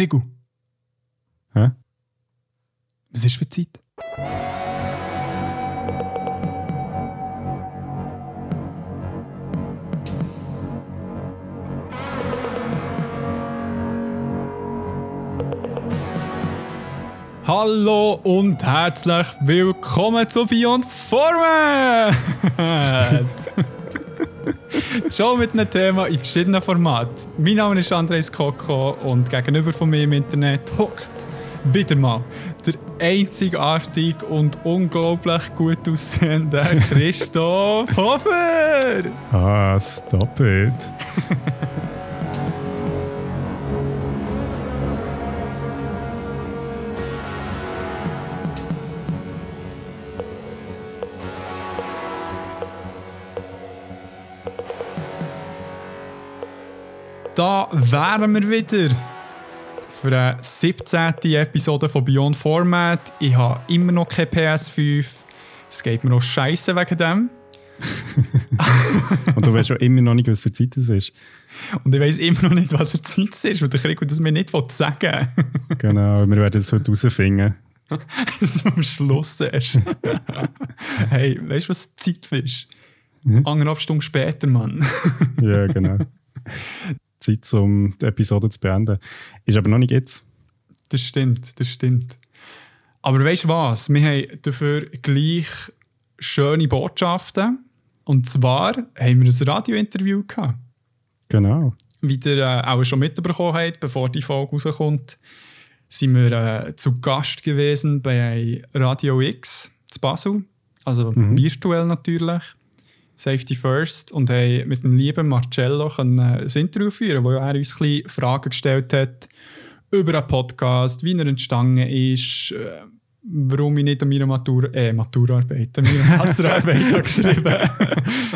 Krigu. Hä? Was ist für Zeit? Hallo und herzlich willkommen zu Beyond Format! Schon mit einem Thema in verschiedenen Formaten. Mein Name ist Andres Koko und gegenüber von mir im Internet hockt wieder mal der einzigartig und unglaublich gut aussehende Christoph Hofer! Ah, stop it. Da wären wir wieder für eine 17. Episode von Beyond Format. Ich habe immer noch kein PS5. Es geht mir auch scheiße wegen dem. Und du weißt schon immer noch nicht, was für Zeit es ist. Und ich weiß immer noch nicht, was für Zeit es ist, weil der Krieg das mir nicht sagen Genau, wir werden es heute herausfinden. Am Schluss erst. hey, weißt du, was Zeit ist? Mhm. Anderthalb Stunden später, Mann. ja, genau. Zeit, um die Episode zu beenden. Ist aber noch nicht jetzt. Das stimmt, das stimmt. Aber weißt du was? Wir haben dafür gleich schöne Botschaften. Und zwar haben wir ein Radiointerview gehabt. Genau. Wie ihr äh, auch schon mitbekommen habt, bevor die Folge rauskommt, sind wir äh, zu Gast gewesen bei Radio X zu Basel. Also mhm. virtuell natürlich. Safety First und haben mit dem lieben Marcello ein Interview führen, wo er uns ein Fragen gestellt hat über einen Podcast, wie er entstanden ist, äh, warum ich nicht an meiner Matur äh, Maturarbeit, an meiner Masterarbeit habe geschrieben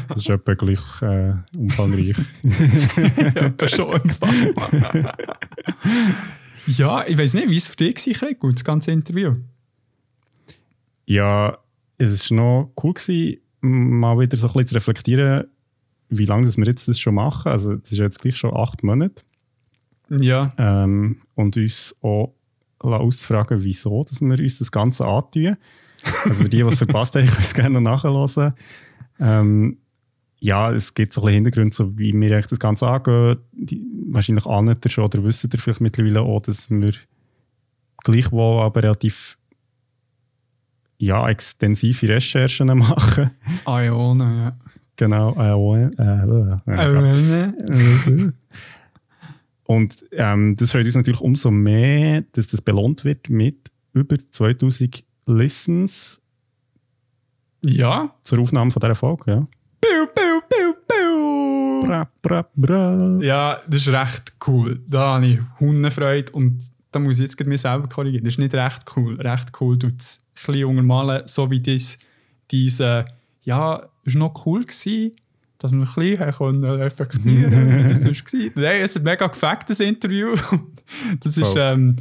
Das ist etwa gleich äh, umfangreich. etwa schon umfangreich. ja, ich weiß nicht, wie es für dich war, gut, das ganze Interview. Ja, es war noch cool. Gewesen mal wieder so ein bisschen zu reflektieren, wie lange wir jetzt das schon machen. Also, das ist jetzt gleich schon acht Monate. Ja. Ähm, und uns auch auszufragen, wieso dass wir uns das Ganze antun. Also, für die, die es verpasst haben, können es gerne nachhören. Ähm, ja, es gibt so ein bisschen Hintergrund, so wie wir das Ganze angehen. Die, wahrscheinlich ahnt ihr schon oder wisst ihr vielleicht mittlerweile auch, dass wir gleichwohl aber relativ ja, extensive Recherchen machen. Ione, ja. Genau, Ione. Äh, Und ähm, das freut uns natürlich umso mehr, dass das belohnt wird mit über 2000 Listens. Ja. Zur Aufnahme von dieser Folge, ja. Piu, piu, piu, piu. Bra, bra, bra. Ja, das ist recht cool. Da habe ich Hundefreude und da muss ich jetzt mir selber korrigieren. Das ist nicht recht cool. Recht cool tut es bisschen untermalen, so wie dies, diese, ja, war noch cool, gewesen, dass wir ein bisschen können reflektieren konnten, wie das sonst war. Nein, es ist ein mega gefaktes Interview. das ist, ähm,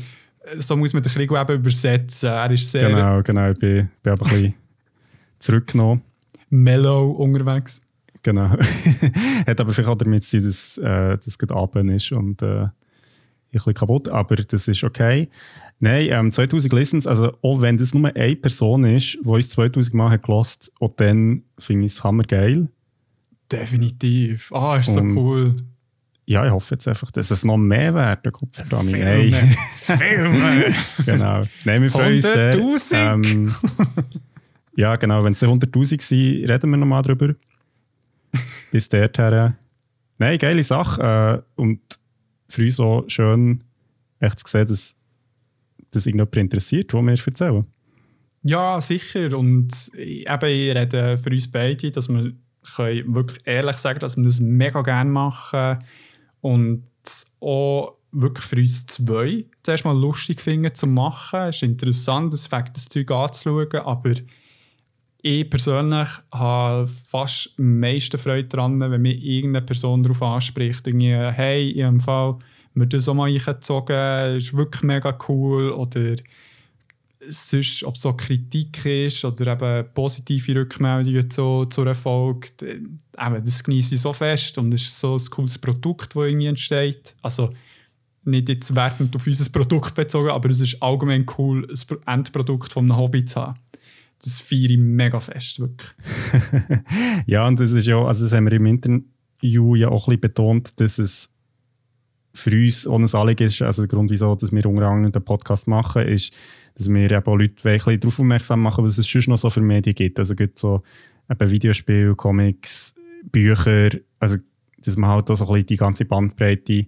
so muss man den Krieg eben übersetzen. Er ist sehr... Genau, genau, ich bin, bin einfach ein bisschen zurückgenommen. Mellow unterwegs. Genau. Hat aber vielleicht auch damit zu tun, dass äh, das gerade Abend ist und äh, ein bisschen kaputt, aber das ist okay. Nein, ähm, 2000 Listens, also auch wenn das nur eine Person ist, die uns 2000 Mal hat auch dann finde ich es hammergeil. Definitiv. Ah, ist so Und, cool. Ja, ich hoffe jetzt einfach, dass es noch mehr werden. Gott verdammt. Nein. Filme. genau. Nein, wir freuen uns sehr. Ähm, ja, genau. Wenn es 100'000 sind, reden wir nochmal drüber. Bis dorthin. Nein, geile Sache. Äh, und für uns auch schön, echt zu sehen, dass das irgendjemand interessiert, was wir erzählen. Ja, sicher. Und eben, ich rede für uns beide, dass wir können wirklich ehrlich sagen dass wir das mega gerne machen und auch wirklich für uns zwei zuerst mal lustig finden zu machen. Es ist interessant, das Fakt, das Zeug anzuschauen, aber ich persönlich habe fast am meisten Freude daran, wenn mich irgendeine Person darauf anspricht, irgendwie, hey, in einem Fall mir das auch mal eingezogen, ist wirklich mega cool. Oder sonst, ob es so Kritik ist oder eben positive Rückmeldungen zu, zu Erfolg, eben, das genieße ich so fest und es ist so ein cooles Produkt, das irgendwie entsteht. Also nicht jetzt wertend auf unser Produkt bezogen, aber es ist allgemein cool, ein Endprodukt von einem Hobby zu haben. Das feiere ich mega fest, wirklich. ja, und das ist ja, also das haben wir im Interview ja auch ein bisschen betont, dass es für uns ohne Anliegen ist, also der Grund, wieso dass wir unter den Podcast machen, ist, dass wir eben auch Leute ein darauf aufmerksam machen, was es sonst noch so für Medien gibt. Also gibt so eben Videospiele, Comics, Bücher, also dass man halt auch so ein bisschen die ganze Bandbreite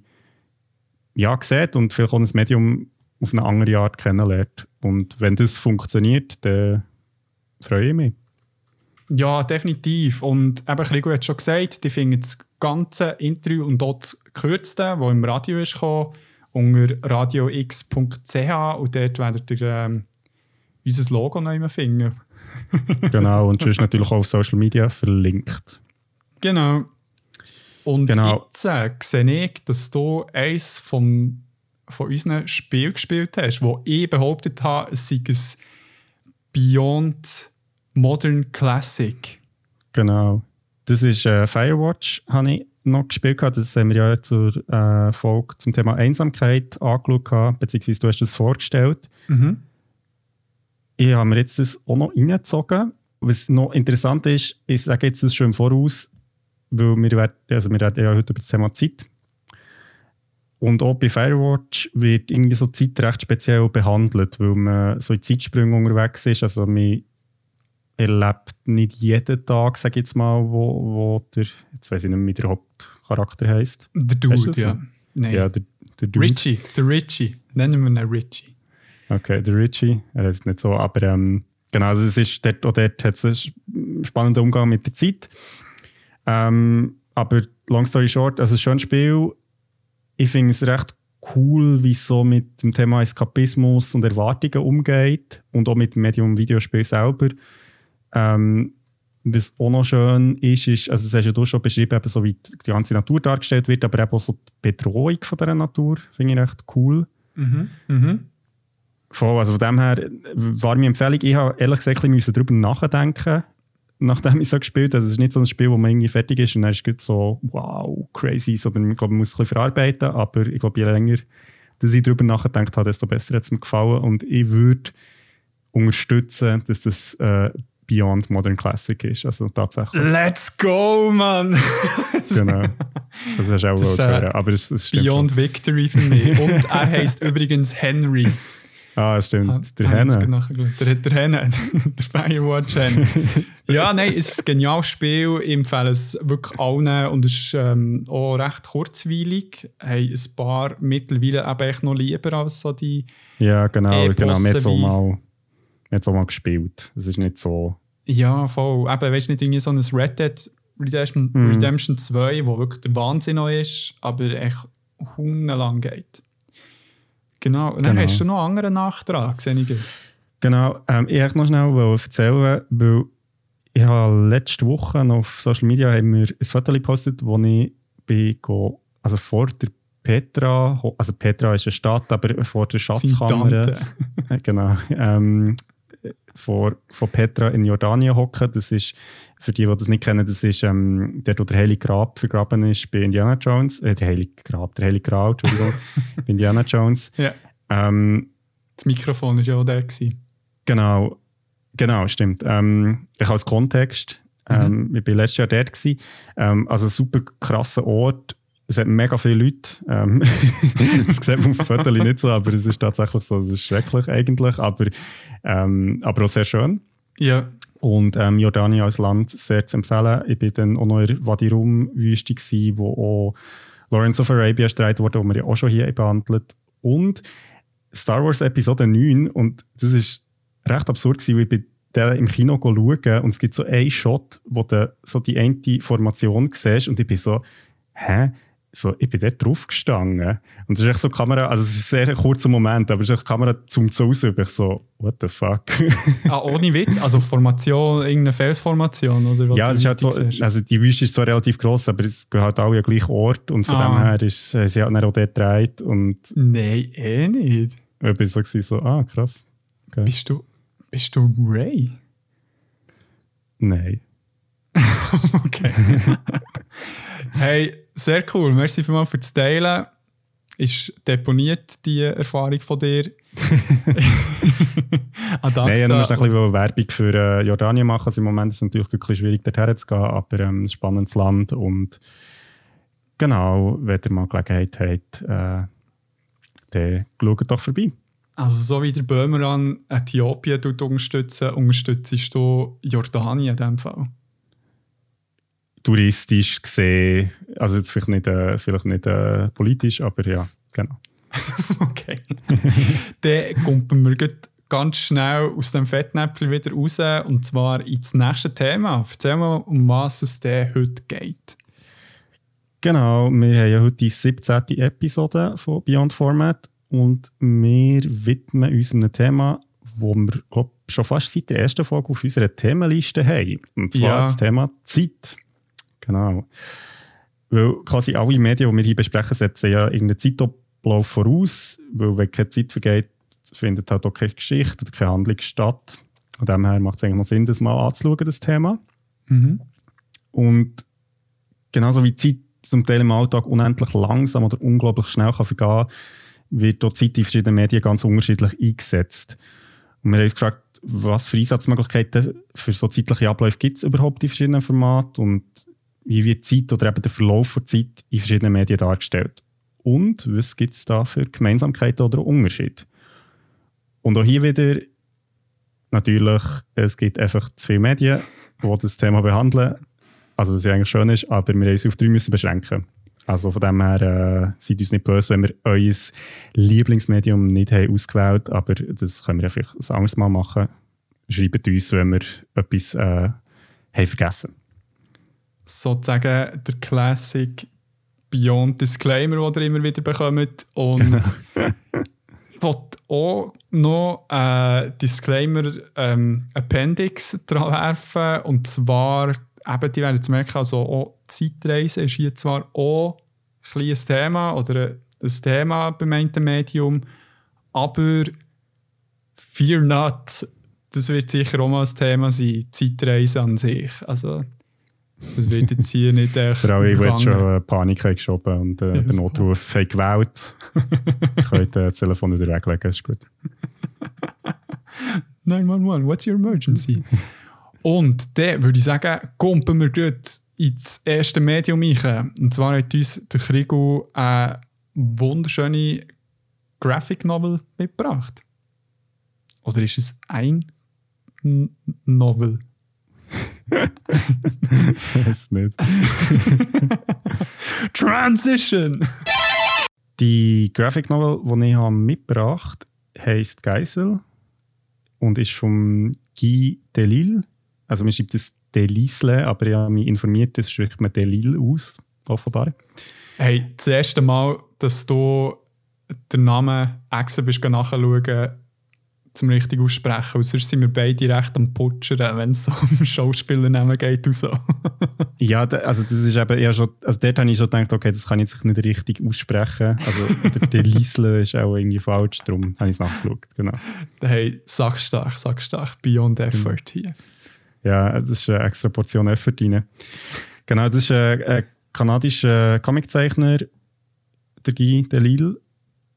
ja, sieht und vielleicht auch ein Medium auf eine andere Art kennenlernt. Und wenn das funktioniert, dann freue ich mich. Ja, definitiv. Und eben, Krigo hat schon gesagt, die finden das ganze Interview und dort das Kürzte, das im Radio ist gekommen, unter radiox.ch und dort werdet ihr ähm, unser Logo noch immer finden. genau, und sonst natürlich auch auf Social Media verlinkt. Genau. Und genau. jetzt äh, sehe ich, dass du eins von, von unseren Spielen gespielt hast, wo ich behauptet habe, es sei ein Beyond Modern Classic. Genau. Das ist äh, Firewatch, habe ich noch gespielt. Das haben wir ja zur äh, Folge zum Thema Einsamkeit angeschaut, beziehungsweise du hast das vorgestellt. Mhm. Ich habe mir jetzt das auch noch reingezogen. Was noch interessant ist, ich sage jetzt das schon im Voraus, weil wir, werden, also wir reden ja heute über das Thema Zeit. Und auch bei Firewatch wird irgendwie so Zeit recht speziell behandelt, weil man so in Zeitsprüngen unterwegs ist. Also man erlebt nicht jeden Tag, sage ich jetzt mal, wo, wo der, jetzt weiß ich nicht, wie der Hauptcharakter heißt. Der Dude, ja. Nein. Ja, der, der Dude. Richie, der Richie. Nennen wir ihn Richie. Okay, der Richie. Er ist nicht so, aber ähm, genau, also es ist dort, auch dort hat es einen spannenden Umgang mit der Zeit. Ähm, aber long story short, also es ist schon ein Spiel. Ich finde es recht cool, wie es so mit dem Thema Eskapismus und Erwartungen umgeht und auch mit dem Medium Videospiel selber. Ähm, was auch noch schön ist, ist, also das hast ja du schon beschrieben, eben so wie die ganze Natur dargestellt wird, aber eben auch so die Bedrohung von dieser Natur, finde ich recht cool. Mhm. Mhm. Voll, also von dem her war meine Empfehlung, ich habe ehrlich gesagt ein bisschen darüber nachdenken nachdem ich so gespielt habe. Es ist nicht so ein Spiel, wo man irgendwie fertig ist und dann ist es so, wow, crazy, sondern ich glaube, man muss es ein bisschen verarbeiten, aber ich glaube, je länger dass ich darüber nachgedacht habe, desto besser hat es mir gefallen und ich würde unterstützen, dass das äh, Beyond Modern Classic ist. Also tatsächlich. Let's go, Mann! genau. Das hast du auch das gehört. Aber es, es Beyond schon. Victory für mich. Und er heißt übrigens Henry. Ah, stimmt. Ah, der Henne. Der, der Henne, der Firewatch Henne. ja, nein, es ist ein geniales Spiel. Ich empfehle es wirklich allen und es ist ähm, auch recht kurzweilig. Hey, ein paar mittlerweile eben echt noch lieber als so die. Ja, genau. genau. Wir haben mal, auch mal gespielt. Es ist nicht so. Ja, voll. Eben, weißt du, nicht irgendwie so ein Red Dead Redemption, mm. Redemption 2, wo wirklich der Wahnsinn noch ist, aber echt lang geht. Genau, und dann genau. hast du noch einen anderen Nachtrag, ich. Genau, ähm, ich wollte noch schnell erzählen, weil ich habe letzte Woche auf Social Media haben wir ein Foto gepostet, wo ich bin, also vor der Petra, also Petra ist eine Stadt, aber vor der Schatzkammer, genau, ähm, vor, von Petra in Jordanien hocken. Das ist, für die, die das nicht kennen, das ist ähm, der, wo der Heilige Grab vergraben ist bei Indiana Jones. Äh, der Heilige Grab, der Heilige Grau, Entschuldigung, bei Indiana Jones. Ja. Ähm, das Mikrofon war ja auch der. Gewesen. Genau, genau, stimmt. Ähm, ich als Kontext, ähm, mhm. ich war letztes Jahr dort. Gewesen. Ähm, also ein super krasser Ort es hat mega viele Leute. Ähm, das sieht man auf dem Foto nicht so, aber es ist tatsächlich so, es ist schrecklich eigentlich, aber, ähm, aber auch sehr schön. Ja. Und ähm, Jordanien als Land sehr zu empfehlen. Ich war dann auch noch in der Wadi Rum-Wüste, wo auch Lawrence of Arabia streitet wurde, wo wir ja auch schon hier behandelt. Und Star Wars Episode 9, und das ist recht absurd gewesen, weil ich bin den im Kino schauen und es gibt so einen Shot, wo du so die eine Formation siehst und ich bin so, hä? So, ich bin dort drauf gestanden. Und es ist echt so Kamera, also es ist ein sehr kurzer Moment, aber es ist echt Kamera zum Zuhause. Ich so, what the fuck? ah, ohne Witz? Also Formation, irgendeine Felsformation? Oder ja, es ist halt so, also die Wüste ist zwar relativ gross, aber es gehört alle an gleichen Ort und von ah. dem her ist äh, sie hat dann auch dort gedreht und... Nein, eh nicht. Ich bin so, so ah, krass. Okay. Bist du, bist du Ray? Nein. okay. hey, sehr cool. Merci vielmals für das Teilen. ist deponiert, die Erfahrung von dir? Nein, ja, du musst ein bisschen Werbung für äh, Jordanien machen. Also Im Moment ist es natürlich ein bisschen schwierig, dorthin zu gehen, aber ähm, ein spannendes Land und genau, wenn ihr mal Gelegenheit habt, äh, dann schaut doch vorbei. Also so wie der Böhmermann Äthiopien unterstützen, unterstützt du Jordanien in diesem Fall? Touristisch gesehen, also jetzt vielleicht nicht, äh, vielleicht nicht äh, politisch, aber ja, genau. okay. Dann kommen wir ganz schnell aus dem Fettnäpfchen wieder raus und zwar ins nächste Thema. Erzähl mal, um was es denn heute geht. Genau, wir haben ja heute die 17. Episode von Beyond Format und wir widmen uns einem Thema, wo wir glaub, schon fast seit der ersten Folge auf unserer Themenliste haben. Und zwar ja. das Thema Zeit. Genau. Weil quasi alle Medien, die wir hier besprechen, setzen ja irgendeinen Zeitablauf voraus, weil wenn keine Zeit vergeht, findet halt auch keine Geschichte oder keine Handlung statt. Von dem her macht es eigentlich noch Sinn, das mal anzuschauen, das Thema. Mhm. Und genauso wie die Zeit zum Teil im Alltag unendlich langsam oder unglaublich schnell kann vergehen kann, wird dort Zeit in verschiedenen Medien ganz unterschiedlich eingesetzt. Und wir haben uns gefragt, was für Einsatzmöglichkeiten für so zeitliche Abläufe gibt es überhaupt in verschiedenen Formaten und wie wird Zeit oder eben der Verlauf der Zeit in verschiedenen Medien dargestellt. Und was gibt es da für Gemeinsamkeiten oder Unterschiede? Und auch hier wieder, natürlich, es gibt einfach zu viele Medien, die das Thema behandeln. Also was ja eigentlich schön ist, aber wir müssen uns auf drei müssen beschränken. Also von dem her äh, seid uns nicht böse, wenn wir euer Lieblingsmedium nicht haben ausgewählt haben, aber das können wir einfach ein anderes Mal machen. Schreibt uns, wenn wir etwas äh, haben vergessen Sozusagen der Classic Beyond Disclaimer, den ihr immer wieder bekommt. Und ich wollte auch noch ein Disclaimer ähm, Appendix dran werfen. Und zwar, eben, die werden zu merken, also auch Zeitreise ist hier zwar auch ein kleines Thema oder ein Thema beim einen Medium, aber fear not, das wird sicher auch mal ein Thema sein, Zeitreise an sich. Also, das wird jetzt hier nicht echt. Für alle, die jetzt schon Panik haben geschoben und äh, den Notruf haben gewählt, könnt äh, das Telefon wieder weglegen, ist gut. 911, what's your emergency? und dann würde ich sagen, kommen wir gut ins erste Medium rein. Und zwar hat uns der Krigo eine wunderschöne Graphic Novel mitgebracht. Oder ist es ein Novel? Ich weiß nicht. Transition! Die Graphic Novel, die ich habe mitgebracht habe, heisst Geisel und ist von Guy Delisle. Also man schreibt das Delisle, aber ich habe mich informiert, das spricht man Delil aus, offenbar. Hey, das erste Mal, dass du den Namen Exe bist nachschauen, zum richtig aussprechen. Und sonst sind wir beide recht am Putschern, wenn es so um Schauspielernamen geht und so. ja, also das ist eben eher schon, also dort habe ich schon gedacht, okay, das kann ich jetzt nicht richtig aussprechen. Also der Delisle ist auch irgendwie falsch, darum habe ich es nachgeschaut, genau. Hey, sag stark, sag stark, beyond effort mhm. hier. Ja, das ist eine extra Portion Effort rein. Genau, das ist ein, ein kanadischer Comiczeichner, der Guy Delisle.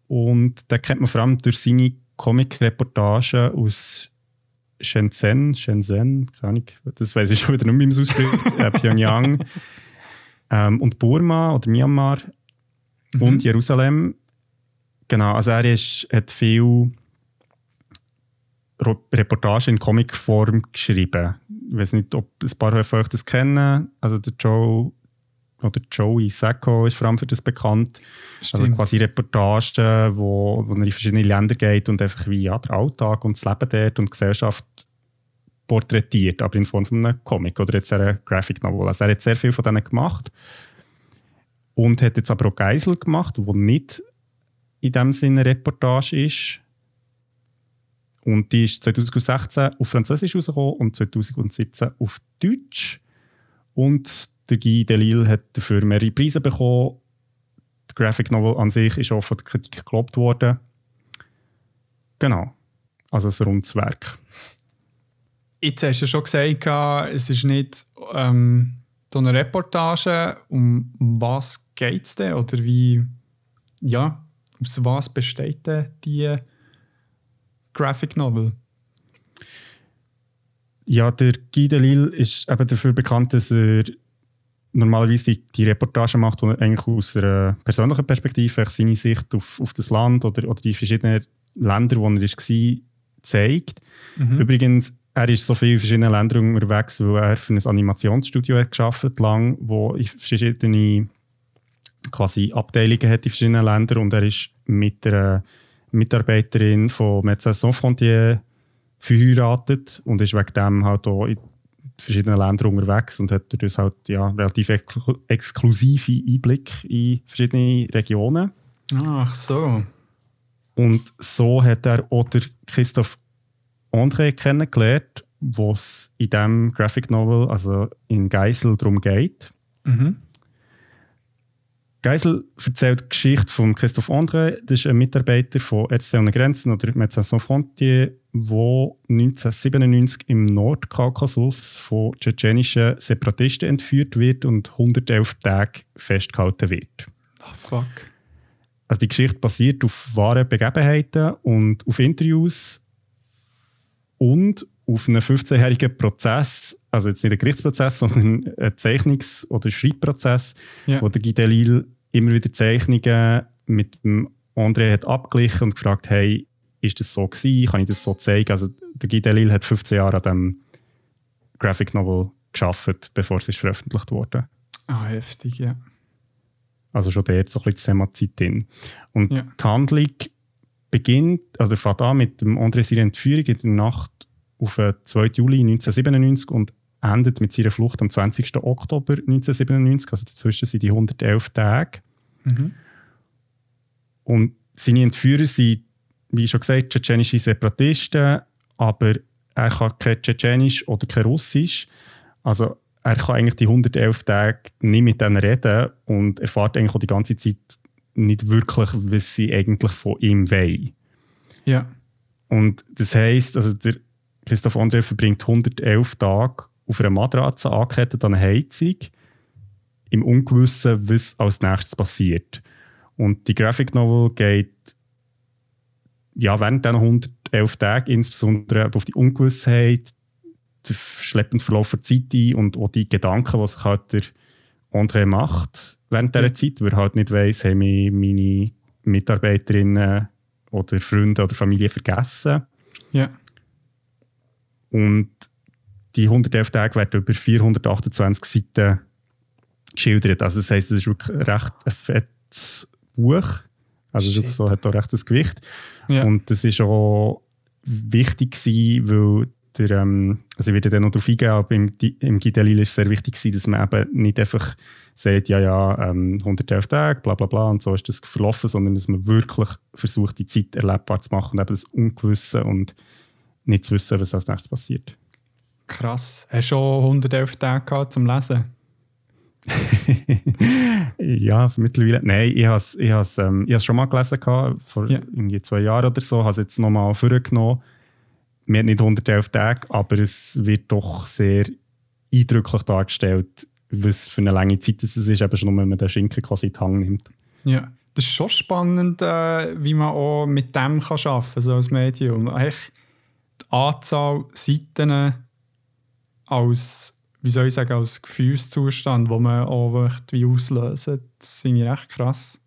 Und den kennt man vor allem durch seine Comic-Reportagen aus Shenzhen, Shenzhen, keine Ahnung, das weiß ich schon wieder nicht, wie man es ausspricht, äh, Pyongyang ähm, und Burma oder Myanmar mhm. und Jerusalem. Genau, also er ist, hat viel Reportagen in Comicform geschrieben. Ich weiß nicht, ob ein paar von euch das kennen. Also der Joe oder Joey Sacco ist vor allem für das bekannt. Also Stimmt. Also quasi Reportagen, wo, wo er in verschiedene Länder geht und einfach wie ja, der Alltag und das Leben dort und die Gesellschaft porträtiert, aber in Form von einem Comic oder jetzt einer Graphic Novel. Also er hat sehr viel von denen gemacht und hat jetzt aber auch Geisel gemacht, wo nicht in dem Sinne Reportage ist, und die ist 2016 auf Französisch rausgekommen und 2017 auf Deutsch. Und der Guy Delisle hat dafür mehrere Preise bekommen. Die Graphic Novel an sich ist auch von der Kritik gelobt worden. Genau. Also ein rundes Werk. Jetzt hast du schon gesagt, es ist nicht ähm, so eine Reportage. Um was geht es denn? Oder wie, ja, aus was besteht denn die Graphic Novel? Ja, der Guy Delisle ist eben dafür bekannt, dass er normalerweise die, die Reportagen macht, die er eigentlich aus einer persönlichen Perspektive seine Sicht auf, auf das Land oder, oder die verschiedenen Länder, wo er war, zeigt. Mhm. Übrigens, er ist so viel in verschiedenen Ländern unterwegs, weil er für ein Animationsstudio hat geschafft lang, wo verschiedene quasi Abteilungen hat in verschiedenen Ländern und er ist mit einer Mitarbeiterin von Médecins Sans Frontières verheiratet und ist wegen dem halt auch in verschiedenen Ländern unterwegs und hat das halt ja, relativ exklu exklusive Einblick in verschiedene Regionen. Ach so. Und so hat er auch der Christoph André kennengelernt, wo es in diesem Graphic Novel, also in Geisel, darum geht. Mhm. Geisel erzählt die Geschichte von Christoph André. Das ist ein Mitarbeiter von Ärzte ohne Grenzen oder Médecins Sans Frontières, der 1997 im Nordkaukasus von tschetschenischen Separatisten entführt wird und 111 Tage festgehalten wird. Oh, fuck. Also die Geschichte basiert auf wahren Begebenheiten und auf Interviews und auf einem 15-jährigen Prozess, also jetzt nicht ein Gerichtsprozess, sondern ein Zeichnungs- oder Schreibprozess, ja. wo der Guy Delisle immer wieder Zeichnungen mit dem André hat abgeglichen und gefragt, hey, ist das so gewesen? Kann ich das so zeigen? Also der Guy Delisle hat 15 Jahre an diesem Graphic Novel geschafft, bevor es ist veröffentlicht wurde. Ah, heftig, ja. Also schon dort so ein bisschen das Thema Zeit drin. Und ja. die Handlung beginnt, also fängt an mit dem André seiner Entführung in der Nacht auf den 2. Juli 1997 und endet mit seiner Flucht am 20. Oktober 1997. Also dazwischen sind die 111 Tage. Mhm. Und seine Entführer sind, wie schon gesagt, tschetschenische Separatisten, aber er kann kein Tschetschenisch oder kein Russisch. Also er kann eigentlich die 111 Tage nicht mit denen reden und erfahrt eigentlich auch die ganze Zeit nicht wirklich, was sie eigentlich von ihm wollen. Ja. Und das heisst, also der Christoph André verbringt 111 Tage auf einer Matratze angekettet an eine Heizung, im Ungewissen, was als nächstes passiert. Und die Graphic Novel geht ja, während diesen 111 Tagen insbesondere auf die Ungewissheit, den schleppenden Verlauf der Zeit ein und auch die Gedanken, die sich halt der André macht während dieser. Zeit, weil er halt nicht weiss, haben mich meine Mitarbeiterinnen oder Freunde oder Familie vergessen. Ja. Und die 111 Tage werden über 428 Seiten geschildert. Also das heisst, es ist wirklich recht ein fettes Buch. Also Shit. so hat recht das Gewicht. Ja. Und das ist auch wichtig gewesen, weil der, ähm, also ich werde dann noch darauf eingehen, aber im, im Gidelil ist es sehr wichtig gewesen, dass man eben nicht einfach sagt, ja, ja, ähm, 111 Tage, bla bla bla und so ist das verlaufen, sondern dass man wirklich versucht, die Zeit erlebbar zu machen und eben das Ungewisse und nicht zu wissen, was als nächstes passiert. Krass. Hast du schon 111 Tage gehabt zum Lesen? ja, mittlerweile. Nein, ich habe es ich ähm, ich schon mal gelesen, gehabt, vor ja. irgendwie zwei Jahren oder so. Ich habe es jetzt nochmal vorgenommen. Wir haben nicht 111 Tage, aber es wird doch sehr eindrücklich dargestellt, was für eine lange Zeit es ist, eben schon, wenn man den Schinken quasi in die Hand nimmt. Ja, das ist schon spannend, äh, wie man auch mit dem kann arbeiten kann, so als Medium. Eigentlich die Anzahl Seiten als, wie soll ich sagen, als Gefühlszustand, wo man auch wie auslöst, das finde ich recht krass.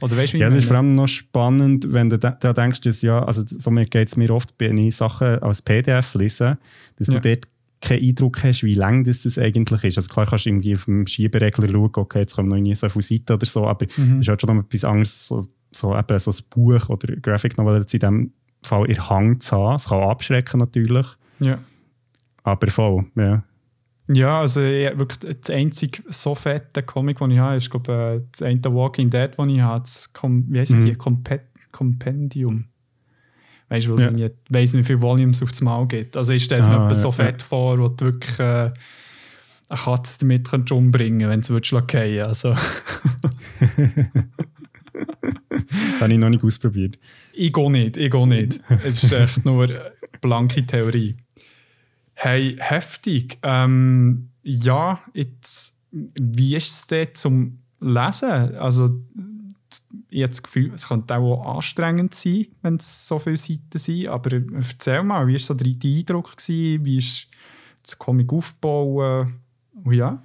Oder weißt, wie ja, das ist vor allem noch spannend, wenn du daran denkst, dass ja, also so geht es mir oft, wenn ich Sachen als PDF lese, dass ja. du dort keinen Eindruck hast, wie lang das, das eigentlich ist. Also klar kannst du irgendwie auf dem Schieberegler schauen, okay, jetzt kommen noch nie so viele Seiten oder so, aber es mhm. ist halt schon noch etwas anderes, so, so, eben so ein Buch oder Graphic Novel in diesem Fall in Hang zu haben. Es kann abschrecken natürlich. Ja. Aber voll, ja. Ja, also ich, wirklich das einzige so fette Comic, das ich habe, ist glaube äh, das eine Walking Dead, das ich habe. Das Com wie heißt mhm. die? Compet Compendium. Weißt du, wo ja. es weiss nicht, wie viele Volumes auf das Mal gibt. Also ich stelle es ah, mir ja, so fett ja. vor, wo du wirklich äh, eine Katze damit kannst umbringen wenn du es fallen also. Habe ich noch nicht ausprobiert. Ich gehe nicht, ich gehe nicht. es ist echt nur blanke Theorie. Hey, heftig. Ähm, ja, jetzt, wie ist es denn zum Lesen? Also, ich habe das Gefühl, es könnte auch anstrengend sein, wenn es so viele Seiten sind. Aber erzähl mal, wie war so der Eindruck? Gewesen? Wie ist das Comic aufbauen? Und ja?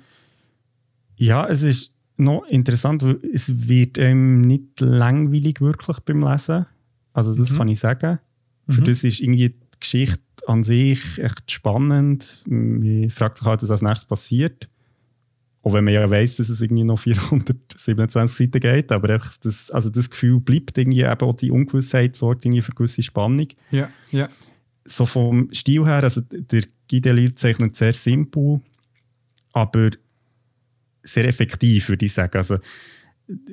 Ja, es ist noch interessant, es wird einem nicht langweilig wirklich beim Lesen. Also das mhm. kann ich sagen. Für mhm. das ist irgendwie die Geschichte an sich echt spannend. Man fragt sich halt, was als nächstes passiert. Auch wenn man ja weiß, dass es irgendwie noch 427 Seiten geht, aber das, also das Gefühl bleibt irgendwie eben auch die Ungewissheit sorgt irgendwie für gewisse Spannung. Ja, ja. So vom Stil her, also der Guy zeichnet sehr simpel, aber sehr effektiv, würde ich sagen. Also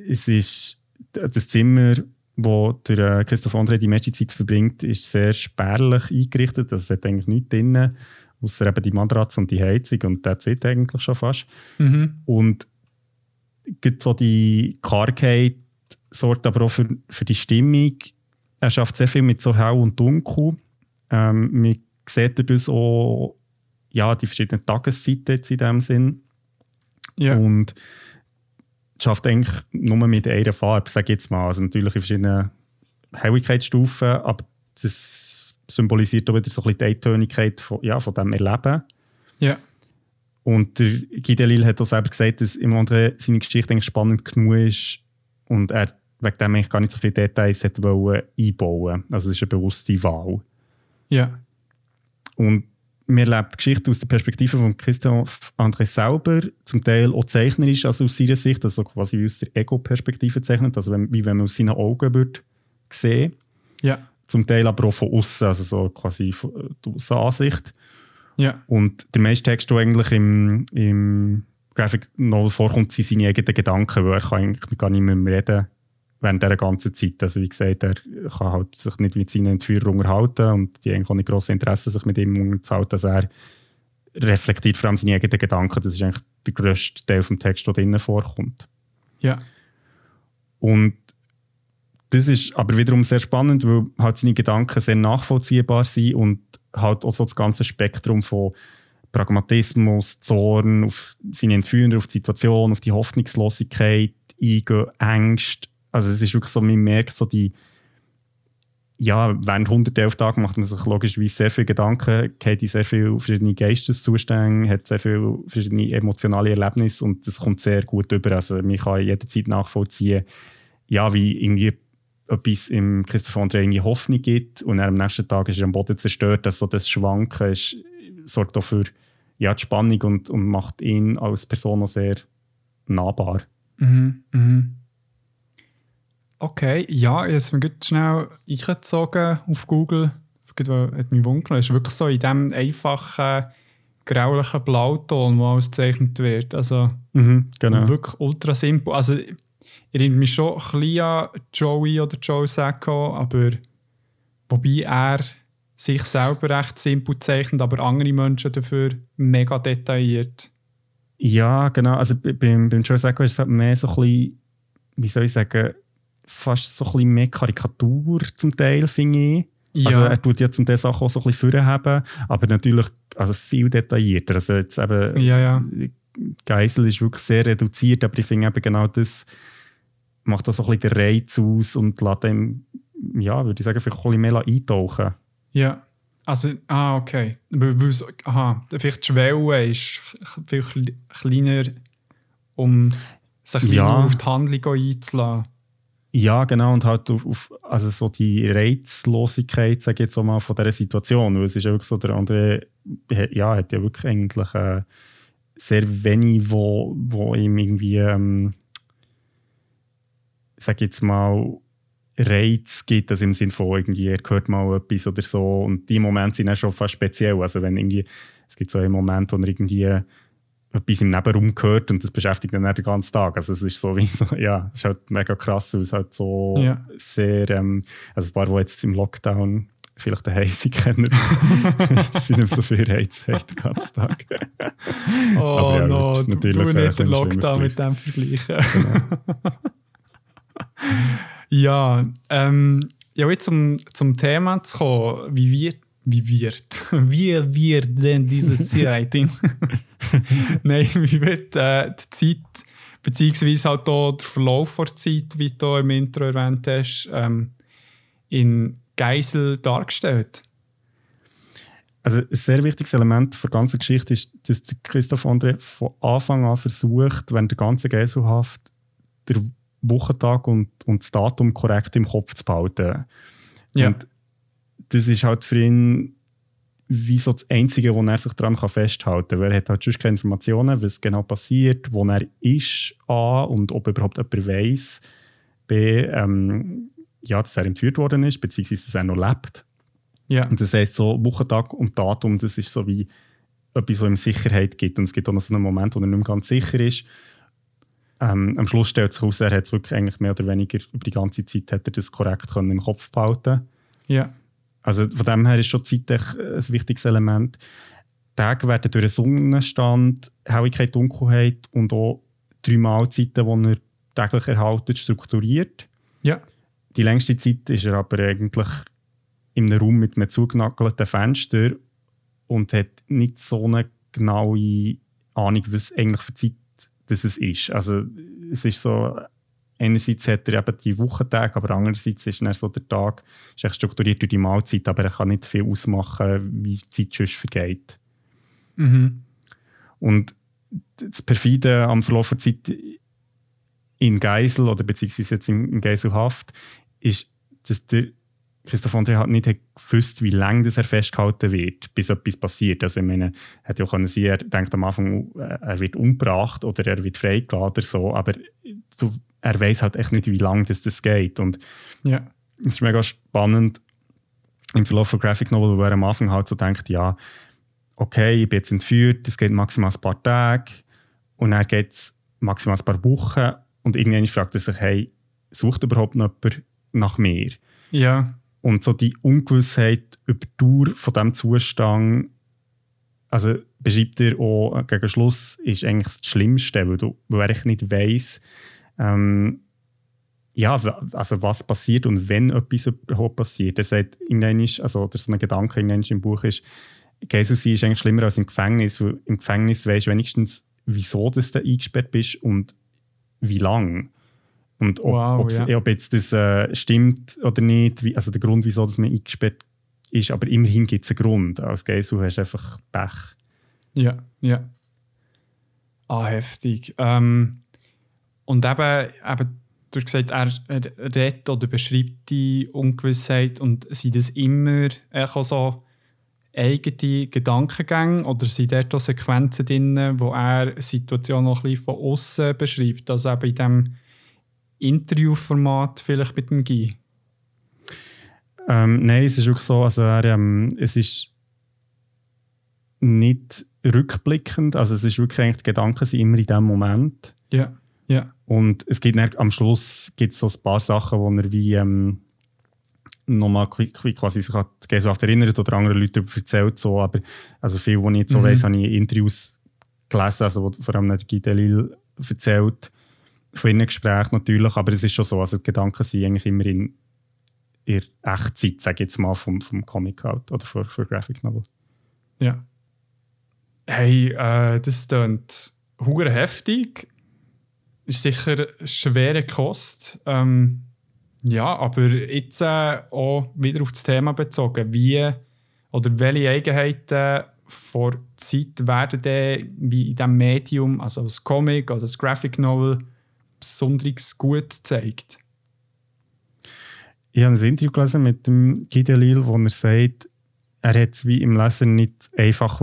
es ist das Zimmer, wo der äh, Christoph André die meiste Zeit verbringt, ist sehr spärlich eingerichtet. Es hat eigentlich nichts drin außer eben die Matratze und die Heizung und das sieht eigentlich schon fast. Mhm. Und gibt so die Kargheit sorgt aber auch für, für die Stimmung. Er schafft sehr viel mit so hell und dunkel. Ähm, man sieht das auch ja, die verschiedenen Tageszeiten jetzt in dem Sinn. Ja. Und schafft eigentlich nur mit einer Farbe, sage ich jetzt mal. Also natürlich in verschiedenen Helligkeitsstufen, aber das symbolisiert auch wieder so ein bisschen die Eintönigkeit von, ja, von diesem Erleben. Ja. Und der Guy Delisle hat auch selber gesagt, dass im anderen seine Geschichte eigentlich spannend genug ist und er wegen dem eigentlich gar nicht so viele Details hat wollen einbauen. Also es ist eine bewusste Wahl. Ja. Und wir erleben die Geschichte aus der Perspektive von Christian André selber, zum Teil auch zeichnerisch, also aus seiner Sicht, also quasi aus der Ego-Perspektive zeichnet, also wenn, wie wenn man aus seinen Augen würde sehen. Ja zum Teil aber auch von außen, also so quasi die Außenansicht. Ja. Und der meiste Text, der eigentlich im, im Graphic Novel vorkommt, sind seine eigenen Gedanken, weil er kann eigentlich gar nicht mehr reden während dieser ganzen Zeit. Also wie gesagt, er kann halt sich nicht mit seinen Entführern unterhalten und die haben auch nicht grosses Interesse, sich mit ihm unterzuhalten. Also er reflektiert vor allem seine eigenen Gedanken. Das ist eigentlich der grösste Teil des Textes, der drinnen vorkommt. Ja. Und das ist aber wiederum sehr spannend, weil halt seine Gedanken sehr nachvollziehbar sind und halt auch so das ganze Spektrum von Pragmatismus, Zorn, auf seine Entführer, auf die Situation, auf die Hoffnungslosigkeit eingehen, Ängste. Also es ist wirklich so, man merkt so die, ja, während 111 Tagen macht man sich logischerweise sehr viele Gedanken, in sehr viele verschiedene Geisteszustände, hat sehr viele verschiedene emotionale Erlebnisse und das kommt sehr gut über. Also man kann jederzeit nachvollziehen, ja, wie irgendwie etwas im Christoph André irgendwie Hoffnung gibt und am nächsten Tag ist er am Boden zerstört. Also das Schwanken ist, sorgt auch für ja, die Spannung und, und macht ihn als Person auch sehr nahbar. Mhm, mhm. Okay, ja, ich habe mir schnell eingezogen auf Google. Das hat mich wundern. Es ist wirklich so in diesem einfachen, graulichen Blauton, der alles gezeichnet wird. Also mhm, genau. wirklich ultra simpel. Also erinnert mich schon ein bisschen an Joey oder Joe Sacco, aber wobei er sich selber recht simpel zeichnet, aber andere Menschen dafür mega detailliert. Ja, genau. Also beim, beim Joe Sacco ist es halt mehr so ein bisschen, wie soll ich sagen, fast so ein bisschen mehr Karikatur zum Teil, finde ich. Ja. Also er tut ja zum Teil Sachen auch so ein bisschen vorhaben, aber natürlich also viel detaillierter. Also jetzt eben, ja, ja. Geisel ist wirklich sehr reduziert, aber ich finde eben genau das macht das so ein bisschen den Reiz aus und lässt dem, ja, würde ich sagen, vielleicht ein bisschen mehr eintauchen. Ja, also, ah, okay. aha, vielleicht die Schwelle ist vielleicht kleiner, um sich ja. auf die Handlung einzulassen. Ja, genau, und halt auf, also so die Reizlosigkeit, sage ich jetzt mal, von dieser Situation, weil es ist ja wirklich so, der andere ja, hat ja wirklich eigentlich äh, sehr wenig, wo, wo ihm irgendwie ähm, sage jetzt mal, Reiz gibt, das im Sinne von irgendwie, er hört mal etwas oder so. Und die Momente sind dann schon fast speziell. Also wenn irgendwie, es gibt so einen Moment, wo er irgendwie etwas im Nebenraum hört und das beschäftigt dann den ganzen Tag. Also es ist so wie so, ja, es ist halt mega krass aus, halt so ja. sehr, ähm, also ein paar, die jetzt im Lockdown vielleicht den Heise kennen, das sind nicht so viel Reiz den ganzen Tag. oh ja, no, du, du nicht den Lockdown mit dem vergleichen. Genau. ja, ähm, ja, jetzt zum, zum Thema zu kommen, wie wird, wie wird, wie wird denn diese Zeit? Nein, wie wird äh, die Zeit beziehungsweise halt auch der Verlauf der Zeit, wie du im Intro erwähnt hast, ähm, in Geisel dargestellt. Also ein sehr wichtiges Element der ganzen Geschichte ist, dass Christoph André von Anfang an versucht, während der ganzen Geiselhaft den Wochentag und, und das Datum korrekt im Kopf zu behalten. Ja. Und das ist halt für ihn wie so das Einzige, wo er sich daran festhalten kann. Weil er hat halt sonst keine Informationen, was genau passiert, wo er ist, A, und ob überhaupt jemand weiß, B, ähm, ja, dass er entführt worden ist, beziehungsweise dass er noch lebt. Ja. Und das heisst, so Wochentag und Datum, das ist so wie etwas, was ihm Sicherheit gibt. Und es gibt auch noch so einen Moment, wo er nicht mehr ganz sicher ist. Ähm, am Schluss stellt sich heraus, er hat es wirklich eigentlich mehr oder weniger über die ganze Zeit hat er das korrekt können im Kopf behalten Ja. Also von dem her ist schon die Zeit ein wichtiges Element. Tage werden durch einen Sonnenstand, Helligkeit, Dunkelheit und auch drei Mahlzeiten, die er täglich erhalten, strukturiert. Ja. Die längste Zeit ist er aber eigentlich in einem Raum mit einem zugenaggelten Fenster und hat nicht so eine genaue Ahnung, was eigentlich für Zeit das es ist. Also es ist so einerseits hat er eben die Wochentage, aber andererseits ist dann so der Tag ist echt strukturiert durch die Mahlzeit, aber er kann nicht viel ausmachen, wie die Zeit sonst vergeht. Mhm. Und das Perfide am Verlauf der Zeit in Geisel oder beziehungsweise jetzt in Geiselhaft ist, dass der Christoph André hat nicht gewusst, wie lange das er festgehalten wird, bis etwas passiert. Also ich meine, hätte ja können sein, er denkt am Anfang, äh, er wird umgebracht oder er wird freigeladen oder so, aber er weiß halt echt nicht, wie lange das, das geht. Und ja. es ist mega spannend im Verlauf von Graphic Novel, wo er am Anfang halt so denkt, ja, okay, ich bin jetzt entführt, das geht maximal ein paar Tage und dann geht es maximal ein paar Wochen und irgendwann fragt er sich, hey, sucht überhaupt noch jemand nach mir? Ja. Und so die Ungewissheit über die Dauer von diesem Zustand, also beschreibt er auch gegen Schluss, ist eigentlich das Schlimmste, weil, du, weil er nicht weiss, ähm, ja, also was passiert und wenn etwas überhaupt passiert. Er sagt, also oder so ein Gedanke im Buch ist, Gesu sein ist eigentlich schlimmer als im Gefängnis, weil im Gefängnis weißt du wenigstens, wieso du da eingesperrt bist und wie lange. Und ob, wow, ja. ob jetzt das äh, stimmt oder nicht, wie, also der Grund, wieso dass man eingesperrt ist, aber immerhin gibt es einen Grund. Als Gesu hast du einfach Pech. Ja, ja. Ah, heftig. Ähm, und eben, eben, du hast gesagt, er, redet oder beschreibt die Ungewissheit und sind das immer auch so eigene Gedankengänge oder sind dort auch Sequenzen drin, wo er Situationen noch ein bisschen von außen beschreibt? Also eben in diesem Interviewformat vielleicht mit dem Guy? Ähm, nein, es ist wirklich so, also er, ähm, es ist nicht rückblickend, also es ist wirklich eigentlich, die Gedanken sind immer in dem Moment. Ja, ja. Und es gibt dann, am Schluss gibt so ein paar Sachen, wo er wie ähm, nochmal quasi sich an die Gesellschaft erinnert oder andere Leute erzählt, so, aber also viel, was ich jetzt so mhm. weiss, habe ich in Interviews gelesen, also wo vor allem der Guy Delil erzählt, von ihren Gesprächen natürlich, aber es ist schon so, also die Gedanken sind eigentlich immer in, in Echtzeit, sage ich jetzt mal, vom, vom Comic out oder für, für Graphic Novel. Ja. Hey, äh, das klingt hure heftig. Ist sicher schwere Kost. Ähm, ja, aber jetzt äh, auch wieder auf das Thema bezogen. Wie oder welche Eigenheiten vor Zeit werden denn wie in diesem Medium, also das Comic oder das Graphic Novel, besonders gut zeigt. Ich habe ein Interview gelesen mit dem Gideon wo er sagt, er hätte es wie im Leser nicht einfach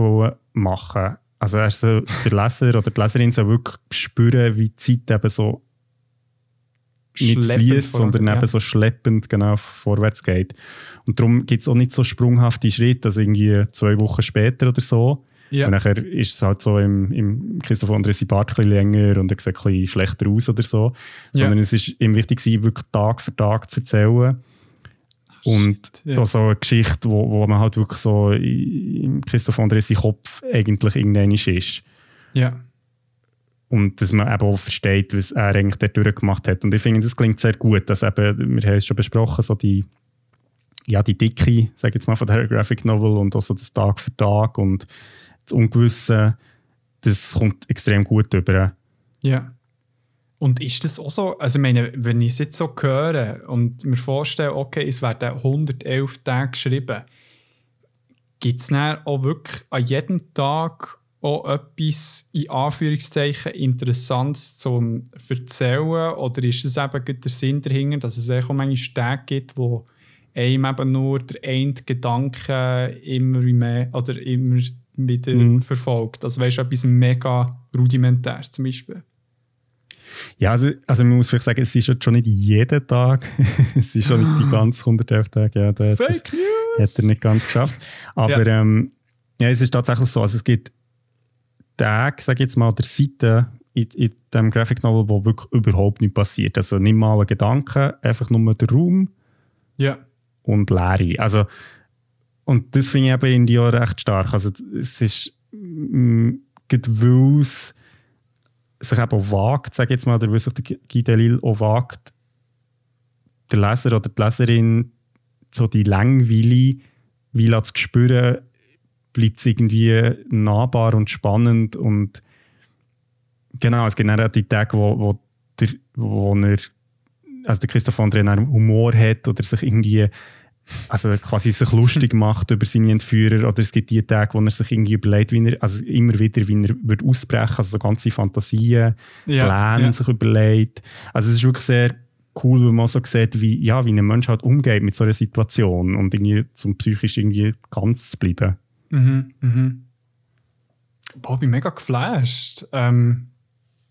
machen Also er soll, der Leser oder die Leserin soll wirklich spüren, wie die Zeit eben so nicht fließt, sondern ja. eben so schleppend genau vorwärts geht. Und darum gibt es auch nicht so sprunghafte Schritte, also irgendwie zwei Wochen später oder so, ja. Und nachher ist es halt so, im, im Christoph André sein Bart ein länger und er sieht ein bisschen schlechter aus oder so. Ja. Sondern es ist ihm wichtig, wirklich Tag für Tag zu erzählen. Und ja. so eine Geschichte, wo, wo man halt wirklich so im Christoph André sein Kopf eigentlich irgendwann ist. Ja. Und dass man eben auch versteht, was er eigentlich dort durchgemacht hat. Und ich finde, das klingt sehr gut. Dass eben, wir haben es schon besprochen, so die, ja, die Dicke, sage ich jetzt mal, von der Graphic Novel und auch so das Tag für Tag und Ungewisse, das kommt extrem gut über. Ja. Und ist das auch so, also ich meine, wenn ich es jetzt so höre und mir vorstelle, okay, es werden 111 Tage geschrieben, gibt es dann auch wirklich an jedem Tag auch etwas in Anführungszeichen Interessantes zum Erzählen? Oder ist es eben der Sinn dahinter, dass es auch manchmal Tage gibt, wo einem eben nur der eine Gedanke immer mehr oder immer wieder mhm. verfolgt? Also weißt du, etwas mega rudimentär zum Beispiel? Ja, also, also man muss vielleicht sagen, es ist schon nicht jeden Tag, es ist schon nicht die ganz 111 Tage. Ja, der Fake News! Hat er nicht ganz geschafft. Aber ja. Ähm, ja, es ist tatsächlich so, also es gibt Tage, sage ich jetzt mal, der Seite in, in dem Graphic Novel, wo wirklich überhaupt nichts passiert. Also nimm mal einen Gedanken, einfach nur der Raum ja. und Leere. Also, und das finde ich eben in dir recht stark. Also es ist, mm, weil es sich eben auch wagt, sage ich jetzt mal, oder weil sich der Guy Delisle auch wagt, der Leser oder die Leserin so die Langweile wie zu spüren, bleibt es irgendwie nahbar und spannend und genau, es gibt auch die Tage, wo, wo, der, wo er, also der Christoph André Humor hat oder sich irgendwie also quasi sich lustig macht über seine Entführer oder es gibt die Tage, wo er sich irgendwie überlegt, wie er, also immer wieder, wie er wird ausbrechen, also so ganze Fantasien, ja, Pläne ja. sich überlegt. Also es ist wirklich sehr cool, wenn man so sieht, wie, ja, wie ein Mensch halt umgeht mit so einer Situation und irgendwie zum psychisch irgendwie ganz zu bleiben. Mhm, mhm. Boah, ich bin mega geflasht. Ähm,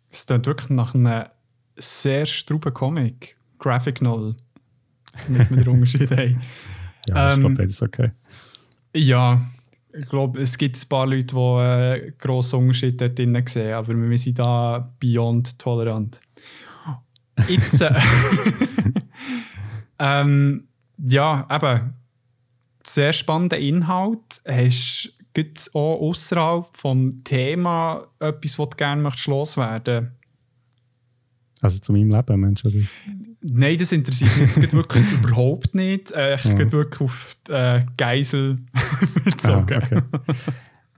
es klingt wirklich nach einem sehr struben Comic, Graphic Novel damit wir den Unterschied haben. Ja, ähm, ich glaube, das ist okay. Ja, ich glaube, es gibt ein paar Leute, die einen äh, grossen Unterschied dort drin sehen, aber wir sind da beyond tolerant. Jetzt, äh, ähm, ja, eben, sehr spannender Inhalt. Hast du auch außerhalb vom Thema etwas, was du gerne loswerden möchtest? Also zu meinem Leben, Mensch? Oder? Nein, das interessiert mich jetzt wirklich überhaupt nicht. Äh, ich ja. gehe wirklich auf die äh, Geisel bezogen. Ah, okay.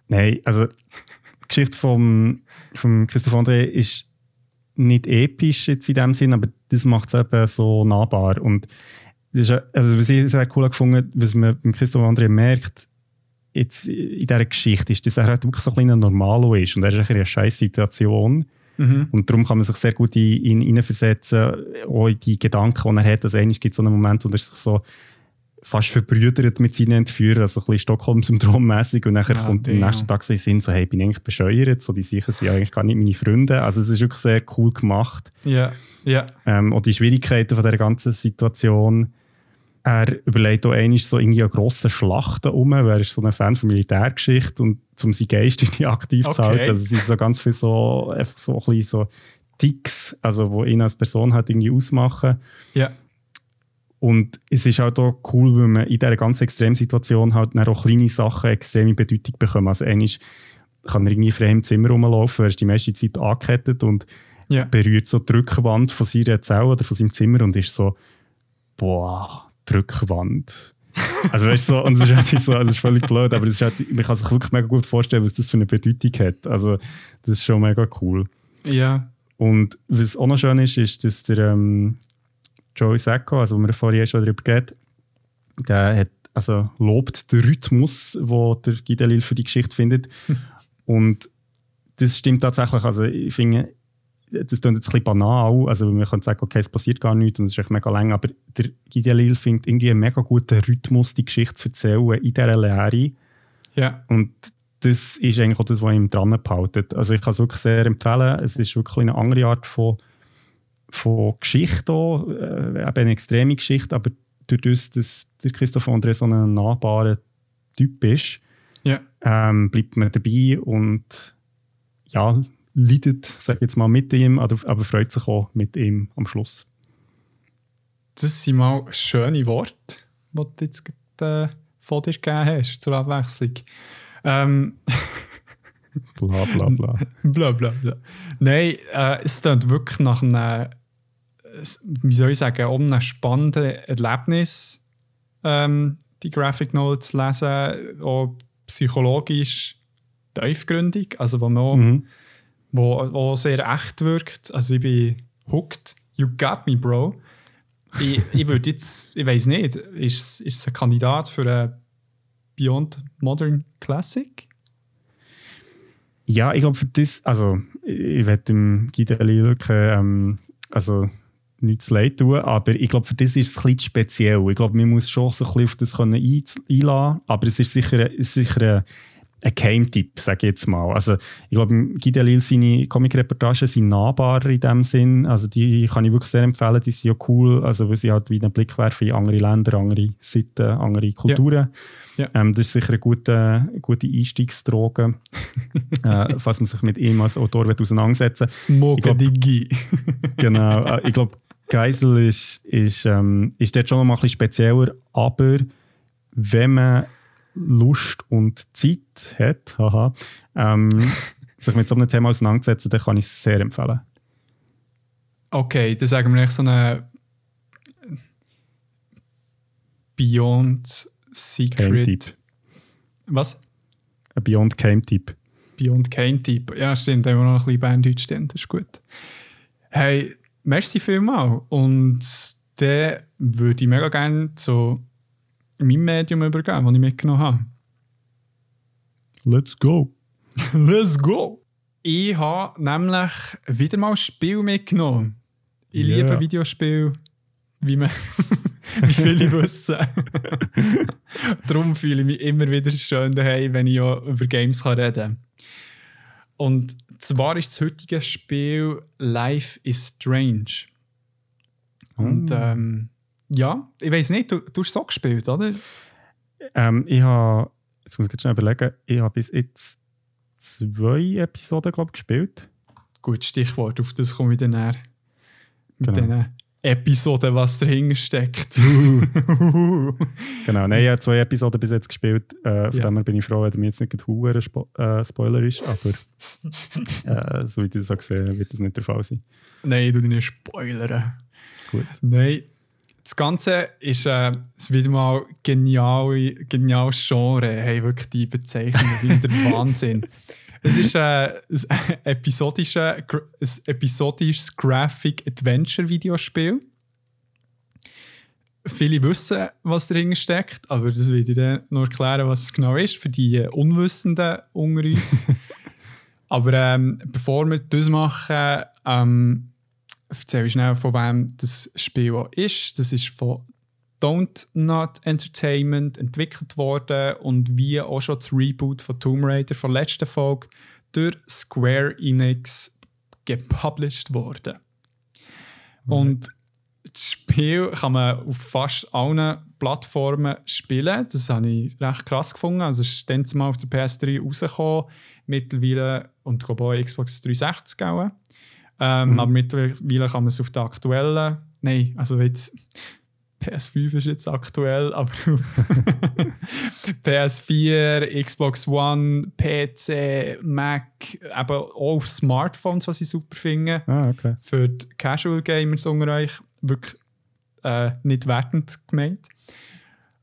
Nein, also die Geschichte von vom Christoph André ist nicht episch jetzt in dem Sinn, aber das macht es eben so nahbar. Und das ist, also was ich sehr cool gefunden was man beim Christoph André merkt, jetzt in dieser Geschichte, ist, dass er halt wirklich so ein kleiner Normalo ist und er ist in einer scheiß Situation Mhm. Und darum kann man sich sehr gut in ihn hineinversetzen, auch in die Gedanken, die er hat. Also eigentlich gibt es so einen Moment, wo er sich so fast verbrüdert mit seinen Entführern, also ein bisschen Stockholm-Syndrom-mäßig und dann ja, kommt am nächsten Tag so in Sinn, so, hey, bin ich eigentlich bescheuert? So, die sicher sind eigentlich gar nicht meine Freunde. Also es ist wirklich sehr cool gemacht. Ja, ja. Ähm, und die Schwierigkeiten von der ganzen Situation er überlegt auch einmal so irgendwie eine grosse Schlachten um, weil er ist so ein Fan von Militärgeschichte und um seinen Geist irgendwie aktiv okay. zu halten. Also es ist so ganz viel so, einfach so ein bisschen so Ticks, also wo ihn als Person halt irgendwie ausmachen. Ja. Und es ist halt auch cool, weil man in dieser ganz extremen Situation halt auch kleine Sachen extreme Bedeutung bekommen. Also einmal kann er irgendwie frei im Zimmer rumlaufen, er ist die meiste Zeit angekettet und ja. berührt so die Rückwand von seiner Zelle oder von seinem Zimmer und ist so, boah, Rückwand. Also weißt du, so, und es ist halt so, also ist völlig blöd, aber ist halt, man kann sich wirklich mega gut vorstellen, was das für eine Bedeutung hat. Also das ist schon mega cool. Ja. Und was auch noch schön ist, ist, dass der ähm, Joey Sacco, also wo wir vorhin schon darüber geredet der hat, also lobt den Rhythmus, den der Gidelil für die Geschichte findet. und das stimmt tatsächlich. Also ich finde, das klingt jetzt ein bisschen banal, also man kann sagen, okay, es passiert gar nichts und es ist echt mega lang, aber der Gideon findet irgendwie einen mega guten Rhythmus, die Geschichte zu erzählen in dieser Lehre. Ja. Und das ist eigentlich auch das, was ihm dran behaltet. Also ich kann es wirklich sehr empfehlen. Es ist wirklich eine andere Art von, von Geschichte, auch, äh, eben eine extreme Geschichte, aber durch das, dass der Christoph André so ein nahbarer Typ ist, ja. ähm, bleibt man dabei und ja, leidet, sage ich jetzt mal, mit ihm, aber, aber freut sich auch mit ihm am Schluss. Das sind mal schöne Worte, die du jetzt äh, von dir gegeben hast, zur Abwechslung. Ähm, bla bla bla. bla bla bla. Nein, äh, es klingt wirklich nach einem, wie soll ich sagen, um einem spannenden Erlebnis, ähm, die Graphic Novel zu lesen, auch psychologisch tiefgründig, also wo man auch mhm wo, wo sehr echt wirkt. Also ich bin hooked. You got me, Bro. ich ich würde jetzt, ich weiß nicht, ist, ist es ein Kandidat für ein Beyond Modern Classic? Ja, ich glaube, für das, also ich werde dem Guidelli wirklich, ähm, also nichts leid tun, aber ich glaube, für das ist es ein bisschen speziell. Ich glaube, man muss schon so ein bisschen auf das können einladen, aber es ist sicher, ist sicher ein, Geheimtipp, sage ich jetzt mal. Also ich glaube, Guy Lil, seine Comic-Reportagen sind nahbarer in dem Sinn, also die kann ich wirklich sehr empfehlen, die sind ja cool, also weil sie halt wie einen Blick werfen in andere Länder, andere Seiten, andere Kulturen. Ja. Ja. Ähm, das ist sicher eine gute, gute Einstiegsdroge, äh, falls man sich mit ihm als Autor auseinandersetzen will. Smoke Digi. genau. Äh, ich glaube, Geisel ist, ist, ähm, ist dort schon mal ein bisschen spezieller, aber wenn man Lust und Zeit hat, haha, ähm, sich mit so einem Thema auseinandersetzen, dann kann ich es sehr empfehlen. Okay, dann sagen wir echt so eine Beyond Secret. Was? Ein Beyond Game Typ. Beyond Game Typ. Ja, stimmt, da haben wir noch ein bisschen Berndeutsch stehen, das ist gut. Hey, merci vielmals. Und dann würde ich mega gerne zu meinem Medium übergeben, das ich mitgenommen habe. Let's go. Let's go. Ich habe nämlich wieder mal ein Spiel mitgenommen. Ich yeah. liebe Videospiele, wie, man wie viele wissen. Darum fühle ich mich immer wieder schön daheim, wenn ich ja über Games reden kann. Und zwar ist das heutige Spiel Life is Strange. Und mm. ähm, ja, ich weiß nicht, du, du hast so gespielt, oder? Ähm, ich habe, jetzt muss ich schnell überlegen, ich habe bis jetzt zwei Episoden, glaube ich, gespielt. Gut, Stichwort, auf das komme ich dann näher. Mit genau. diesen Episoden, was dahinter steckt. genau, nein, ich habe zwei Episoden bis jetzt gespielt. Äh, von ja. dem bin ich froh, dass mir jetzt nicht ein Spo äh, Spoiler ist, aber äh, so wie ich das so gesehen wird das nicht der Fall sein. Nein, du nicht spoilern. Gut. Nein, das Ganze ist äh, wieder mal genial, geniales Genre. Hey, wirklich die Bezeichnung wieder Wahnsinn. Es ist äh, ein, episodische, ein episodisches Graphic Adventure Videospiel. Viele wissen, was dahinter steckt, aber das will ich dann noch erklären, was es genau ist, für die Unwissenden unter uns. aber ähm, bevor wir das machen, ähm, erzähle ich schnell, von wem das Spiel ist. Das ist von Don't Not Entertainment entwickelt worden und wie auch schon das Reboot von Tomb Raider von letzter Folge durch Square Enix gepublished worden. Mhm. Und das Spiel kann man auf fast allen Plattformen spielen. Das habe ich recht krass gefunden. Also es ist dann mal auf der PS3 rausgekommen, mittlerweile und glaube auch Xbox 360 auch. Ähm, mhm. Aber mittlerweile kann man es auf der aktuellen, nein, also jetzt PS5 ist jetzt aktuell, aber PS4, Xbox One, PC, Mac, eben auch auf Smartphones, was ich super finde. Ah, okay. Für die Casual Gamers unter euch wirklich äh, nicht wertend gemeint.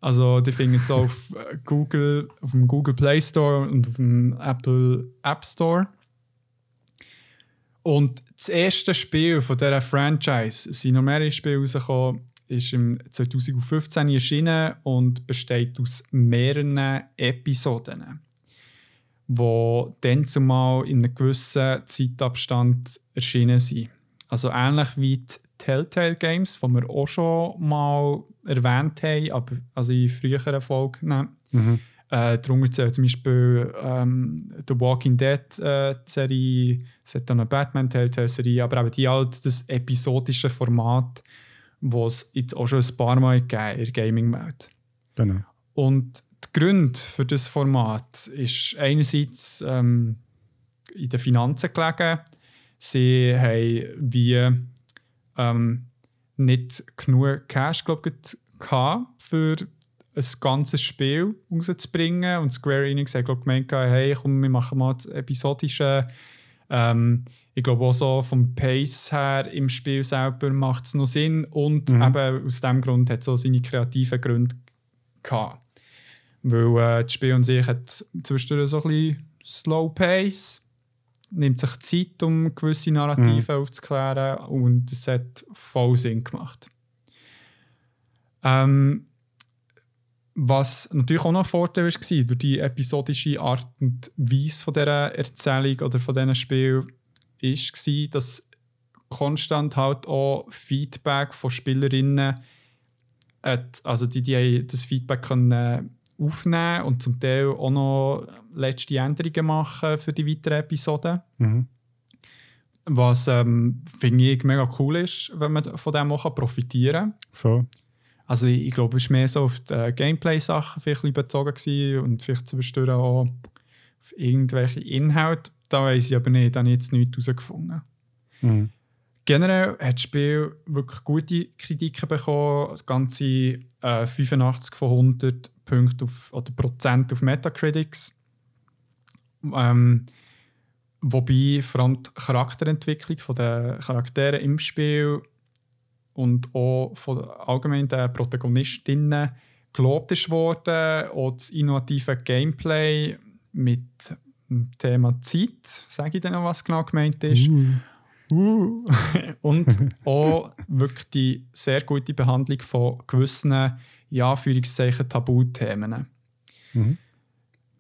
Also die finden es auf äh, Google, auf dem Google Play Store und auf dem Apple App Store. Und das erste Spiel von dieser Franchise, es sind noch mehrere Spiele rausgekommen, ist im 2015 erschienen und besteht aus mehreren Episoden, die dann zumal in einem gewissen Zeitabstand erschienen sind. Also ähnlich wie die Telltale Games, die wir auch schon mal erwähnt haben, aber also in früheren Folgen. Mhm. Äh, darunter zählt zum Beispiel ähm, The Walking Dead äh, Serie, es hat dann eine Batman Telltale Serie, aber eben die halt das episodische Format, was es jetzt auch schon ein paar Mal gegeben in der Gaming-Welt. Genau. Und der Grund für das Format ist einerseits ähm, in den Finanzen gelegen. Sie haben wie ähm, nicht genug Cash glaub, für ein ganzes Spiel rauszubringen. Und Square Enix hat glaub, gemeint, hey, komm, wir machen mal das episodische. Ähm, ich glaube auch so vom Pace her im Spiel selber macht es noch Sinn. Und mhm. eben aus diesem Grund hat es auch seine kreativen Gründe gehabt. Weil äh, das Spiel an sich hat zwischendurch so ein bisschen Slow Pace. nimmt sich Zeit, um gewisse Narrative Mhm. aufzuklären und es hat voll Sinn gemacht. Ähm, was natürlich auch noch ein Vorteil war, durch die episodische Art und Weise von dieser Erzählung oder von diesem Spiel, ist, war, dass konstant halt auch Feedback von Spielerinnen hat, also die, die das Feedback können aufnehmen und zum Teil auch noch letzte Änderungen machen für die weiteren Episoden. Mhm. Was ähm, finde ich mega cool ist, wenn man von dem auch profitieren kann. Voll. Also ich, ich glaube, es war mehr so auf die äh, Gameplay-Sachen vielleicht bezogen gewesen und vielleicht zwischendurch auch auf irgendwelche Inhalte. Da weiß ich aber nicht, da habe ich jetzt nichts herausgefunden. Mhm. Generell hat das Spiel wirklich gute Kritiken bekommen. Das ganze äh, 85 von 100 Punkte auf, oder Prozent auf Metacritics. Ähm, wobei vor allem die Charakterentwicklung der Charaktere im Spiel und auch von allgemein den Protagonistinnen gelobt ist worden. Auch das innovative Gameplay mit dem Thema Zeit, sage ich dann noch, was genau gemeint ist. Uh. und auch wirklich die sehr gute Behandlung von gewissen, ja, Anführungszeichen, Tabuthemen. Mhm.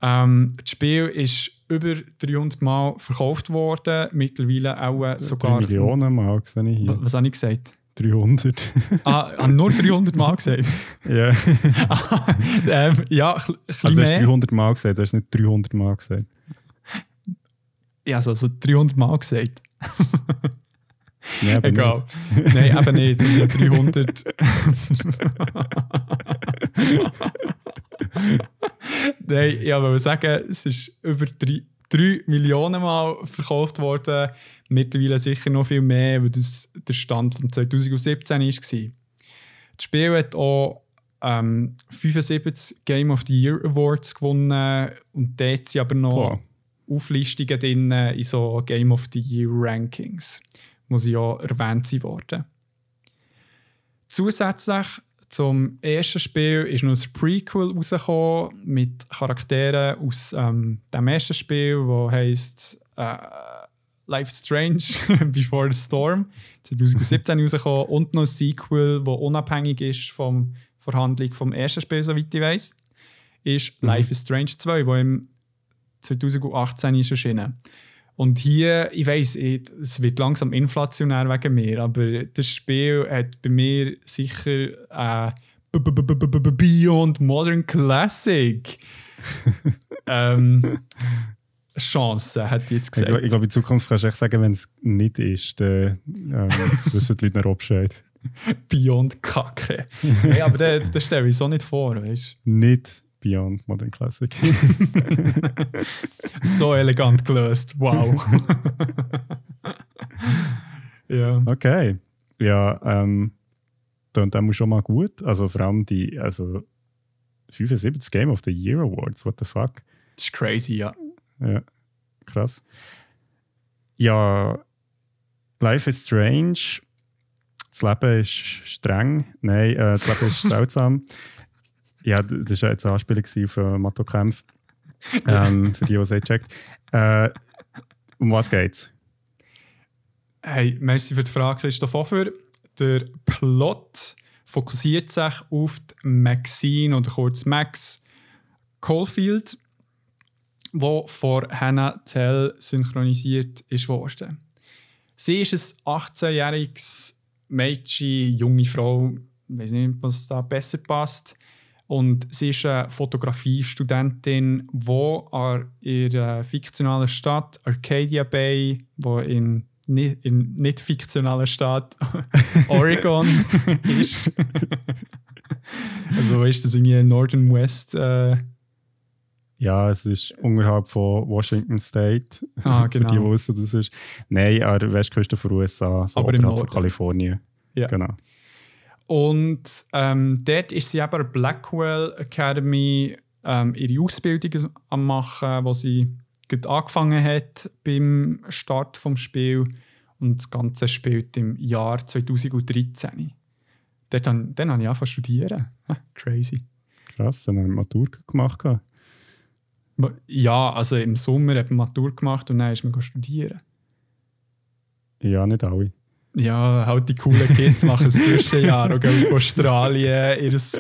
Ähm, das Spiel ist über 300 Mal verkauft worden, mittlerweile auch äh, sogar... Drei Millionen Mal sehe ich hier. Was habe ich gesagt? 300. Ah, ah, nur 300 Mal gesagt. ja. ähm, ja, ein bisschen Also du hast mehr. 300 Mal gesagt, du hast nicht 300 Mal gesagt. Ja, also, also 300 Mal gesagt. Nee, Egal. nicht. Nein, eben nicht. sondern 300. Nein, ich wollte sagen, es ist über 3, 3 Millionen Mal verkauft worden. Mittlerweile sicher noch viel mehr, weil das der Stand von 2017 war. Das Spiel hat auch ähm, 75 Game of the Year Awards gewonnen und dort sind aber noch Boah. Auflistungen drin in so Game of the Year Rankings, muss ja erwähnt sein worden. Zusätzlich zum ersten Spiel ist noch ein Prequel rausgekommen mit Charakteren aus ähm, dem ersten Spiel, das heisst äh, Life is Strange Before the Storm, 2017 rausgekommen und noch ein Sequel, das unabhängig ist vom Verhandlung vom ersten Spiel, soweit ich weiß, ist Mhm. Life is Strange 2, wo im 2018 ist erschienen. Und hier, ich weiss, es wird langsam inflationär wegen mir, aber das Spiel hat bei mir sicher äh, Beyond Modern Classic ähm, Chancen, hat jetzt Ich, gesagt. glaub- ich glaube, in Zukunft kannst du echt sagen, wenn es nicht ist, dann ähm, wissen die Leute noch Bescheid. Beyond Kacke. hey, aber das, das stelle ich so nicht vor, weißt Nicht Beyond Modern Classic. du? So elegant gelöst, wow. ja. Okay. Ja, ähm, dann, dann muss schon mal gut. Also vor allem die, also 75 Game of the Year Awards, what the fuck. Das ist crazy, ja. Ja, krass. Ja, Life is Strange. Das Leben ist streng. Nein, äh, das Leben ist seltsam. Ja, das war jetzt eine Anspielung auf äh, Matto Kempf. Ähm, für die, die es nicht checkt. Äh, um was geht's? Hey, merci für die Frage, Christoph Offer. Der Plot fokussiert sich auf die Maxine oder kurz Max Caulfield, wo von Hannah Tell synchronisiert ist worden. Sie ist ein 18-jähriges Mädchen, junge Frau, ich weiß nicht, was da besser passt. Und sie ist eine Fotografiestudentin, die an ihrer fiktionalen Stadt Arcadia Bay, wo in nicht, in nicht fiktionalen Stadt Oregon ist. also ist das irgendwie Northern West. Äh, Ja, es ist unterhalb von Washington State. Ah, Für die, die genau. wissen, das ist. Nein, an der Westküste von USA, so Aber im oberhalb von Norden. Kalifornien. Ja. Genau. Und ähm, dort ist sie der Blackwell Academy ähm, ihre Ausbildung am machen, wo sie gerade angefangen hat beim Start vom Spiel und das Ganze spielt im Jahr 2013. Dort han, dann habe ich angefangen zu studieren. Ha, Crazy. Krass, dann haben wir Matur gemacht. Ja, also im Sommer hat man Matur gemacht und dann ist man studieren. Ja, nicht alle. Ja, halt die coolen Kids machen es Zwischenjahr und gehen auf Australien ihres,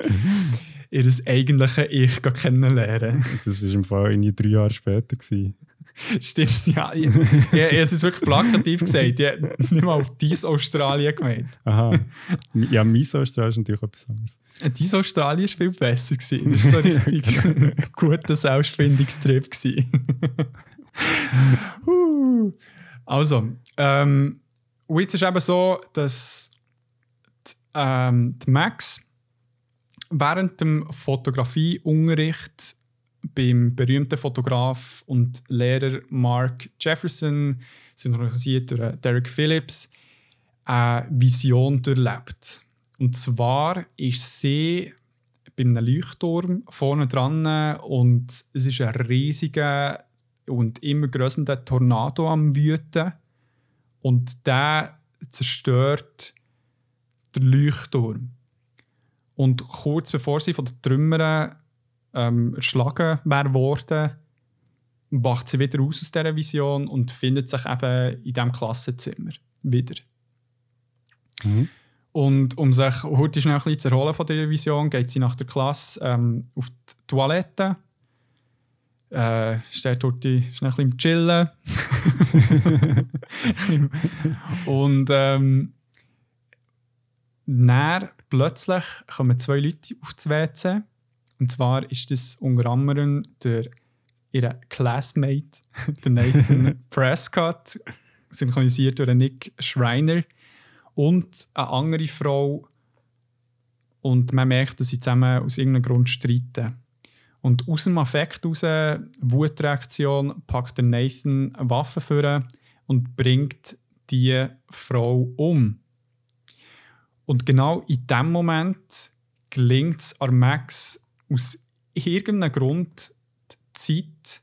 ihres eigentlichen Ich kennenlernen. Das war im Fall irgendwie drei Jahre später. Gewesen. Stimmt, ja. Ich habe es wirklich plakativ gesagt. Ich habe nicht mal auf dies Australien gemeint. Aha. Ja, mein Australien ist natürlich etwas anderes. Dies Australien war viel besser. Gewesen. Das war so ein richtig guter Selbstfindungstrip. also, ähm, und jetzt ist es eben so, dass die, ähm, die Max während dem Fotografieunterricht beim berühmten Fotograf und Lehrer Mark Jefferson, synchronisiert durch Derek Phillips, eine Vision durchlebt. Und zwar ist sie bei einem Leuchtturm vorne dran und es ist ein riesiger und immer größer Tornado am Wüten. Und der zerstört den Leuchtturm. Und kurz bevor sie von den Trümmern ähm, erschlagen wäre worden, wacht sie wieder aus aus dieser Vision und findet sich eben in diesem Klassenzimmer wieder. Mhm. Und um sich heute schnell ein bisschen zu erholen von dieser Vision, geht sie nach der Klasse ähm, auf die Toilette, äh, steht dort schnell ein bisschen chillen. und ähm, dann plötzlich kommen zwei Leute auf das WC und zwar ist das unter anderem der, ihr Classmate, der Nathan Prescott, synchronisiert durch Nick Schreiner, und eine andere Frau. Und man merkt, dass sie zusammen aus irgendeinem Grund streiten. Und aus dem Affekt heraus, Wutreaktion, packt der Nathan eine Waffe vor und bringt die Frau um. Und genau in dem Moment gelingt es Max, aus irgendeinem Grund die Zeit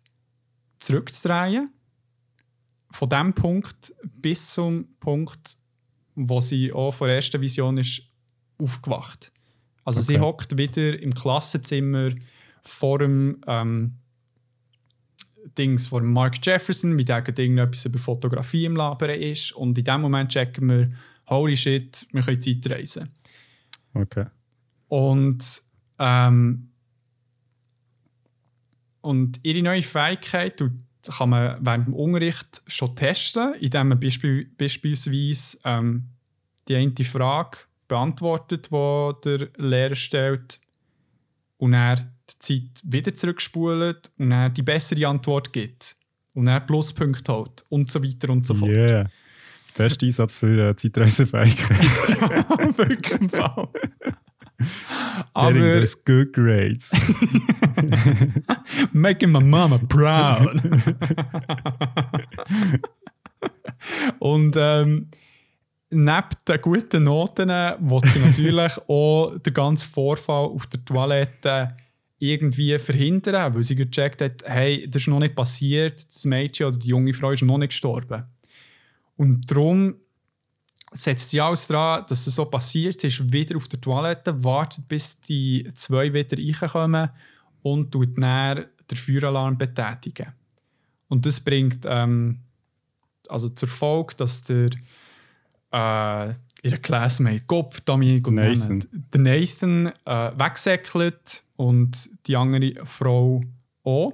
zurückzudrehen. Von dem Punkt bis zum Punkt, wo sie auch vor der ersten Vision ist aufgewacht. Also okay. sie hockt wieder im Klassenzimmer vor dem ähm, Dings vor Mark Jefferson, mit dem irgendetwas über Fotografie im Labern ist. Und in dem Moment checken wir, holy shit, wir können Zeit reisen. Okay. Und ähm, und ihre neue Fähigkeit kann man während dem Unterricht schon testen, indem man beispiel, beispielsweise ähm, die eine Frage beantwortet, die der Lehrer stellt, und er die Zeit wieder zurückspult und er die bessere Antwort gibt. Und er Pluspunkte hat und so weiter und so fort. Yeah. Bester Einsatz für äh, Zeitreisefähigkeit. Wirklich im Fall. Aber those good grades. Making my mama proud. Und ähm, neben den guten Noten wollte sie natürlich auch den ganzen Vorfall auf der Toilette irgendwie verhindern, weil sie gecheckt hat, hey, das ist noch nicht passiert, das Mädchen oder die junge Frau ist noch nicht gestorben. Und darum setzt sie alles daran, dass es so passiert. Sie ist wieder auf der Toilette, wartet, bis die zwei wieder reinkommen und tut dann den Feueralarm betätigen. Und das bringt ähm, also zur Folge, dass der äh, ihr Classmate Kopf, Dominik und Nathan, der Nathan äh, wegsäckelt und die andere Frau auch.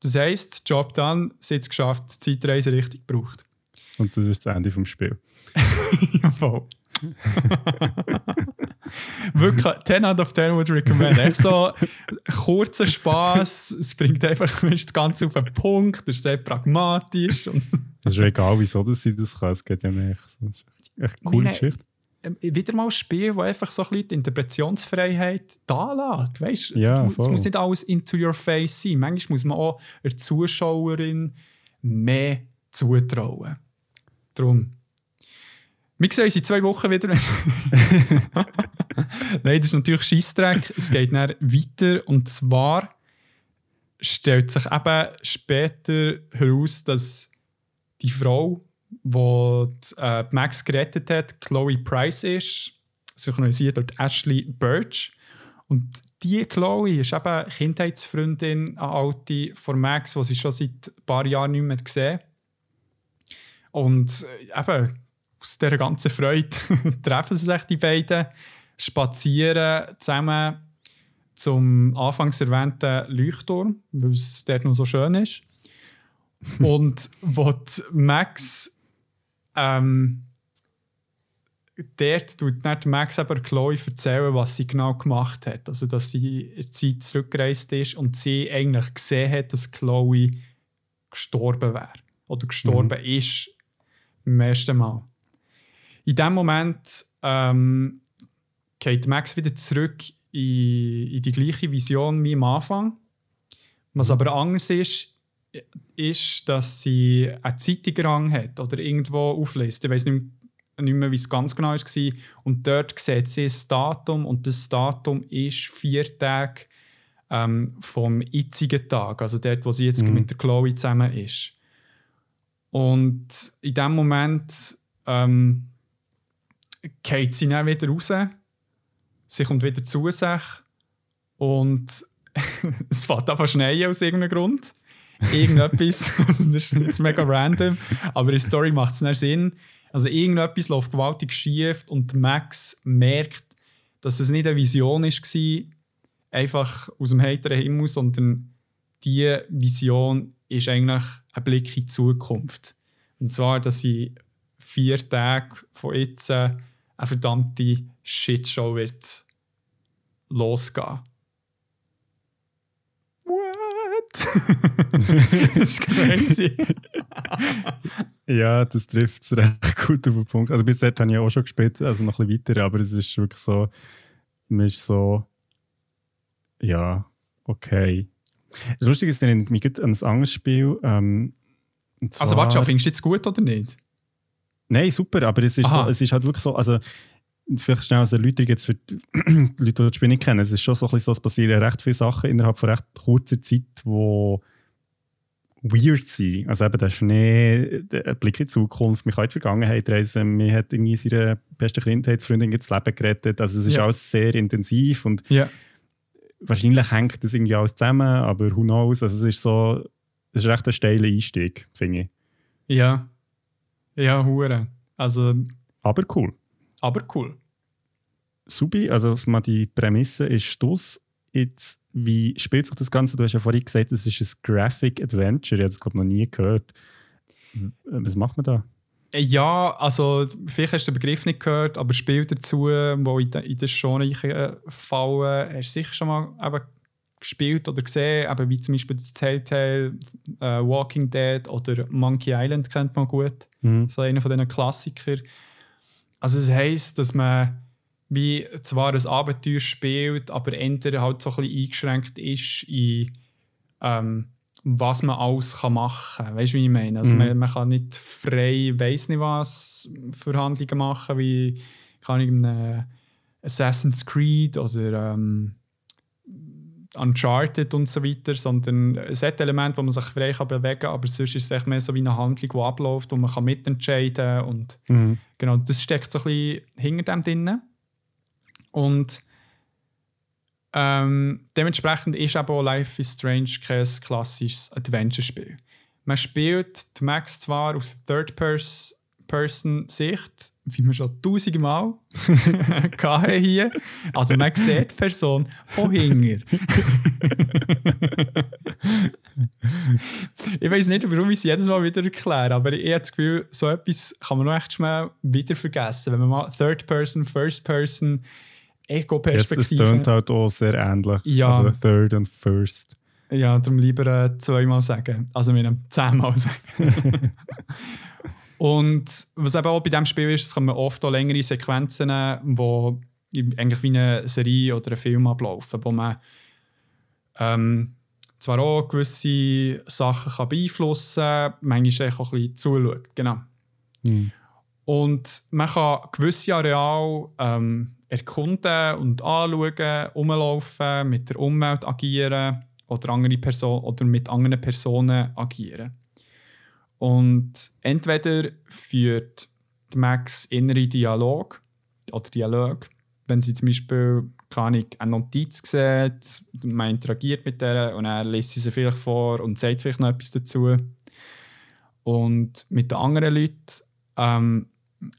Das heisst, Job done, sie hat es geschafft, die Zeitreise richtig gebraucht. Und das ist das Ende des Spiels. voll. Wirklich, 10 out of 10 would recommend. Echt so kurzer Spass, es bringt einfach das Ganze auf den Punkt, das ist sehr pragmatisch. Und das ist egal, wieso dass sie das kann. Es geht ja mehr. Das ist echt eine coole Meine, Geschichte. Ähm, wieder mal ein Spiel, das einfach so ein bisschen die Interpretationsfreiheit da lässt. Weißt, ja, es muss nicht alles into your face sein. Manchmal muss man auch der Zuschauerin mehr zutrauen. Darum. Wir sehen uns in zwei Wochen wieder. Nein, das ist natürlich Scheissdreck. Es geht dann weiter. Und zwar stellt sich eben später heraus, dass die Frau, die, äh, Max gerettet hat, Chloe Price ist, synchronisiert durch Ashley Birch. Und die Chloe ist eben Kindheitsfreundin, eine alte von Max, die sie schon seit ein paar Jahren nicht mehr gesehen Und äh, eben aus dieser ganzen Freude treffen sie sich die beiden, spazieren zusammen zum anfangs erwähnten Leuchtturm, weil es dort noch so schön ist. Und wo Max ähm, dort tut nicht Max aber Chloe erzählen, was sie genau gemacht hat. Also, dass sie in Zeit zurückgereist ist und sie eigentlich gesehen hat, dass Chloe gestorben wäre. Oder gestorben mhm. ist beim ersten Mal. In dem Moment ähm, geht Max wieder zurück in, in die gleiche Vision wie am Anfang. Was mhm. aber anders ist, ist, dass sie eine Zeitung hat oder irgendwo aufliest. Ich weiß nicht, nicht mehr, wie es ganz genau war. Und dort sieht sie das Datum und das Datum ist vier Tage ähm, vom jetzigen Tag, also dort, wo sie jetzt mhm. mit der Chloe zusammen ist. Und in dem Moment ähm, geht sie dann wieder raus, sie kommt wieder zu sich und es fährt einfach schneien aus irgendeinem Grund. Irgendetwas, das ist jetzt mega random, aber die Story macht es nicht Sinn. Also irgendetwas läuft gewaltig schief und Max merkt, dass es nicht eine Vision war, einfach aus dem heiteren Himmel, sondern diese Vision ist eigentlich ein Blick in die Zukunft. Und zwar, dass sie vier Tage von jetzt eine verdammte Shitshow wird losgehen. das ist crazy. ja, das trifft es recht gut auf den Punkt. Also bis jetzt habe ich auch schon gespielt, also noch ein bisschen weiter, aber es ist wirklich so, man ist so, ja, okay. Das Lustige ist, ich mich an ein anderes Spiel. Ähm, also warte, findest du jetzt gut oder nicht? Nein, super, aber es ist, so, es ist halt wirklich so, also vielleicht schnell als Erläuterung jetzt für die Leute, die das Spiel nicht kennen. Es ist schon so, ein bisschen so, es passieren recht viele Sachen innerhalb von recht kurzer Zeit, die weird sind. Also eben der Schnee, der Blick in die Zukunft, kann in die Vergangenheit reisen, man hat irgendwie seine beste Kindheitsfreundin das Leben gerettet. Also es ist ja. alles sehr intensiv und ja. wahrscheinlich hängt das irgendwie alles zusammen, aber who knows. Also es ist so, es ist recht ein steiler Einstieg, finde ich. Ja. Ja, hure. Also... Aber cool. Aber cool. Subi, also mal die Prämisse ist das. Jetzt, wie spielt sich das Ganze? Du hast ja vorhin gesagt, es ist ein Graphic Adventure. Ich habe das glaube noch nie gehört. Was macht man da? Ja, also vielleicht hast du den Begriff nicht gehört, aber Spiele dazu, die in, in das Genre fallen, hast du sicher schon mal eben gespielt oder gesehen, eben wie zum Beispiel das Telltale, äh, Walking Dead oder Monkey Island kennt man gut. Mhm. So einer von diesen Klassikern. Also es heisst, dass man wie zwar ein Abenteuer spielt, aber eher halt so ein bisschen eingeschränkt ist in ähm, was man alles kann machen kann. Weißt du, wie ich meine? Also mhm. man, man, kann nicht frei, weiß nicht was, für Handlungen machen, wie kann ich einem Assassin's Creed oder ähm, Uncharted und so weiter, sondern es hat Elemente, wo man sich frei kann bewegen kann, aber sonst ist es echt mehr so wie eine Handlung, die abläuft und man kann mitentscheiden und mhm. genau, das steckt so ein bisschen hinter dem drin. Und ähm, dementsprechend ist aber auch Life is Strange kein klassisches Adventure-Spiel. Man spielt die Max zwar aus Third-Person-Sicht, wie wir schon tausendmal hatten hier. Also man sieht die Person von hinten. ich weiß nicht, warum ich es jedes Mal wieder erkläre, aber ich habe das Gefühl, so etwas kann man noch echt schnell wieder vergessen. Wenn man mal Third Person, First Person, Ego-Perspektive... Es klingt halt auch sehr ähnlich. Ja. Also Third und First. Ja, darum lieber äh, zweimal sagen. Also mit einem zehnmal sagen. Und was eben auch bei diesem Spiel ist, es man oft auch längere Sequenzen wo eigentlich wie eine Serie oder ein Film ablaufen, wo man ähm, zwar auch gewisse Sachen kann beeinflussen kann, manchmal auch ein bisschen zuschaut. Genau. Mhm. Und man kann gewisse Areale ähm, erkunden und anschauen, umlaufen, mit der Umwelt agieren oder, andere Person oder mit anderen Personen agieren. Und entweder führt Max innere Dialog oder Dialog wenn sie zum Beispiel keine eine Notiz sieht, man interagiert mit der und er liest sie sie vielleicht vor und sagt vielleicht noch etwas dazu. Und mit den anderen Leuten ähm,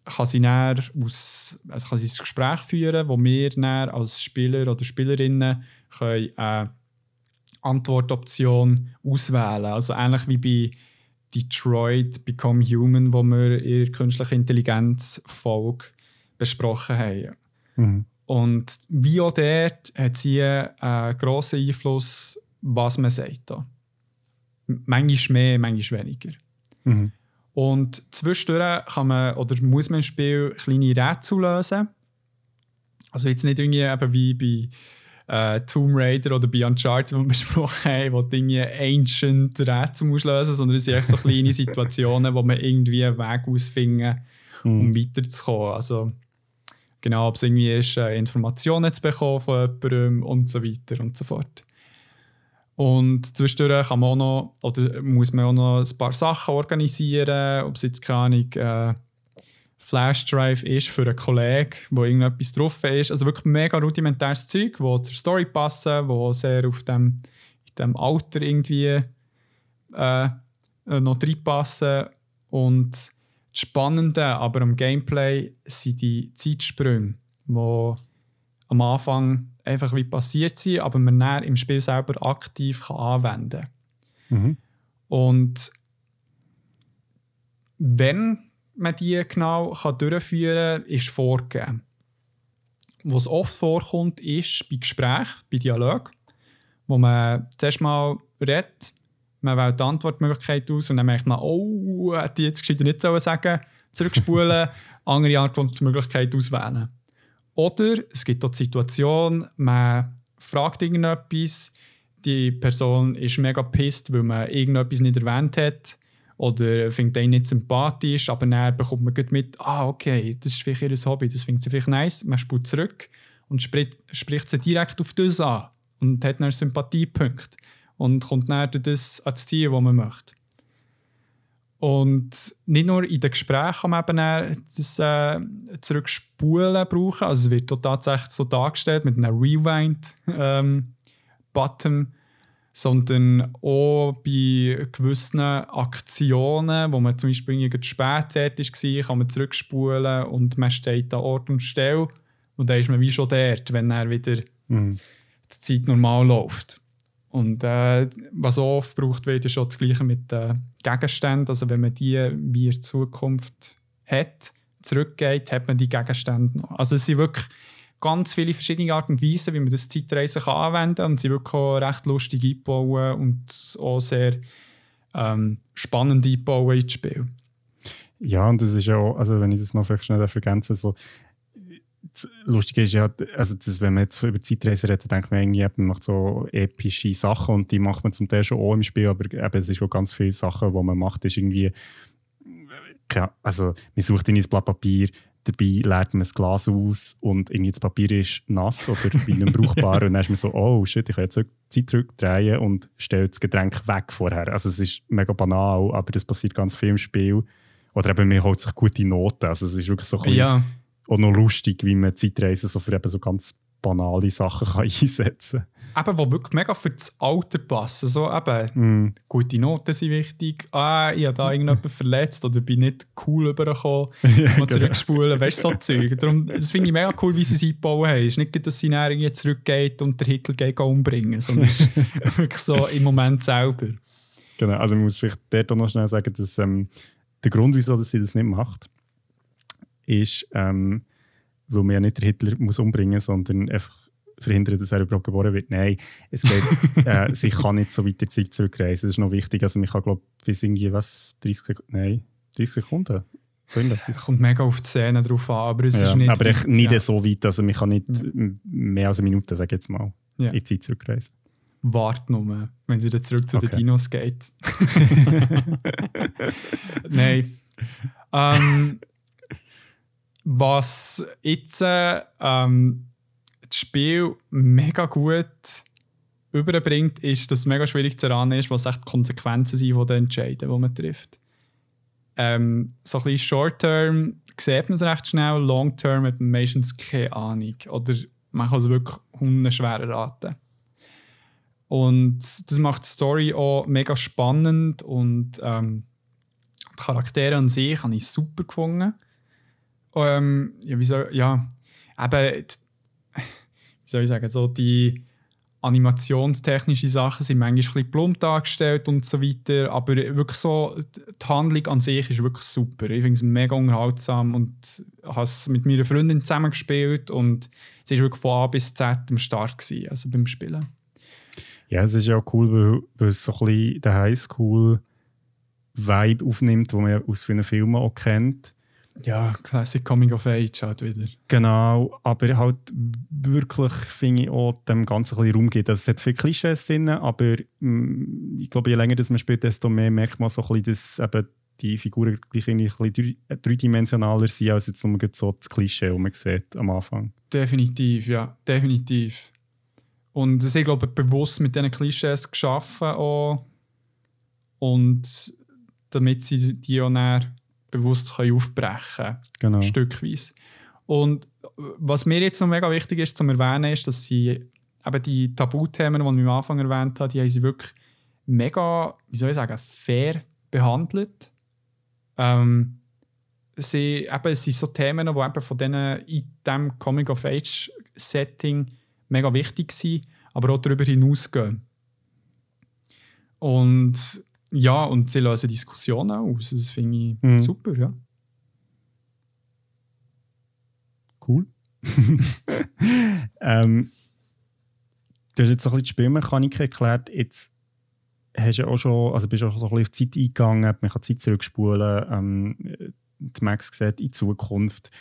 kann sie dann aus, also kann sie ein Gespräch führen, wo wir dann als Spieler oder Spielerinnen können, äh, Antwortoption auswählen. Also ähnlich wie bei Detroit Become Human, wo wir in der künstlichen Intelligenz Folge besprochen haben. Mhm. Und wie auch dort hat sie einen grossen Einfluss, was man sagt. Da. Manchmal mehr, manchmal weniger. Mhm. Und zwischendurch kann man oder muss man im Spiel kleine Rätsel lösen. Also jetzt nicht irgendwie eben wie bei äh, Tomb Raider oder bei Uncharted, die wir besprochen haben, wo Dinge ancient Rätsel muss lösen sondern es sind echt so kleine Situationen, wo man irgendwie einen Weg ausfinden, um mhm. weiterzukommen. Also genau, ob es irgendwie ist, äh, Informationen zu bekommen von jemandem und so weiter und so fort. Und zwischendurch kann man auch noch, oder muss man auch noch ein paar Sachen organisieren, ob es jetzt keine Ahnung, äh, Flashdrive ist für einen Kollegen, wo irgendetwas drauf ist. Also wirklich mega rudimentäres Zeug, das zur Story passen, wo sehr auf dem, in dem Alter irgendwie äh, noch reinpassen. Und das Spannende aber am Gameplay sind die Zeitsprünge, die am Anfang einfach wie passiert sind, aber man dann im Spiel selber aktiv kann anwenden kann. Mhm. Und wenn man die genau kann durchführen kann, ist vorgegeben. Was oft vorkommt, ist bei Gesprächen, bei Dialog, wo man zuerst mal redet, man wählt die Antwortmöglichkeit aus und dann merkt man, oh, hätte ich jetzt gescheiter nicht sagen zurückspulen, andere Antwortmöglichkeit auswählen. Oder es gibt auch die Situation, man fragt irgendetwas, die Person ist mega pisst, weil man irgendetwas nicht erwähnt hat oder findet einen nicht sympathisch, aber dann bekommt man mit, ah, okay, das ist vielleicht ihr Hobby, das findet sie vielleicht nice, man spult zurück und spricht, spricht sie direkt auf das an und hat einen Sympathiepunkt und kommt dann durch das ans Ziel, das man möchte. Und nicht nur in den Gesprächen kann man eben das äh, Zurückspulen brauchen. Also es wird tatsächlich so dargestellt mit einem Rewind-Button, ähm, sondern auch bei gewissen Aktionen, wo man zum Beispiel irgendwie spät fertig war, kann man zurückspulen und man steht an Ort und Stelle und dann ist man wie schon dort, wenn er wieder mhm. die Zeit normal läuft. Und äh, was auch oft gebraucht wird, ist auch das Gleiche mit den Gegenständen. Also wenn man die wie in Zukunft hat, zurückgeht, hat man die Gegenstände noch. Also es sind wirklich ganz viele verschiedene Arten und Weisen, wie man das Zeitreisen kann anwenden kann. Und sie wirklich auch recht lustig einbauen und auch sehr ähm, spannend einbauen ins Spiel. Ja, und das ist ja auch, also wenn ich das noch vielleicht schnell ergänze, so das Lustige ist ja, also das, wenn man jetzt über Zeitreisen redet, denkt man irgendwie, man macht so epische Sachen und die macht man zum Teil schon auch im Spiel, aber eben, es ist auch ganz viele Sachen, die man macht, ist irgendwie, also man sucht in ein Blatt Papier, dabei leert man das Glas aus und irgendwie das Papier ist nass oder wie nicht brauchbar und dann ist man so, oh shit, ich kann jetzt Zeit zurückdrehen und stelle das Getränk weg vorher. Also es ist mega banal, aber das passiert ganz viel im Spiel. Oder eben, man holt sich gute Noten, also es ist wirklich so ein ja auch noch lustig, wie man Zeitreisen so für eben so ganz banale Sachen kann einsetzen kann. Eben, die wirklich mega für das Alter passen. So eben, mm. gute Noten sind wichtig. Ah, ich habe da irgendjemanden verletzt oder bin nicht cool übergekommen. ja, mal genau. zurückspulen, weißt du, so Zeug. Darum, das finde ich mega cool, wie sie es eingebaut haben. Es ist nicht, dass sie nachher irgendwie zurückgeht und der Hitler geht umbringen, sondern es ist wirklich so im Moment selber. Genau, also man muss vielleicht dort noch schnell sagen, dass ähm, der Grund, wieso sie das nicht macht, ist, ähm, weil man ja nicht den Hitler muss umbringen muss, sondern einfach verhindern, dass er überhaupt geboren wird. Nein, es geht, äh, sie kann nicht so weiter Zeit zurückreisen. Das ist noch wichtig. Also man kann, glaube ich, bis irgendwie, was, 30 Sekunden, nein, 30 Sekunden. Es kommt mega auf die Szene drauf an, aber es ja, ist nicht... Aber echt nicht ja. so weit, also man kann nicht ja. mehr als eine Minute, sage ich jetzt mal, in die Zeit zurückreisen. Wart nur, wenn sie dann zurück zu okay. den Dinos geht. Nein. Ähm, was jetzt ähm, das Spiel mega gut überbringt, ist, dass es mega schwierig zu erahnen ist, was echt die Konsequenzen sind von den Entscheidungen, die man trifft. ähm, so ein bisschen Short-Term sieht man es recht schnell, Long-Term hat man meistens keine Ahnung. Oder man kann es wirklich schwer erraten. Und das macht die Story auch mega spannend und ähm, die Charaktere an sich habe ich super gefunden. Ähm, ja, wie soll, ja, eben, wie soll ich sagen, so die animationstechnischen Sachen sind manchmal ein bisschen plump dargestellt und so weiter, aber wirklich so, die Handlung an sich ist wirklich super. Ich finde es mega unterhaltsam und habe es mit meiner Freundin zusammengespielt und es war wirklich von A bis Z am Start, gewesen, also beim Spielen. Ja, es ist ja auch cool, weil, es so ein bisschen den Highschool-Vibe aufnimmt, den man aus vielen Filmen auch kennt. Ja, Classic Coming of Age halt wieder. Genau, aber halt wirklich finde ich auch dem Ganzen ein bisschen Raum gibt. Also es hat viele Klischees drin, aber mh, mm, ich glaube, je länger das man spielt, desto mehr merkt man so ein bisschen, dass eben die Figuren gleich ein bisschen dreidimensionaler sind als jetzt nur so das Klischee, das man sieht am Anfang. Definitiv, ja, definitiv. Und das ich glaube bewusst mit diesen Klischees geschaffen auch. Und damit sie die auch näher bewusst können aufbrechen können. Genau. Stückweise. Und was mir jetzt noch mega wichtig ist zu erwähnen, ist, dass sie eben die Tabuthemen, die ich am Anfang erwähnt habe, die haben sie wirklich mega, wie soll ich sagen, fair behandelt. Ähm, sie, eben, es sind so Themen, die eben von denen in diesem Coming-of-Age-Setting mega wichtig sind, aber auch darüber hinausgehen. Und ja, und sie lösen Diskussionen aus. Das finde ich mhm. super, ja. Cool. ähm, du hast jetzt so ein bisschen die Spielmechanik erklärt. Jetzt hast du auch schon, also bist du auch so ein bisschen auf die Zeit eingegangen, man kann Zeit zurückspulen. Ähm, die Max sieht in Zukunft.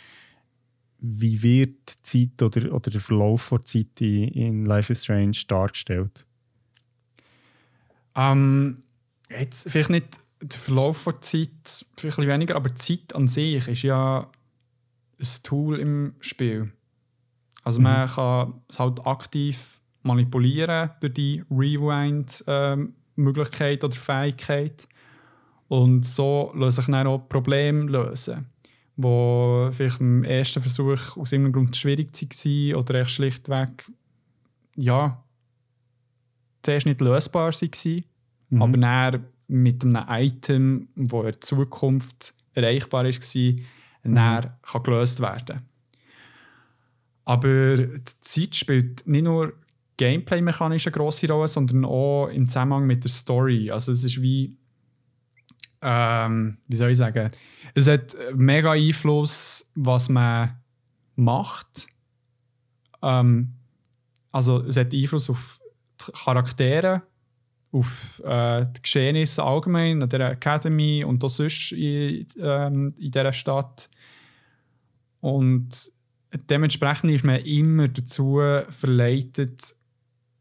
Wie wird die Zeit oder, oder der Verlauf der Zeit in, in Life is Strange dargestellt? Ähm, Jetzt vielleicht nicht der Verlauf der Zeit, vielleicht ein weniger, aber die Zeit an sich ist ja ein Tool im Spiel. Also mhm. man kann es halt aktiv manipulieren durch die Rewind-Möglichkeit ähm, oder Fähigkeit. Und so lassen sich dann auch Probleme lösen, die vielleicht im ersten Versuch aus irgendeinem Grund schwierig waren oder echt schlichtweg ja, zuerst nicht lösbar waren mhm. aber dann mit einem Item, das in der Zukunft erreichbar ist, mhm. kann gelöst werden Aber die Zeit spielt nicht nur gameplay-mechanisch eine grosse Rolle, sondern auch im Zusammenhang mit der Story. Also es ist wie, ähm, wie soll ich sagen, es hat mega Einfluss, was man macht. Ähm, also es hat Einfluss auf die Charaktere, auf äh, die Geschehnisse allgemein, an dieser Academy und auch sonst in, ähm, in dieser Stadt. Und dementsprechend ist man immer dazu verleitet,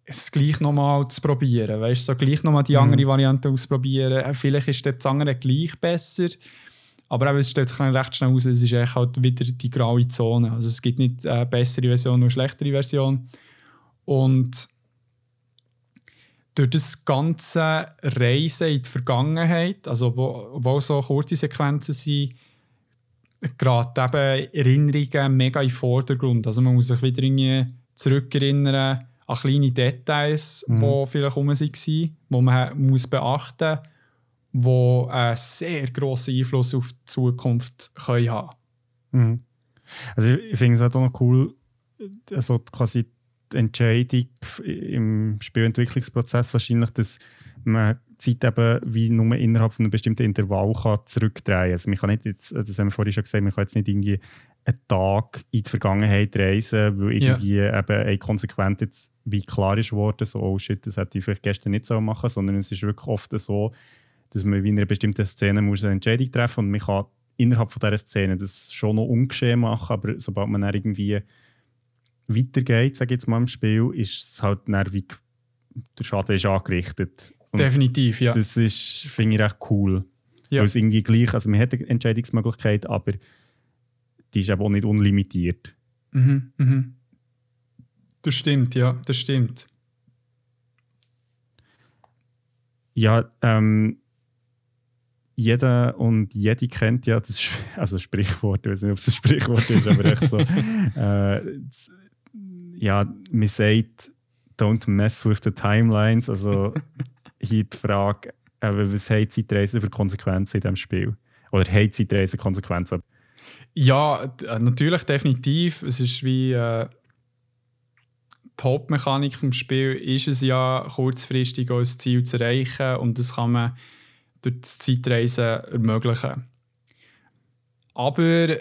es gleich nochmal zu probieren. Weißt du, so gleich nochmal die mhm. andere Variante ausprobieren. Äh, vielleicht ist der andere gleich besser. Aber eben, es stellt sich recht schnell aus, es ist halt wieder die graue Zone. Also es gibt nicht eine bessere Version oder eine schlechtere Version. Und durch das ganze Reisen in die Vergangenheit, also wo, wo so kurze Sequenzen sind, gerade eben Erinnerungen mega im Vordergrund. Also man muss sich wieder irgendwie zurückerinnern an kleine Details, mhm. die vielleicht rum waren, die man muss beachten muss, die einen sehr grossen Einfluss auf die Zukunft können haben mhm. Also ich finde es halt auch noch cool, also quasi die Entscheidung im Spielentwicklungsprozess wahrscheinlich, dass man Zeit eben wie nur innerhalb von einem bestimmten Intervall kann zurückdrehen kann. Also man kann nicht jetzt, das haben wir vorhin schon gesagt, man kann jetzt nicht irgendwie einen Tag in die Vergangenheit reisen, weil irgendwie ja. eben eine Konsequenz jetzt wie klar ist worden, so oh shit, das hätte ich vielleicht gestern nicht so machen, sondern es ist wirklich oft so, dass man wie in einer bestimmten Szene muss eine Entscheidung treffen und man kann innerhalb von dieser Szene das schon noch ungeschehen machen, aber sobald man dann irgendwie weitergeht, sage ich jetzt mal im Spiel, ist es halt wie der Schaden ist angerichtet. Und Definitiv, ja. Das ist, finde ich, recht cool. Ja. Weil es irgendwie gleich, also man hat eine Entscheidungsmöglichkeit, aber die ist aber auch nicht unlimitiert. Mhm, mhm. Das stimmt, ja, das stimmt. Ja, ähm, jeder und jede kennt ja das, also Sprichwort, ich weiß nicht, ob es ein Sprichwort ist, aber echt so, äh, ja, man sagt, don't mess with the timelines, also hier die Frage, äh, was hat Zeitreise für Konsequenzen in diesem Spiel? Oder hat Zeitreise Konsequenzen? Ja, äh, natürlich, definitiv. Es ist wie äh, die Hauptmechanik des Spiels ist es ja, kurzfristig ein Ziel zu erreichen und das kann man durch das Zeitreisen ermöglichen. Aber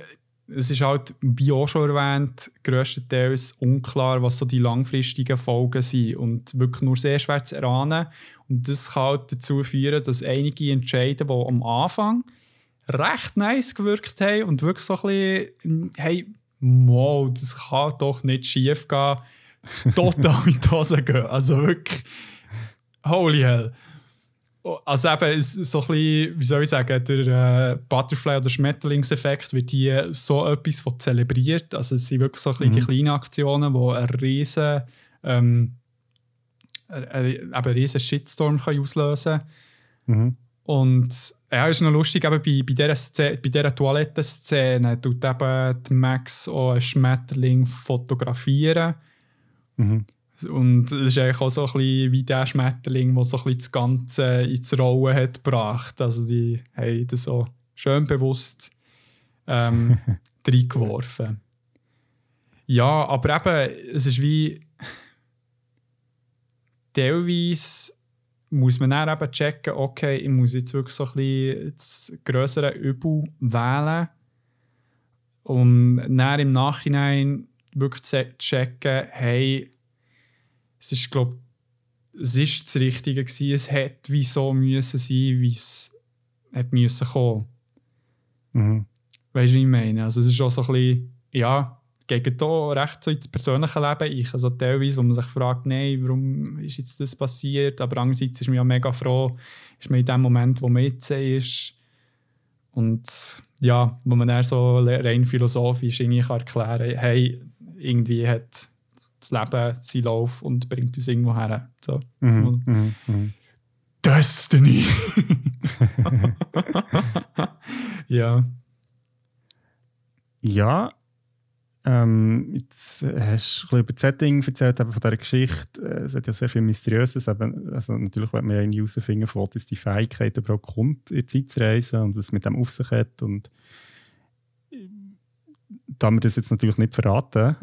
es ist halt, wie auch schon erwähnt, grösstenteils unklar, was so die langfristigen Folgen sind und wirklich nur sehr schwer zu erahnen. Und das kann halt dazu führen, dass einige Entscheidungen, die am Anfang recht nice gewirkt haben und wirklich so ein bisschen, hey, wow, das kann doch nicht schief gehen, total in die Hose gehen. Also wirklich, holy hell. Also eben, so ein bisschen, wie soll ich sagen, der äh, Butterfly- oder Schmetterlingseffekt wird hier so etwas von zelebriert. Also es sind wirklich so ein bisschen mhm. die kleinen Aktionen, die einen riesen, ähm, einen, einen riesen Shitstorm können auslösen können. Mhm. Und ja, ist noch lustig, eben bei, bei dieser, Szene, bei dieser Toilettenszene tut eben Max auch einen Schmetterling fotografieren. Mhm. Und das ist eigentlich auch so ein bisschen wie der Schmetterling, der so ein bisschen das Ganze ins Rollen hat gebracht. Also die haben das so schön bewusst ähm, reingeworfen. Ja, aber eben, es ist wie teilweise muss man dann eben checken, okay, ich muss jetzt wirklich so ein bisschen das größere Übel wählen und dann im Nachhinein wirklich checken, hey, es ist, glaube es ist das Richtige gewesen. Es hätte wie so müssen sein, wie es hätte müssen kommen. Mhm. Weißt du, wie ich meine? Also es ist auch so ein bisschen, ja, gegen da recht so ins persönliche Leben ich. Also teilweise, wo man sich fragt, nein, warum ist jetzt das passiert? Aber andererseits ist man ja mega froh, ist man in dem Moment, wo man jetzt ist. Und ja, wo man dann so rein philosophisch irgendwie kann erklären kann, hey, irgendwie hat das Leben seinen Lauf und bringt uns irgendwo her. So. Mhm, mhm, mhm. Destiny! ja. Ja, ähm, jetzt hast du ein über das Setting erzählt, eben von dieser Geschichte. Äh, es hat ja sehr viel Mysteriöses. Eben, also natürlich wird man ja irgendwie herausfinden, von wo die Fähigkeit überhaupt kommt, in die Zeit zu reisen und was mit dem auf sich hat. Und da wir das jetzt natürlich nicht verraten.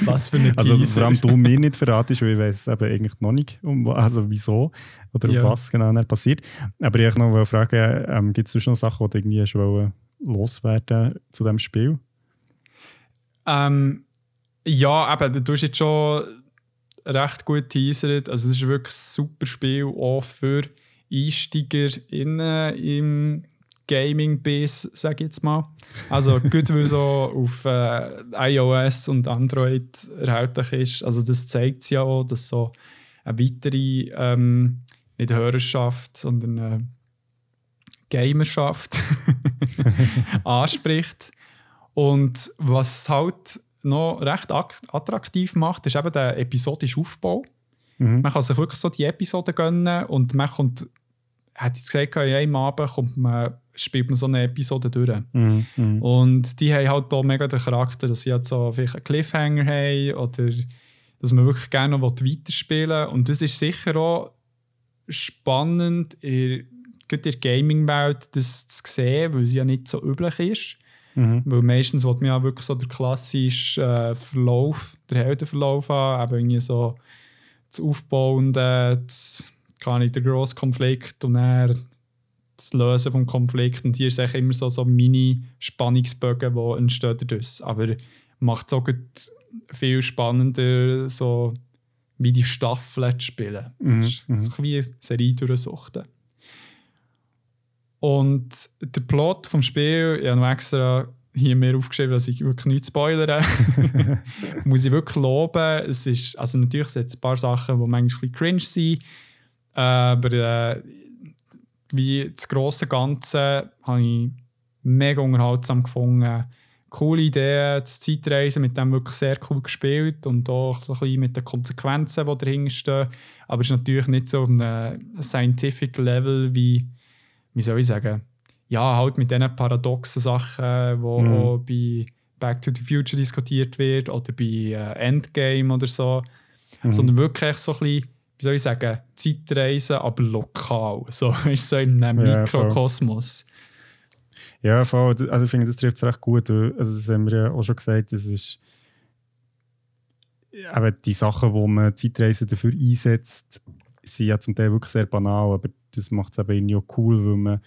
Was für eine Also vor allem du mir nicht verratest, weil ich weiß eben eigentlich noch nicht, um, also wieso oder ja. um was genau passiert. Aber ich noch fragen, ähm, gibt es noch Sachen, die du irgendwie schon loswerden zu diesem Spiel? Ähm, ja, eben, du hast jetzt schon recht gut teasert. Also es ist wirklich ein super Spiel, auch für Einsteiger im Gaming-Base, sage ich jetzt mal. Also gut, weil so auf äh, iOS und Android erhältlich ist. Also das zeigt es ja auch, dass so eine weitere, ähm, nicht Hörerschaft, sondern eine Gamerschaft anspricht. Und was halt noch recht attraktiv macht, ist eben der episodische Aufbau. Mhm. Man kann sich wirklich so die Episoden gönnen und man kommt, hätte ich gesagt, in einem Abend kommt man spielt man so eine Episode durch. Mm, mm. Und die haben halt auch mega den Charakter, dass sie halt so vielleicht einen Cliffhanger haben oder dass man wirklich gerne noch weiterspielen will. Und das ist sicher auch spannend, in, in der Gaming-Welt das zu sehen, weil es ja nicht so üblich ist. Mhm. Weil meistens will man ja wirklich so den klassischen äh, Verlauf, den Heldenverlauf haben, eben irgendwie so das Aufbauende, das, kann nicht der grosse Konflikt und dann das Lösen des Konflikts. Und hier es immer so, so Mini-Spannungsbögen, die entstehen dadurch. Aber macht es auch viel spannender, so wie die Staffeln zu spielen. Mhm. Das ist, das ist wie eine Serie durchsuchten. Und der Plot vom Spiel, ich habe noch extra hier mehr aufgeschrieben, dass ich wirklich nichts spoilere. Muss ich wirklich loben. Es ist, also natürlich sind es ein paar Sachen, die manchmal ein bisschen cringe sind, aber äh, wie das grosse Ganze habe ich mega unterhaltsam gefunden. Coole Idee, das Zeitreisen mit dem wirklich sehr cool gespielt und auch so ein bisschen mit den Konsequenzen, die dahinter stehen. Aber es ist natürlich nicht so auf einem Scientific Level wie wie soll ich sagen, ja, halt mit diesen paradoxen Sachen, wo Mhm. auch bei Back to the Future diskutiert wird oder bei äh, Endgame oder so, Mhm. sondern wirklich so ein bisschen, wie soll ich sagen, Zeitreisen, aber lokal. So, ist so in einem Ja, voll. Mikrokosmos. Ja, voll. Also ich finde, das trifft es recht gut. Also das haben wir ja auch schon gesagt, das ist eben die Sachen, wo man Zeitreisen dafür einsetzt, sind ja zum Teil wirklich sehr banal, aber das macht es eben irgendwie auch cool, weil man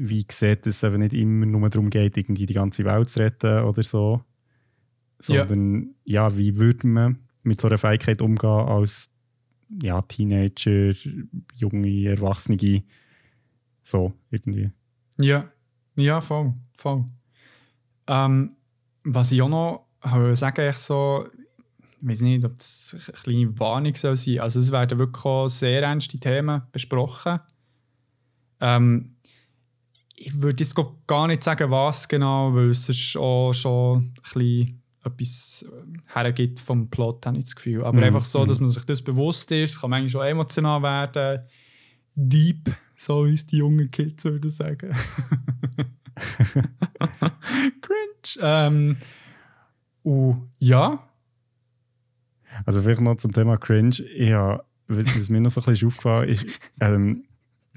wie sieht, dass es eben nicht immer nur darum geht, irgendwie die ganze Welt zu retten oder so. Ja. Sondern ja, wie würde man mit so einer Fähigkeit umgehen als ja, Teenager, junge, Erwachsene, so irgendwie. Ja, ja, voll. voll. Ähm, was ich auch noch sagen, ich so, ich weiß nicht, ob das eine kleine Warnung soll sein. Also es werden wirklich auch sehr ernste Themen besprochen. Ähm, ich würde jetzt gar nicht sagen, was genau, weil es ist auch schon ein bisschen etwas äh, hergibt vom Plot, habe ich das Gefühl. Aber Mhm, einfach so, dass mhm. man sich das bewusst ist, es kann manchmal schon emotional werden, deep, so wie es die jungen Kids würden sagen. Cringe. Ähm, und ja, Also vielleicht noch zum Thema Cringe. Habe, was mir noch so ein bisschen aufgefallen ist, ähm,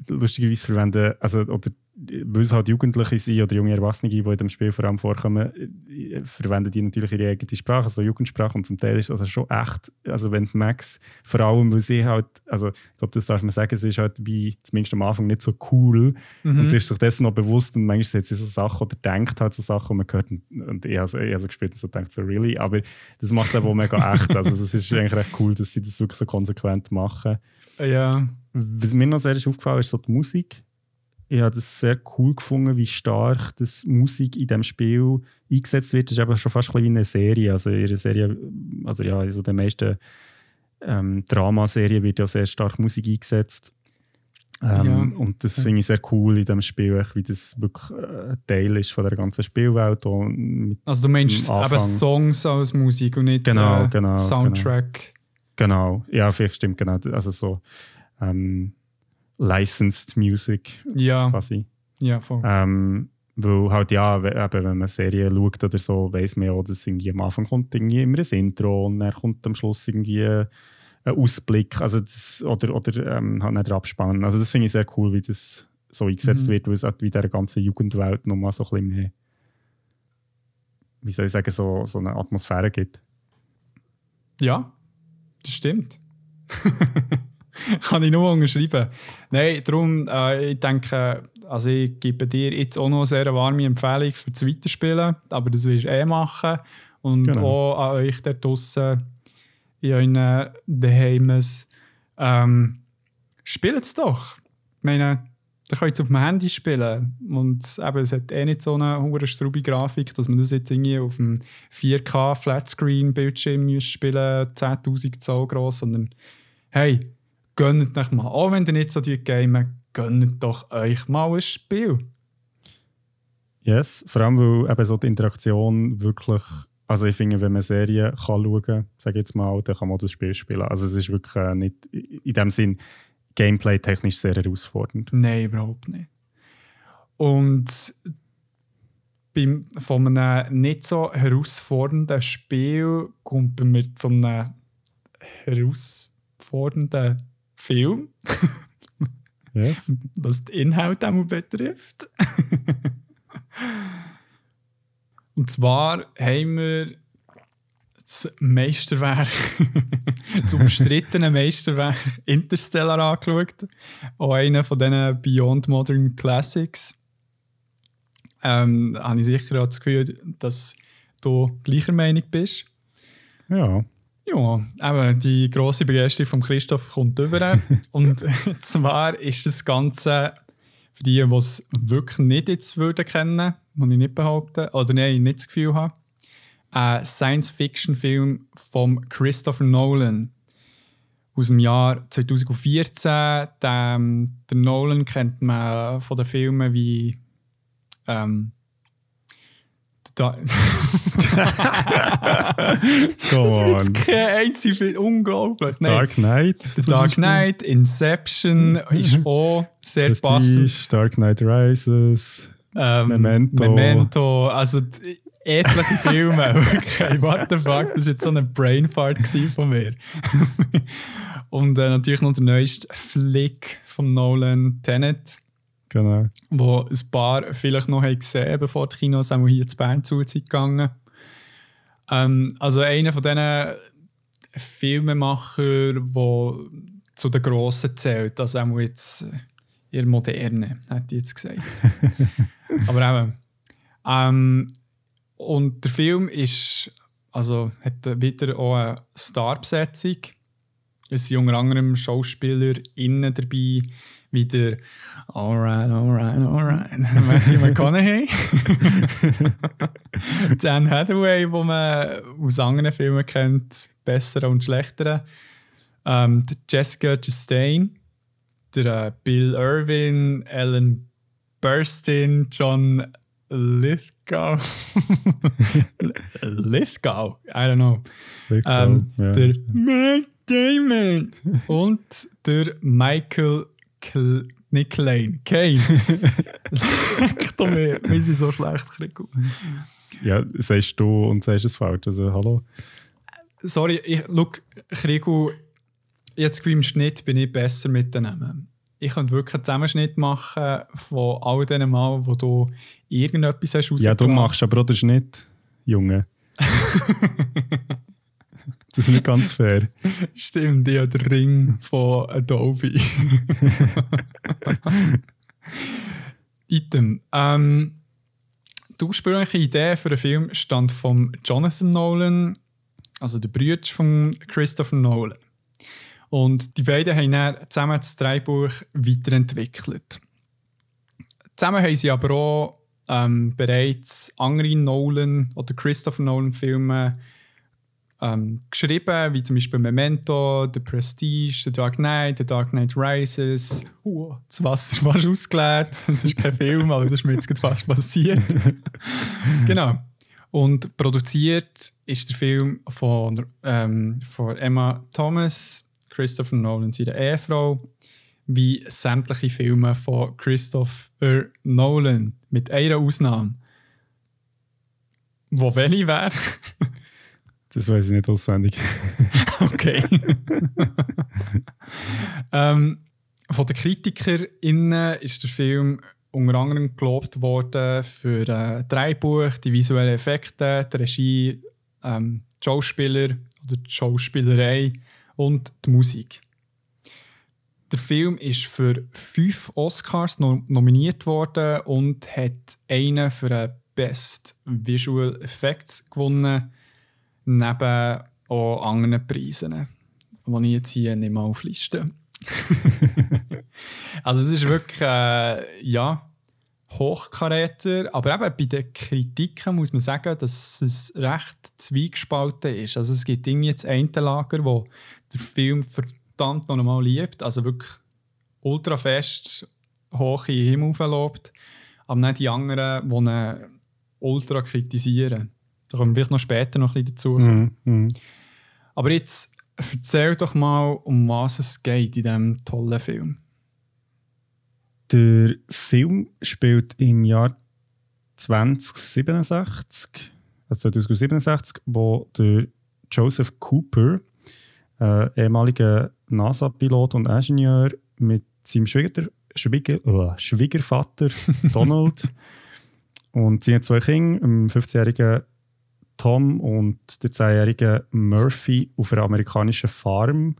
lustigerweise verwenden, also, oder weil es halt Jugendliche sind oder junge Erwachsene, die in dem Spiel vor allem vorkommen, äh, verwenden die natürlich ihre eigene Sprache, also Jugendsprache und zum Teil ist das also schon echt, also wenn Max, vor allem weil sie halt, also ich glaube, das darf man sagen, sie ist halt wie zumindest am Anfang nicht so cool mhm. und sie ist sich dessen noch bewusst und manchmal sieht sie so Sachen oder denkt halt so Sachen und man hört und, ich habe so, ich habe so gespielt und so denkt so, really? Aber das macht es auch mega echt. Also das ist eigentlich recht cool, dass sie das wirklich so konsequent machen. ja, Was mir noch sehr ist aufgefallen ist, so die Musik. Ich habe das sehr cool gefunden, wie stark das Musik in diesem Spiel eingesetzt wird. Das ist eben schon fast ein wie eine Serie. Also in einer Serie, also ja, in so den meisten ähm, Dramaserien wird ja sehr stark Musik eingesetzt. Ähm, Ja. Und das finde ich sehr cool in diesem Spiel, wie das wirklich äh, ein Teil ist von der ganzen Spielwelt. also du meinst eben. Songs als Musik und nicht Genau, äh, genau, Soundtrack. genau, ja, vielleicht stimmt, genau. Also so ähm, licensed Music Ja, quasi. ja, voll. Ähm, weil halt, ja, eben, wenn man Serien schaut oder so, weiß man ja, dass irgendwie am Anfang kommt irgendwie immer ein Intro und dann kommt am Schluss irgendwie ein Ausblick also das, oder, oder ähm, halt nicht der Abspann. Also das finde ich sehr cool, wie das so eingesetzt Mhm. wird, weil es halt wie der ganzen Jugendwelt nochmal so ein bisschen mehr, wie soll ich sagen, so, so eine Atmosphäre gibt. Ja, das stimmt. Kann ich nur unterschreiben. Nein, darum, äh, ich denke, also ich gebe dir jetzt auch noch eine sehr warme Empfehlung für das Weiterspielen, aber das willst du eh machen. Und Genau. auch an euch da draussen in euren Daheimes. Ähm, Spielt es doch. Ich meine, da könnt ihr auf dem Handy spielen. Und eben, es hat eh nicht so eine hohe straube Grafik, dass man das jetzt irgendwie auf dem 4K Flatscreen-Bildschirm spielen 10.000 Zoll groß, sondern hey, gönnt euch mal. Auch wenn ihr nicht so gamen, gönnt doch euch mal ein Spiel. Yes, vor allem, weil eben so die Interaktion wirklich, also ich finde, wenn man Serien kann schauen kann, sage jetzt mal, dann kann man das Spiel spielen. Also es ist wirklich äh, nicht, in dem Sinn, gameplay-technisch sehr herausfordernd. Nein, überhaupt nicht. Und beim, von einem nicht so herausfordernden Spiel kommt bei mir zu einem herausfordernden Film, Yes. was den Inhalt einmal betrifft. Und zwar haben wir das Meisterwerk, das umstrittene Meisterwerk Interstellar angeschaut. Auch einer von diesen Beyond Modern Classics. Ähm, habe ich sicher auch das Gefühl, dass du gleicher Meinung bist. Ja. Ja, aber die grosse Begeisterung von Christoph kommt über. Und zwar ist das Ganze für die, die es wirklich nicht jetzt würden kennen, muss ich nicht behaupten, oder nein, nicht das Gefühl habe, ein Science-Fiction-Film von Christopher Nolan aus dem Jahr 2014. Den, den Nolan kennt man von den Filmen wie ähm, das on. ist kein einziger. Unglaublich. Nein. Dark Knight. The Dark. Knight, Inception ist auch sehr passend. Prestige, Dark Knight Rises. Ähm, Memento. Memento. Also etliche Filme. Wirklich, hey, what the fuck, das war jetzt so eine Brainfart von mir. Und äh, natürlich noch der neueste Flick von Nolan, Tenet, Genau. wo ein paar vielleicht noch haben gesehen bevor die Kinos auch hier zu Bern zu sind gegangen. Ähm, also einer von diesen Filmemacher, der zu den Grossen zählt. Also auch jetzt äh, eher moderne, hätte ich jetzt gesagt. Aber eben. Ähm, und der Film ist, also hat wieder auch eine Starbesetzung. Es sind unter anderem SchauspielerInnen dabei, wie der Alright, alright, alright. Matthew McConaughey. Dan Hathaway, wo man aus anderen Filmen kennt, besseren und schlechteren. Ähm, der Jessica Chastain, der äh, Bill Irwin, Ellen Burstyn, John Lithgow. Lithgow? I don't know. Ähm, ja. Der Matt Damon und der Michael Kl nicht Lane, Kane. Leck doch mir, wir sind so schlecht, Krico. ja, sagst du und sagst es falsch. Also, hallo. Sorry, ich, look, Krigo, jetzt im Schnitt bin ich besser mit den Namen. Ich könnte wirklich einen Zusammenschnitt machen von all den Mal, wo du irgendetwas hast Ja, du machst aber auch den Schnitt, Junge. das ist nicht ganz fair. Stimmt, ich habe den Ring von Adobe. Item. Ähm, die ursprüngliche Idee für den Film stand von Jonathan Nolan, also der Bruder von Christopher Nolan. Und die beiden haben dann zusammen das Drehbuch weiterentwickelt. Zusammen haben sie aber auch ähm, bereits andere Nolan- oder Christopher Nolan-Filme ähm, geschrieben, wie zum Beispiel Memento, The Prestige, The Dark Knight, The Dark Knight Rises. Uh, das Wasser ist fast ausgeleert. Das ist kein Film, aber das ist mir jetzt fast passiert. genau. Und produziert ist der Film von, ähm, von Emma Thomas, Christopher Nolan, seine Ehefrau, wie sämtliche Filme von Christopher Nolan, mit einer Ausnahme. Wo welche wäre? Das weiß ich nicht auswendig. Okay. ähm, von den KritikerInnen ist der Film unter anderem gelobt worden für äh, Drehbuch, die visuellen Effekte, die Regie, ähm, die Schauspieler oder die Schauspielerei und die Musik. Der Film ist für fünf Oscars no nominiert worden und hat einen für den Best Visual Effects gewonnen, neben auch anderen Preisen, die ich jetzt hier nicht mal aufliste. also es ist wirklich, äh, ja, Hochkaräter, aber eben bei den Kritiken muss man sagen, dass es recht zwiegespalten ist. Also es gibt irgendwie jetzt ein Lager, wo der Film verdammt noch einmal liebt, also wirklich ultra fest hoch in den Himmel verlobt, aber nicht die anderen, die ihn ultra kritisieren. Da kommen wir noch später noch ein bisschen dazu. Mhm, mhm. Aber jetzt erzähl doch mal, um was es geht in diesem tollen Film. Der Film spielt im Jahr 2067, also 2067, wo der Joseph Cooper, äh, ehemaliger NASA-Pilot und Ingenieur, mit seinem Schwieger, Schwieger, oh, Schwiegervater Donald und seinen zwei Kindern, dem 15-jährigen Tom und der 10-jährigen Murphy, auf einer amerikanischen Farm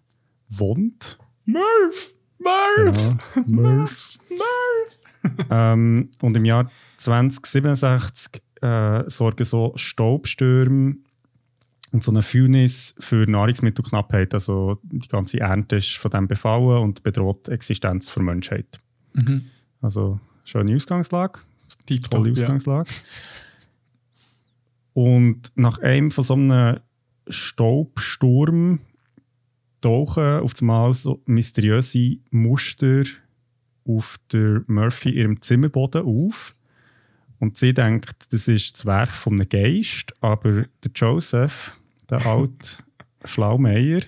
wohnt. Murph! Murph! Ja, Murphs. Murph! ähm, und im Jahr 2067 äh, sorgen so Staubstürme und so eine Fäulnis für Nahrungsmittelknappheit. Also die ganze Ernte ist von dem befallen und bedroht die Existenz der Menschheit. Mhm. Also schöne Ausgangslage, Tipptopp, tolle ja. Ausgangslage. Und nach einem von so einem Staubsturm tauchen auf einmal so mysteriöse Muster auf der Murphy ihrem Zimmerboden auf. Und sie denkt, das ist das Werk von einem Geist, aber der Joseph, der alte Schlaumeier,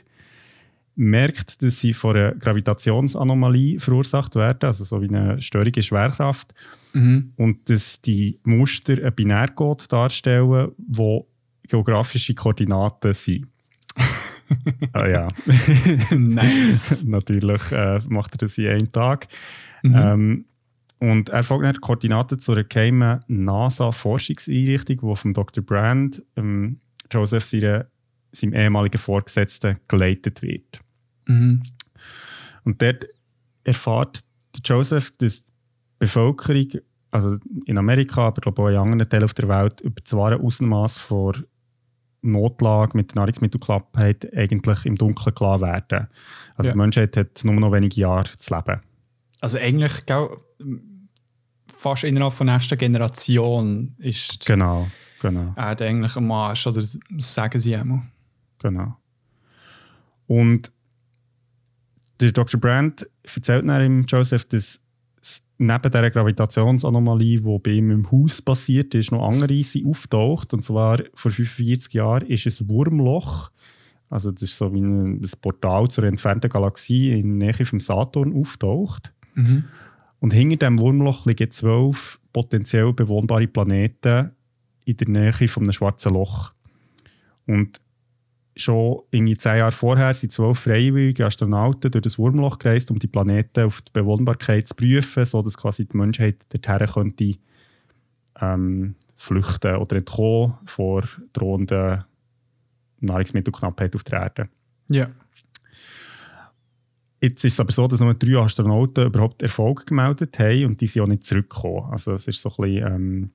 merkt, dass sie von einer Gravitationsanomalie verursacht werden, also so wie eine Störung in Schwerkraft. Mhm. Und dass die Muster einen Binärcode darstellen, wo geografische Koordinaten sind. ah, ja. Nice. Natürlich äh, macht er das in einem Tag. Mhm. Ähm, und er folgt dann Koordinaten zu einer geheimen NASA-Forschungseinrichtung, die vom Dr. Brand, ähm, Joseph, seine, seinem ehemaligen Vorgesetzten, geleitet wird. Mhm. Und dort erfährt der Joseph, dass die Bevölkerung, also in Amerika, aber glaube auch in anderen Teilen der Welt, über das wahre Ausmaß von Notlage mit der Nahrungsmittelknappheit eigentlich im Dunkeln gelassen werden. Also Ja. die Menschheit hat nur noch wenige Jahre zu leben. Also eigentlich gell, fast innerhalb der nächsten Generation ist Genau, genau. Erde eigentlich am Arsch, oder sagen sie einmal. Genau. Und der Dr. Brandt erzählt dann im Joseph, dass neben dieser Gravitationsanomalie, die bei ihm im Haus passiert ist, noch andere sind auftaucht. Und zwar vor 45 Jahren ist ein Wurmloch, also das ist so wie ein, ein Portal zur entfernten Galaxie in der Nähe vom Saturn auftaucht. Mhm. Und hinter dem Wurmloch liegen zwölf potenziell bewohnbare Planeten in der Nähe von einem schwarzen Loch. Und schon irgendwie zehn Jahre vorher sind zwölf freiwillige Astronauten durch das Wurmloch gereist, um die Planeten auf die Bewohnbarkeit zu prüfen, sodass quasi die Menschheit dorthin könnte ähm, flüchten oder entkommen vor drohender Nahrungsmittelknappheit auf der Erde. Ja. Jetzt ist es aber so, dass nur drei Astronauten überhaupt Erfolg gemeldet haben und die sind auch nicht zurückgekommen. Also es ist so ein bisschen ähm,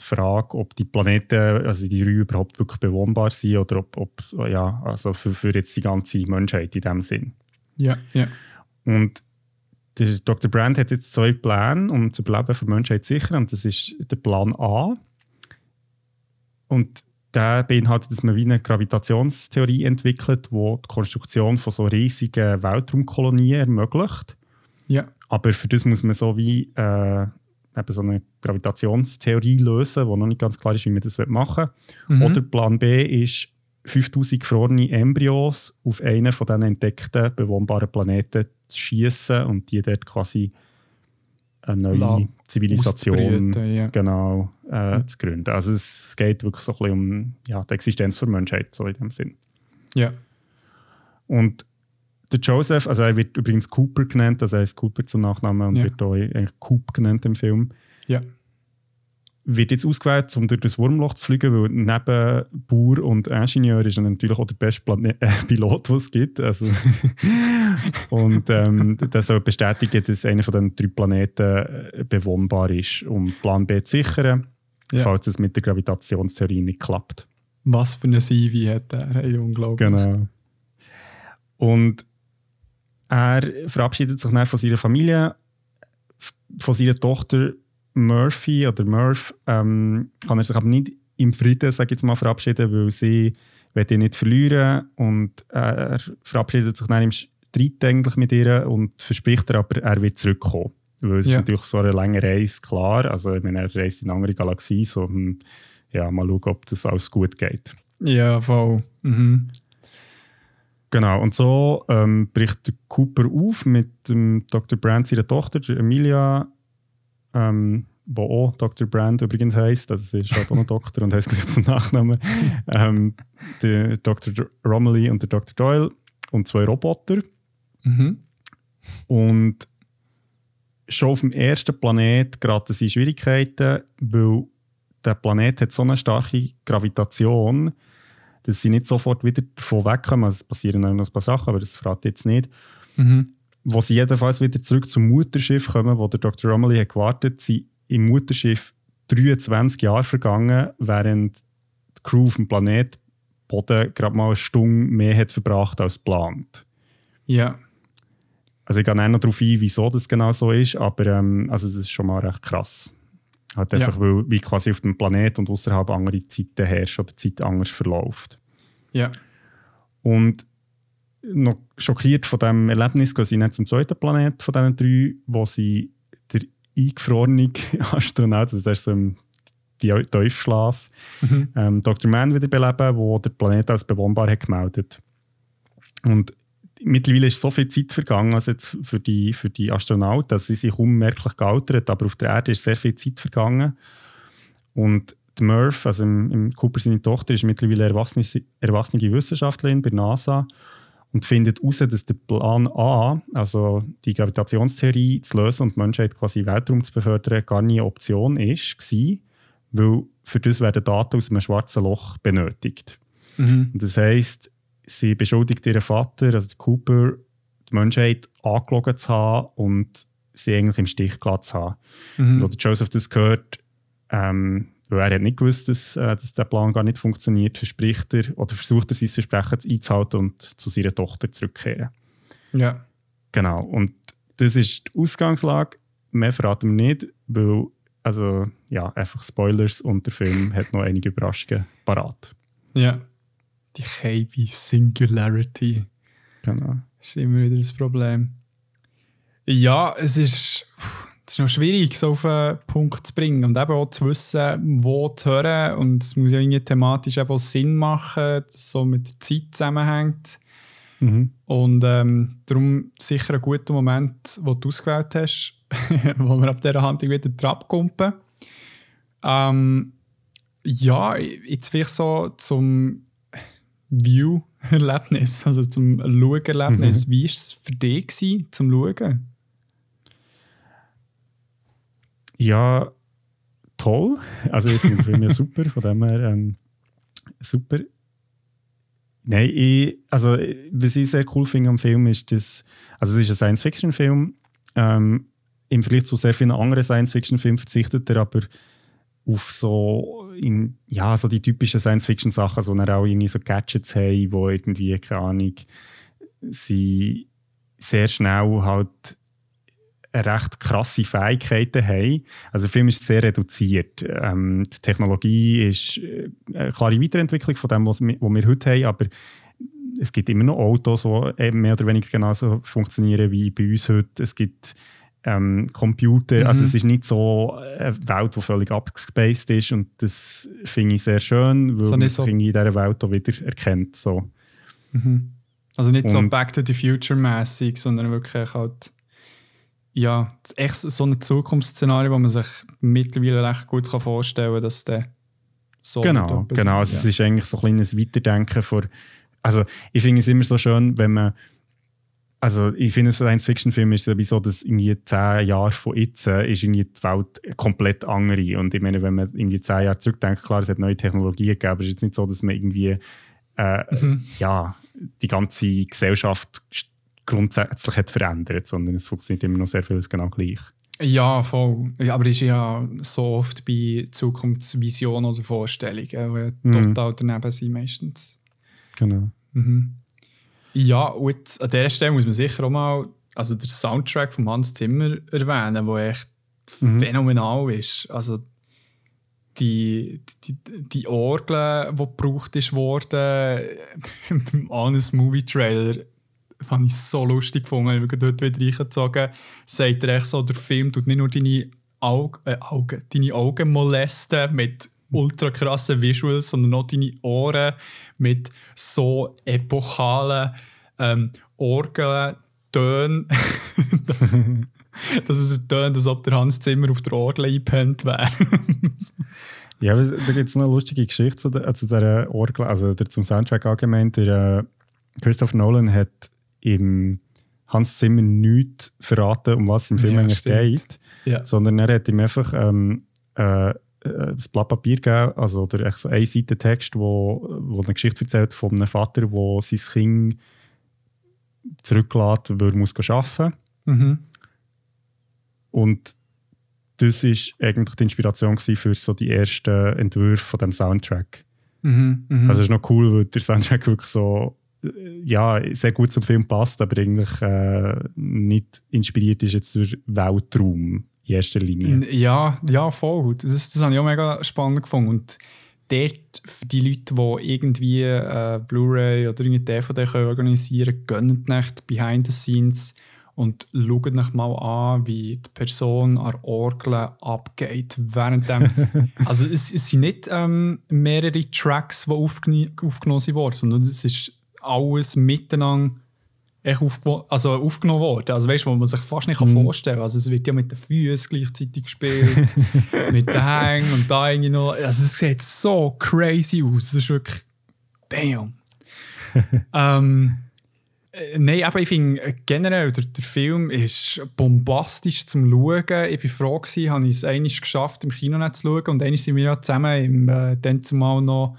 die Frage, ob die Planeten, also die drei überhaupt wirklich bewohnbar sind oder ob, ob ja, also für, für jetzt die ganze Menschheit in dem Sinn. Ja, ja. Und der Dr. Brand hat jetzt zwei Pläne, um das Überleben der Menschheit zu sichern. Und das ist der Plan A. Und der beinhaltet, dass man wie eine Gravitationstheorie entwickelt, die die Konstruktion von so riesigen Weltraumkolonien ermöglicht. Ja. Aber für das muss man so wie äh, eben so eine Gravitationstheorie lösen, wo noch nicht ganz klar ist, wie man das machen will. Mhm. Oder Plan B ist 5000 gefrorene Embryos auf einen von diesen entdeckten bewohnbaren Planeten zu schießen und die dort quasi eine neue La- Zivilisation ja. genau, äh, zu gründen. Also es geht wirklich so ein bisschen um ja, die Existenz der Menschheit, so in dem Sinn. Ja. Und der Joseph, also er wird übrigens Cooper genannt, also er heißt Cooper zum Nachnamen und Ja. wird auch eigentlich Coop genannt im Film, Ja. wird jetzt ausgewählt, um durch das Wurmloch zu fliegen, weil neben Bauer und Ingenieur ist er natürlich auch der beste Plane äh, Pilot, den es gibt. Also und ähm, der soll bestätigen, dass einer von den drei Planeten äh, bewohnbar ist, um Plan B zu sichern, Ja. falls es mit der Gravitationstheorie nicht klappt. Was für eine CV hat er? Hey, unglaublich. Genau. Und er verabschiedet sich dann von seiner Familie, von seiner Tochter Murphy oder Murph, ähm, kann er sich aber nicht im Frieden, sag ich jetzt mal, verabschieden, weil sie will ihn nicht verlieren und er verabschiedet sich dann im Streit eigentlich mit ihr und verspricht ihr aber, er wird zurückkommen. Weil es Ja. ist natürlich so eine lange Reise, klar. Also, ich meine, er reist in eine andere Galaxie, so, hm, ja, mal schauen, ob das alles gut geht. Ja, voll. Mhm. Genau, und so ähm, bricht Cooper auf mit dem Dr. Brand, seiner Tochter, Emilia, ähm, wo auch Dr. Brand übrigens heisst, also sie ist halt auch noch Doktor und heisst gleich zum Nachnamen, ähm, der Dr. Romilly und der Dr. Doyle und zwei Roboter. Mhm. Und schon auf dem ersten Planet geraten sie in Schwierigkeiten, weil der Planet hat so eine starke Gravitation, dass sie nicht sofort wieder davon wegkommen. Also es passieren auch noch ein paar Sachen, aber das ich jetzt nicht. Mhm. Wo sie jedenfalls wieder zurück zum Mutterschiff kommen, wo der Dr. Romilly hat gewartet, sind im Mutterschiff 23 Jahre vergangen, während die Crew auf dem Planet Boden gerade mal eine Stunde mehr hat verbracht als geplant. Ja. Also ich gehe auch noch darauf ein, wieso das genau so ist, aber ähm, also das ist schon mal recht krass. Halt Ja. einfach, weil wie quasi auf dem Planet und außerhalb andere Zeiten herrscht oder die Zeit anders verläuft. Ja. Und noch schockiert von diesem Erlebnis gehen sie dann zum zweiten Planet von diesen drei, wo sie den eingefrorene Astronaut, der ist so im Tiefschlaf, mhm. ähm, Dr. Mann wiederbeleben, wo der Planet als bewohnbar hat gemeldet. Und mittlerweile ist so viel Zeit vergangen also für, die, für die Astronauten, dass sie sich unmerklich gealtert aber auf der Erde ist sehr viel Zeit vergangen. Und die Murph, also im, im Cooper seine Tochter, ist mittlerweile erwachsene, erwachsene Wissenschaftlerin bei NASA und findet heraus, dass der Plan A, also die Gravitationstheorie zu lösen und die Menschheit quasi in Weltraum zu befördern, gar nie eine Option ist, war, weil für das werden Daten aus einem schwarzen Loch benötigt. Mhm. Das heisst, sie beschuldigt ihren Vater, also Cooper, die Menschheit angelogen zu haben und sie eigentlich im Stich gelassen zu haben. Mhm. Und als Joseph das gehört, ähm, weil er hat nicht gewusst, dass, äh, dass der Plan gar nicht funktioniert, verspricht er oder versucht er sein Versprechen einzuhalten und zu seiner Tochter zurückzukehren. Ja. Genau. Und das ist die Ausgangslage. Mehr verraten wir nicht, weil, also, ja, einfach Spoilers und der Film hat noch einige Überraschungen parat. Ja. Die KB Singularity. Genau. Das ist immer wieder das Problem. Ja, es ist. Es ist noch schwierig, so auf einen Punkt zu bringen und eben auch zu wissen, wo zu hören. Und es muss ja irgendwie thematisch eben auch Sinn machen, dass es so mit der Zeit zusammenhängt. Mhm. Und ähm, darum sicher ein guter Moment, den du ausgewählt hast, wo wir ab dieser Handlung wieder Trabkumpen. Ähm, ja, jetzt vielleicht so zum View-Erlebnis, also zum Schauen-Erlebnis. Mhm. Wie war es für dich gewesen, zum Schauen? Ja, toll. Also ich finde den Film ja super, von dem her ähm, super. Nein, ich, also was ich sehr cool finde am Film ist, dass, also es ist ein Science-Fiction-Film, ähm, im Vergleich zu sehr vielen anderen Science-Fiction-Filmen verzichtet er aber auf so, in, ja, so die typischen Science-Fiction-Sachen, so also auch irgendwie so Gadgets haben, wo irgendwie, keine Ahnung, sie sehr schnell halt recht krasse Fähigkeiten haben. Also der Film ist sehr reduziert. Ähm, die Technologie ist äh, eine klare Weiterentwicklung von dem, was wir, was wir heute haben, aber es gibt immer noch Autos, die mehr oder weniger genauso funktionieren wie bei uns heute. Es gibt ähm, Computer, mhm. also es ist nicht so eine Welt, die völlig abgespaced ist und das finde ich sehr schön, weil so man sich in dieser Welt auch wieder erkennt. So. Mhm. Also nicht und, so Back to the Future mäßig, sondern wirklich halt ja, echt so ein Zukunftsszenario, wo man sich mittlerweile recht gut vorstellen kann, dass der so Genau, genau. Also ja. Es ist eigentlich so ein kleines Weiterdenken vor. Also ich finde es immer so schön, wenn man also ich finde, für Science-Fiction-Film ist es sowieso, dass irgendwie zehn Jahre von jetzt äh, ist irgendwie die Welt komplett andere. Und ich meine, wenn man irgendwie zehn Jahre zurückdenkt, klar, es hat neue Technologien gegeben, aber es ist jetzt nicht so, dass man irgendwie äh, mhm. ja, die ganze Gesellschaft grundsätzlich hat verändert, sondern es funktioniert immer noch sehr vieles genau gleich. Ja, voll. Aber ist ja so oft bei Zukunftsvisionen oder Vorstellungen, die mhm. total daneben sind meistens. Genau. Mhm. Ja, und an dieser Stelle muss man sicher auch mal also den Soundtrack von Hans Zimmer erwähnen, der echt mhm. phänomenal ist. Also die, die, die Orgel, die gebraucht ist worden, beim Anis Movie Trailer, fand ich so lustig gefunden, weil dort wieder reingezogen sagt er echt so, der Film tut nicht nur deine Augen, äh, Augen, deine Augen molesten mit ultra krassen Visuals, sondern auch deine Ohren mit so epochalen ähm, Orgeln, Tönen, dass, dass es tönt, als ob der Hans Zimmer auf der Orgel eingepennt wäre. ja, da gibt es noch eine lustige Geschichte zu, der, zu dieser Orgel, also der, zum Soundtrack allgemein. Der äh, Christopher Nolan hat im Hans Zimmer nichts verraten, um was im Film ja, eigentlich geht, ja. sondern er hat ihm einfach ähm, äh, das Blatt Papier gegeben, also oder so eine Seite Text, wo, wo eine Geschichte erzählt von einem Vater, der sein Kind zurücklässt, weil er muss arbeiten muss. Mhm. Und das war eigentlich die Inspiration für so die ersten Entwürfe von dem Soundtrack. Mhm, mh. Also es ist noch cool, weil der Soundtrack wirklich so ja, sehr gut zum Film passt, aber eigentlich äh, nicht inspiriert ist jetzt durch Weltraum in erster Linie. Ja, ja, voll. Das, das habe ich auch mega spannend gefunden. Und dort für die Leute, die irgendwie äh, Blu-ray oder irgendwie DVD können organisieren können, gönnen nicht Behind the Scenes und schaut euch mal an, wie die Person an der Orgel abgeht. Während dem, also es, es sind nicht ähm, mehrere Tracks, die aufgene aufgenommen wurden, sondern es ist alles miteinander echt aufge also aufgenommen worden. Also weißt du, wo man sich fast nicht mm. vorstellen kann. Also es wird ja mit den Füßen gleichzeitig gespielt, mit den Hängen und da irgendwie noch. Also es sieht so crazy aus. Es ist wirklich damn. ähm, äh, nein, aber ich finde äh, generell, der, der, Film ist bombastisch zum Schauen. Ich war froh, gewesen, habe ich es einmal geschafft, im Kino nicht zu schauen. Und einmal sind wir ja zusammen im äh, dann zumal noch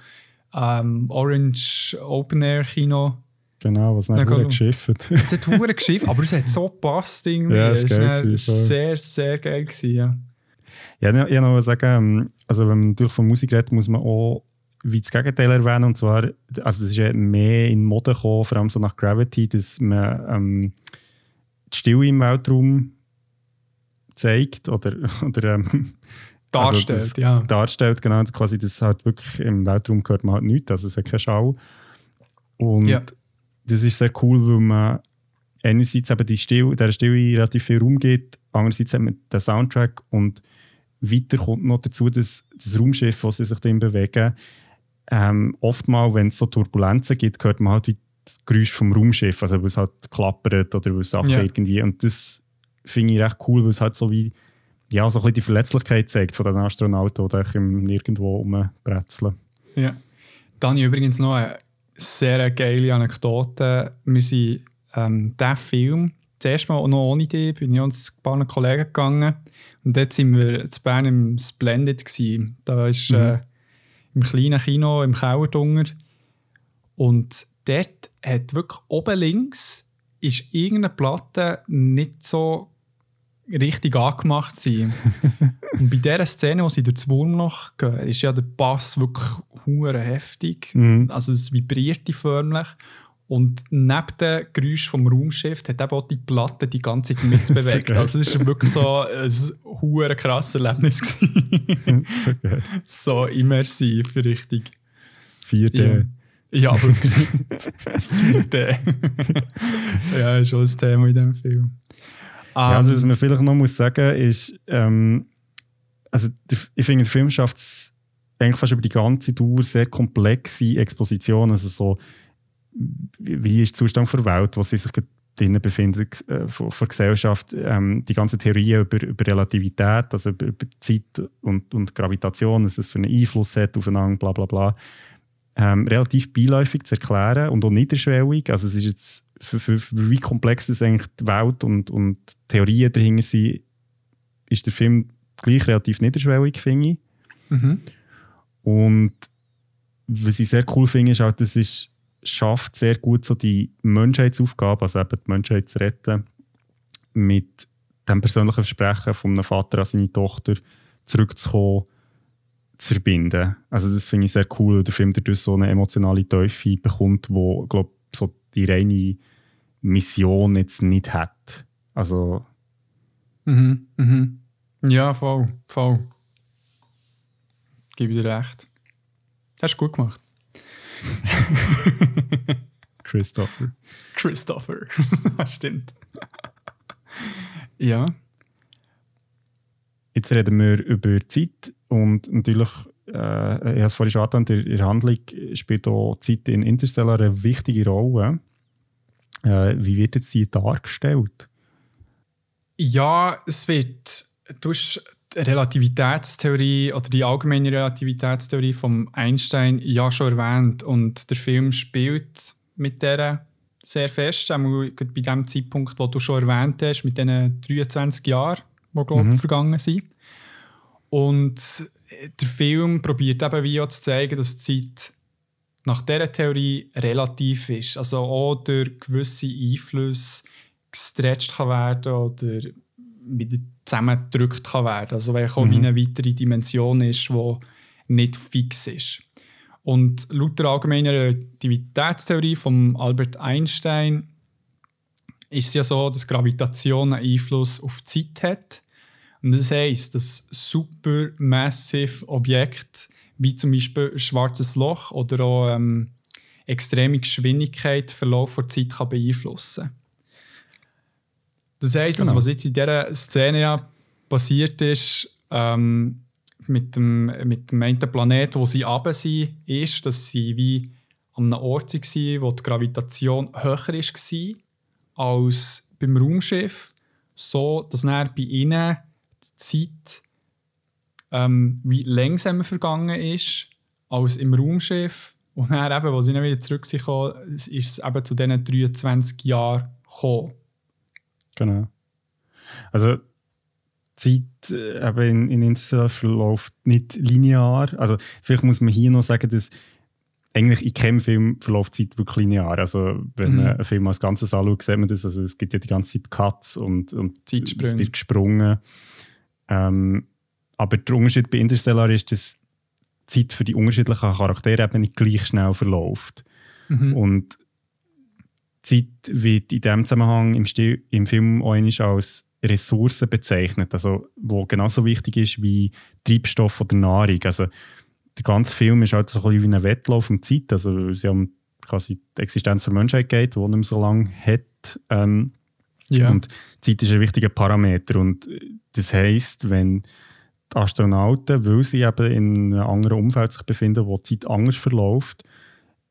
ähm, Orange Open Air Kino Genau, was nicht hure geschifft. Es hat hure geschifft, aber es hat so gepasst irgendwie. Ja, es war sehr, sehr geil gewesen, ja. Ja, ich noch sagen, ähm, also wenn man natürlich von Musik redet, muss man auch wie das Gegenteil erwähnen. Und zwar, also das ist ja mehr in Mode gekommen, vor allem so nach Gravity, dass man ähm, die Stille im Weltraum zeigt oder, oder ähm, darstellt, also ja. Darstellt, genau. Quasi, das halt wirklich im Weltraum gehört man halt nichts, also es hat keine Schau. Und ja das ist sehr cool, weil man einerseits eben die Stille, der Stille relativ viel Raum gibt, andererseits hat man den Soundtrack und weiter kommt noch dazu, dass das Raumschiff, das sie sich dann bewegen, ähm, oftmals, wenn es so Turbulenzen gibt, hört man halt wie das Geräusch vom Raumschiff, also weil es halt klappert oder weil Sachen ja. irgendwie und das finde ich recht cool, weil es halt so wie ja, so ein bisschen die Verletzlichkeit zeigt von den Astronauten, die nirgendwo rumbrezeln. Ja. Dann übrigens noch eine sehr geile Anekdote. Wir sind ähm, diesen Film, zuerst mal noch ohne dich, bin ich uns ein paar Kollegen gegangen. Und dort sind wir zu Bern im Splendid. Gewesen. Da ist mhm. äh, im kleinen Kino im Kauerdunger. Und dort hat wirklich oben links ist irgendeine Platte nicht so richtig angemacht sein. und bei dieser Szene, wo sie durch das Wurmloch gehen, ist ja der Bass wirklich hure heftig. Mhm. Also es vibriert förmlich. Und neben dem Geräusch vom Raumschiff hat eben auch die Platte die ganze Zeit mitbewegt. so also es war wirklich so ein hure krasses Erlebnis. so, geil. so immersiv, richtig. 4D. Ja, ja wirklich. 4D. ja, ist schon ein Thema in diesem Film. Ja, also was man vielleicht noch muss sagen ist, ähm, also ich finde, der Film schafft es eigentlich fast über die ganze Dauer sehr komplexe Expositionen. Also so, wie ist der Zustand der Welt, wo sie sich drinnen befindet, äh, von der Gesellschaft, ähm, die ganzen Theorien über, über Relativität, also über, über Zeit und, und Gravitation, was das für einen Einfluss hat aufeinander, bla bla bla, ähm, relativ beiläufig zu erklären und auch niederschwellig. Also es ist jetzt, für, für, für wie komplex das eigentlich die Welt und, und Theorien dahinter sind, ist der Film gleich relativ niederschwellig, finde ich. Mhm. Und was ich sehr cool finde, ist auch, dass es schafft sehr gut so die Menschheitsaufgabe, also eben die Menschheit zu retten, mit dem persönlichen Versprechen von einem Vater an seine Tochter zurückzukommen, zu verbinden. Also das finde ich sehr cool, der Film dadurch so eine emotionale Teufel bekommt, wo glaube so die reine Mission jetzt nicht hat. Also mhm, mhm. Ja, voll, voll. Gebe dir recht. Hast du gut gemacht. Christopher. Christopher. Stimmt. ja. Jetzt reden wir über Zeit und natürlich, äh, ich habe es vorhin schon angetan, in der Handlung spielt auch Zeit in Interstellar eine wichtige Rolle. Äh, wie wird jetzt sie dargestellt? Ja, es wird, du hast die Relativitätstheorie oder die allgemeine Relativitätstheorie von Einstein ja schon erwähnt und der Film spielt mit der sehr fest, auch bei dem Zeitpunkt, wo du schon erwähnt hast, mit diesen 23 Jahren, die glaube mhm. vergangen sind. Und der Film probiert eben wie auch zu zeigen, dass die Zeit nach dieser Theorie relativ ist. Also auch durch gewisse Einflüsse gestretcht kann werden oder wieder zusammengedrückt kann werden. Also weil auch mhm. eine weitere Dimension ist, die nicht fix ist. Und laut der allgemeinen Relativitätstheorie von Albert Einstein ist es ja so, dass Gravitation einen Einfluss auf die Zeit hat. Und das heisst, dass supermassive Objekte, wie zum Beispiel ein schwarzes Loch oder auch ähm, extreme Geschwindigkeit, Verlauf der Zeit kann beeinflussen Das heisst, also, Genau. was jetzt in dieser Szene ja passiert ist, ähm, mit, dem, mit dem einen Planet, wo sie runter sind, ist, dass sie wie an einem Ort waren, wo die Gravitation höher war als beim Raumschiff, so dass dann bei ihnen Zeit ähm, wie langsamer vergangen ist als im Raumschiff. Und dann eben, als sie dann wieder zurück sind, ist es eben zu diesen 23 Jahren gekommen. Genau. Also Zeit äh, eben in, in Interstellar verläuft nicht linear. Also vielleicht muss man hier noch sagen, dass eigentlich in keinem Film verläuft Zeit wirklich linear. Also wenn Mhm. man einen Film als Ganzes anschaut, sieht man das. Also es gibt ja die ganze Zeit Cuts und, und Zeitsprünge. es wird gesprungen. Ähm, aber der Unterschied bei Interstellar ist, dass die Zeit für die unterschiedlichen Charaktere eben nicht gleich schnell verläuft. Mhm. Und Zeit wird in diesem Zusammenhang im, Stil, im Film auch als Ressource bezeichnet, also wo genauso wichtig ist wie Treibstoff oder Nahrung. Also der ganze Film ist halt so ein bisschen wie ein Wettlauf um Zeit. Also sie haben quasi die Existenz der Menschheit geht, die nicht mehr so lange hat. Ähm, ja. Und Zeit ist ein wichtiger Parameter. Und das heisst, wenn die Astronauten, weil sie eben in einem anderen Umfeld sich befinden, wo die Zeit anders verläuft,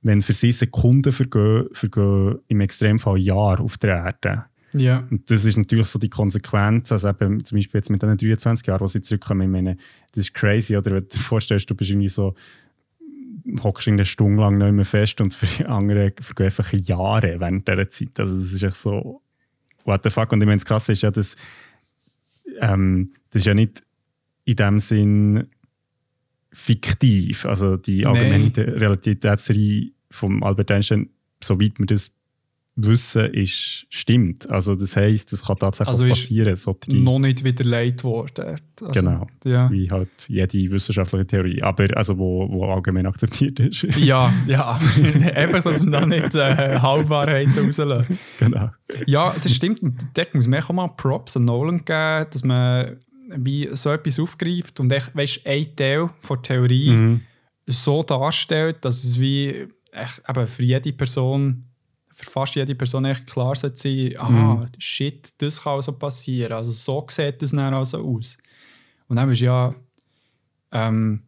wenn für sie Sekunden vergehen, vergehen im Extremfall Jahre auf der Erde. ja. Und das ist natürlich so die Konsequenz, also eben zum Beispiel jetzt mit den 23 Jahren, wo sie zurückkommen, ich meine, das ist crazy, oder wenn du dir vorstellst, du bist irgendwie so, hockst eine Stunde lang nicht mehr fest und für die anderen vergehen einfach Jahre während dieser Zeit. Also das ist echt so, what the fuck. Und ich meine, das Krasse ist ja, dass ähm, das ist ja nicht in dem Sinn fiktiv. Also die allgemeine Realitätstheorie vom Albert Einstein, soweit wir das wissen, ist, stimmt. Also das heisst, das kann tatsächlich Also ist passieren. solche- noch nicht widerlegt worden. Also, Genau. Ja. wie halt jede wissenschaftliche Theorie, aber also wo, wo allgemein akzeptiert ist. ja, ja. Einfach, dass man da nicht äh, Halbwahrheiten rauslassen. genau. Ja, das stimmt. Dort muss man auch mal Props an Nolan geben, dass man wie so etwas aufgreift und echt, weißt, ein Teil von der Theorie Mhm. so darstellt, dass es wie echt, eben für jede Person, für fast jede Person echt klar sollte sein, aha, shit, das kann also passieren. Also so sieht das dann also aus. Und dann ist ja ähm,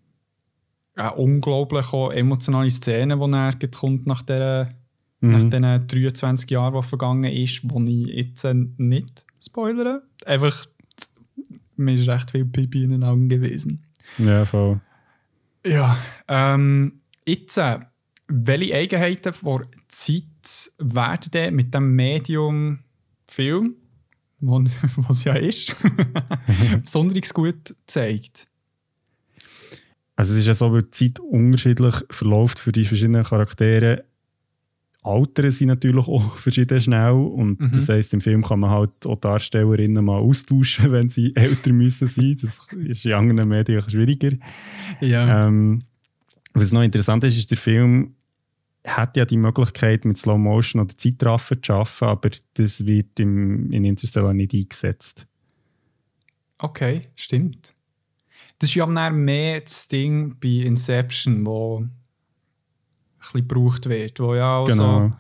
eine unglaublich auch emotionale Szene, die dann kommt nach, nach Mhm. diesen 23 Jahren, die vergangen ist, wo ich jetzt äh, nicht spoilere. Einfach, mir ist recht viel Pipi in den Augen gewesen. Ja, voll. Ja, ähm, jetzt, äh, welche Eigenheiten der Zeit werden denn mit dem Medium Film, was ja ist, besonders gut gezeigt? Also es ist ja so, weil die Zeit unterschiedlich verläuft für die verschiedenen Charaktere. Altern sie natürlich auch verschieden schnell und Mhm. das heisst, im Film kann man halt auch Darstellerinnen mal austauschen, wenn sie älter müssen sein. Das ist in anderen Medien schwieriger. Ja. Ähm, was noch interessant ist, ist, der Film hat ja die Möglichkeit, mit Slow Motion oder Zeitraffer zu arbeiten, aber das wird im, in Interstellar nicht eingesetzt. Okay, stimmt. Das ist ja mehr das Ding bei Inception, wo ein bisschen gebraucht wird, wo ja auch Genau. so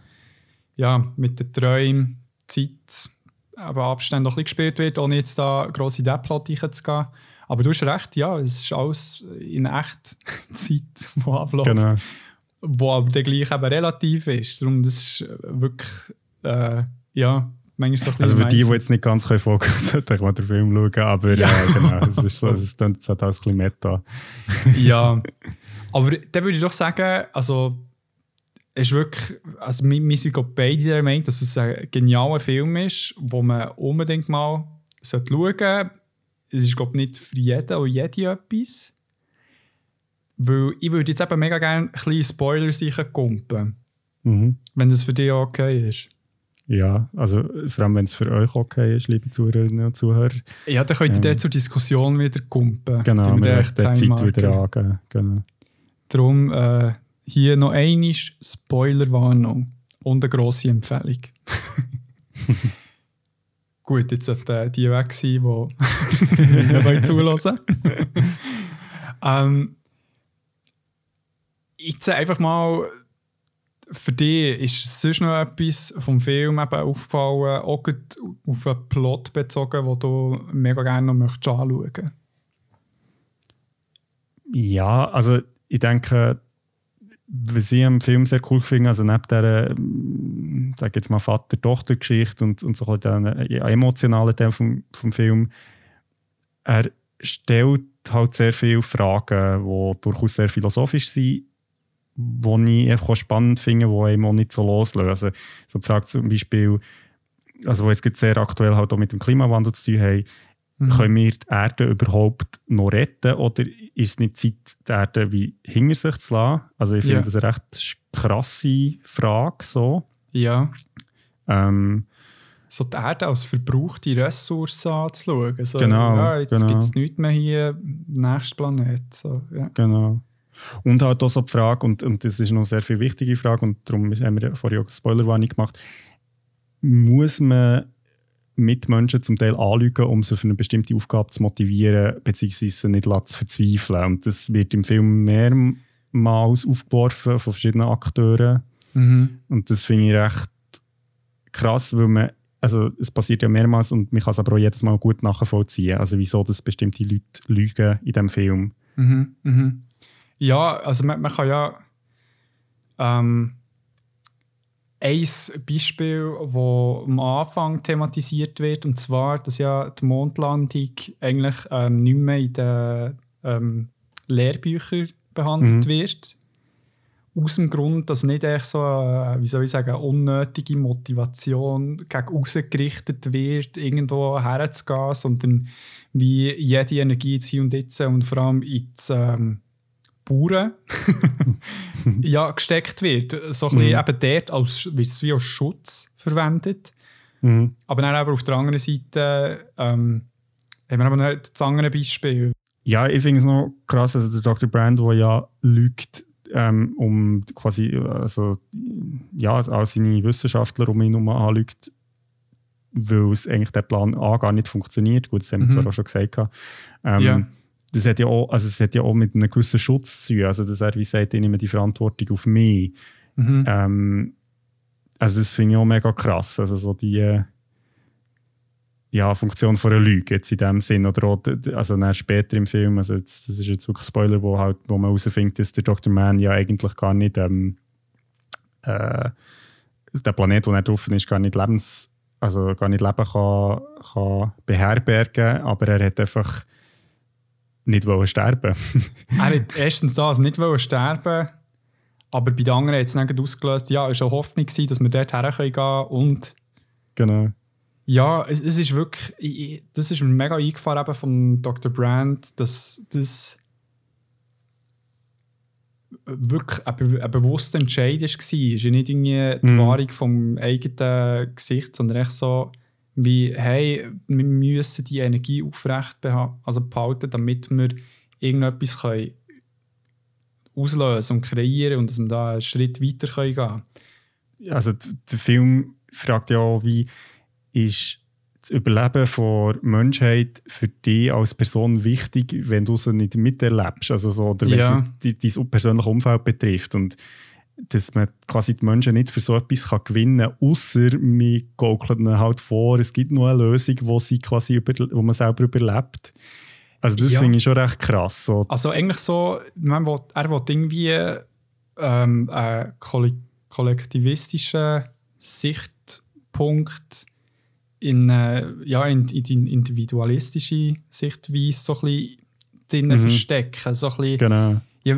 ja, mit den Träumen, Zeit, aber Abständen auch ein bisschen gespielt wird, ohne jetzt da gross in den Plot reinzugehen. Aber du hast recht, ja, es ist alles in echt Zeit, die abläuft. Genau. Wo aber dann gleich eben relativ ist. Darum, das ist äh, wirklich, äh, ja, manchmal so ein Also für die, die jetzt nicht ganz können folgen können, ich den Film schauen, aber Ja. äh, genau, es ist so, es klingt jetzt halt ein bisschen meta. ja, aber dann würde ich doch sagen, also es ist wirklich, also wir, sind beide der Meinung, dass es ein genialer Film ist, wo man unbedingt mal schauen sollte. Es ist glaube nicht für jeden und jede etwas. Weil ich würde jetzt eben mega gerne ein bisschen Spoiler sicher kumpen, Mhm. wenn das für dich okay ist. Ja, also vor allem, wenn es für euch okay ist, liebe Zuhörerinnen und Zuhörer. Ja, dann könnt ihr Ähm. zur Diskussion wieder kumpen. Genau, wir die Time Zeit wieder angeben. Genau. Darum äh, hier noch einmal Spoilerwarnung und eine grosse Empfehlung. Gut, jetzt sollten äh, die weg sein, die mehr zulassen ähm, Jetzt einfach mal für dich ist sonst noch etwas vom Film eben aufgefallen, auch auf einen Plot bezogen, den du mega gerne noch anschauen möchtest? Ja, also ich denke, was ich am Film sehr cool finde, also neben dieser, sag jetzt mal, Vater-Tochter-Geschichte und, und so den emotionalen Teil vom, vom Film, er stellt halt sehr viele Fragen, die durchaus sehr philosophisch sind, die ich einfach spannend finde, die einem auch nicht so loslösen. So die Frage zum Beispiel, also wo jetzt sehr aktuell halt auch mit dem Klimawandel zu tun haben, mhm. können wir die Erde überhaupt noch retten oder ist es nicht Zeit, die Erde wie hinter sich zu lassen? Also ich finde ja. das eine recht krasse Frage so. Ja. Ähm, so die Erde als verbrauchte Ressource anzuschauen. So, genau. Ja, jetzt genau. gibt es nichts mehr hier, nächster Planet. So, ja. Genau. Und halt auch so die Frage, und, und das ist noch eine sehr viel wichtige Frage, und darum haben wir vorhin auch eine Spoilerwarnung gemacht, muss man Mitmenschen zum Teil anlügen, um sie für eine bestimmte Aufgabe zu motivieren, beziehungsweise nicht zu verzweifeln. Und das wird im Film mehrmals aufgeworfen von verschiedenen Akteuren. Mhm. Und das finde ich recht krass, weil man, also es passiert ja mehrmals und man kann es aber auch jedes Mal gut nachvollziehen. Also wieso das bestimmte Leute lügen in diesem Film. Mhm. Mhm. Ja, also man, man kann ja ähm, ein Beispiel, das am Anfang thematisiert wird, und zwar, dass ja die Mondlandung eigentlich ähm, nicht mehr in den ähm, Lehrbüchern behandelt mhm. wird. Aus dem Grund, dass nicht echt so eine, wie soll ich sagen, unnötige Motivation gegen außen gerichtet wird, irgendwo herzugehen, sondern wie jede Energie ins Hier und Jetzt und vor allem ins ähm, Bauern ja, gesteckt wird. So ein bisschen mhm. eben dort als, wird es wie als Schutz verwendet. Mhm. Aber dann aber auf der anderen Seite ähm, haben wir aber noch das andere Beispiel. Ja, ich finde es noch krass, also der Dr. Brand, der ja lügt, ähm, um quasi, also, ja, auch seine Wissenschaftler um ihn herum anlügt, weil es eigentlich der Plan A gar nicht funktioniert. Gut, das haben wir mhm. zwar auch schon gesagt. Ähm, ja das hat ja auch, also es hat ja auch mit einem gewissen Schutz zu tun. Also, dass er wie sagt, ich nehme die Verantwortung auf mich. Mhm. Ähm, also, das finde ich auch mega krass. Also, so die ja, Funktion von einer Lüge jetzt in dem Sinn. Oder auch, also dann später im Film, also jetzt, das ist jetzt wirklich ein Spoiler, wo, halt, wo man herausfindet, dass der Dr. Mann ja eigentlich gar nicht ähm, äh, der Planet, wo er drauf ist, gar nicht lebens also gar nicht Leben kann, kann beherbergen, aber er hat einfach nicht wollen sterben Er hat erstens das nicht wollen sterben aber bei den anderen hat es dann ausgelöst, ja, es war eine Hoffnung, dass wir dort hergehen können und genau. Ja, es, es ist wirklich, ich, das ist mir mega eingefahren eben von Dr. Brand, dass das wirklich ein, ein bewusster Entscheid war. Es war nicht irgendwie die mhm. Wahrung vom eigenen Gesicht, sondern echt so, wie, hey, wir müssen die Energie aufrecht behalten, also behalten, damit wir irgendetwas können auslösen und kreieren und dass wir da einen Schritt weiter können gehen Also der Film fragt ja auch, wie ist das Überleben der Menschheit für dich als Person wichtig, wenn du es nicht miterlebst, also so, oder wenn ja. dein persönliches Umfeld betrifft. Und dass man quasi die Menschen nicht für so etwas kann gewinnen kann, außer man gaukelt ihnen halt vor, es gibt noch eine Lösung, wo, sie quasi über, wo man selber überlebt. Also das ja. finde ich schon recht krass. So. Also eigentlich so, man will, er will irgendwie ähm, einen kollektivistischen Sichtpunkt in, äh, ja, in, in die individualistische Sichtweise so ein bisschen drinnen mhm. verstecken. So ein bisschen, genau. Ja,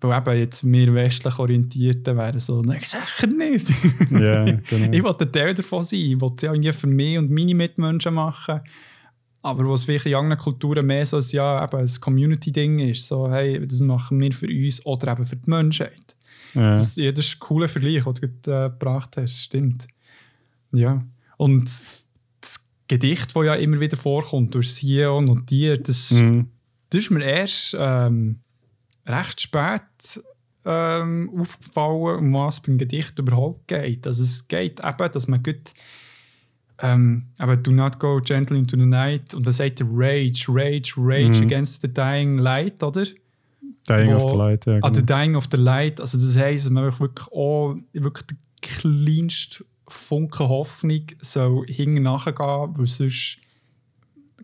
weil eben jetzt wir westlich Orientierten wären so, nein, sicher nicht. yeah, genau. Ich wollte Teil davon sein. Ich wollte es ja für mich und meine Mitmenschen machen. Aber was vielleicht in anderen Kulturen mehr so ein, ja, eben ein Community-Ding ist, so, hey, das machen wir für uns oder eben für die Menschheit. Ja. Das, ja, das ist ein cooler Vergleich, den du gerade, äh, gebracht hast, stimmt. Ja. Und das Gedicht, das ja immer wieder vorkommt, durch sie hier notiert, das, mhm. das ist mir erst ähm, recht spät ähm, aufgefallen, um was beim Gedicht überhaupt geht. Also es geht eben, dass man gut ähm, aber do not go gently into the night und was sagt der Rage, Rage, Rage mm. against the dying light, oder? Dying wo, of the Light, ja. An Genau. The Dying of the Light, also das heisst, dass man wirklich auch wirklich der kleinste Funken Hoffnung soll hinten nachgehen, weil sonst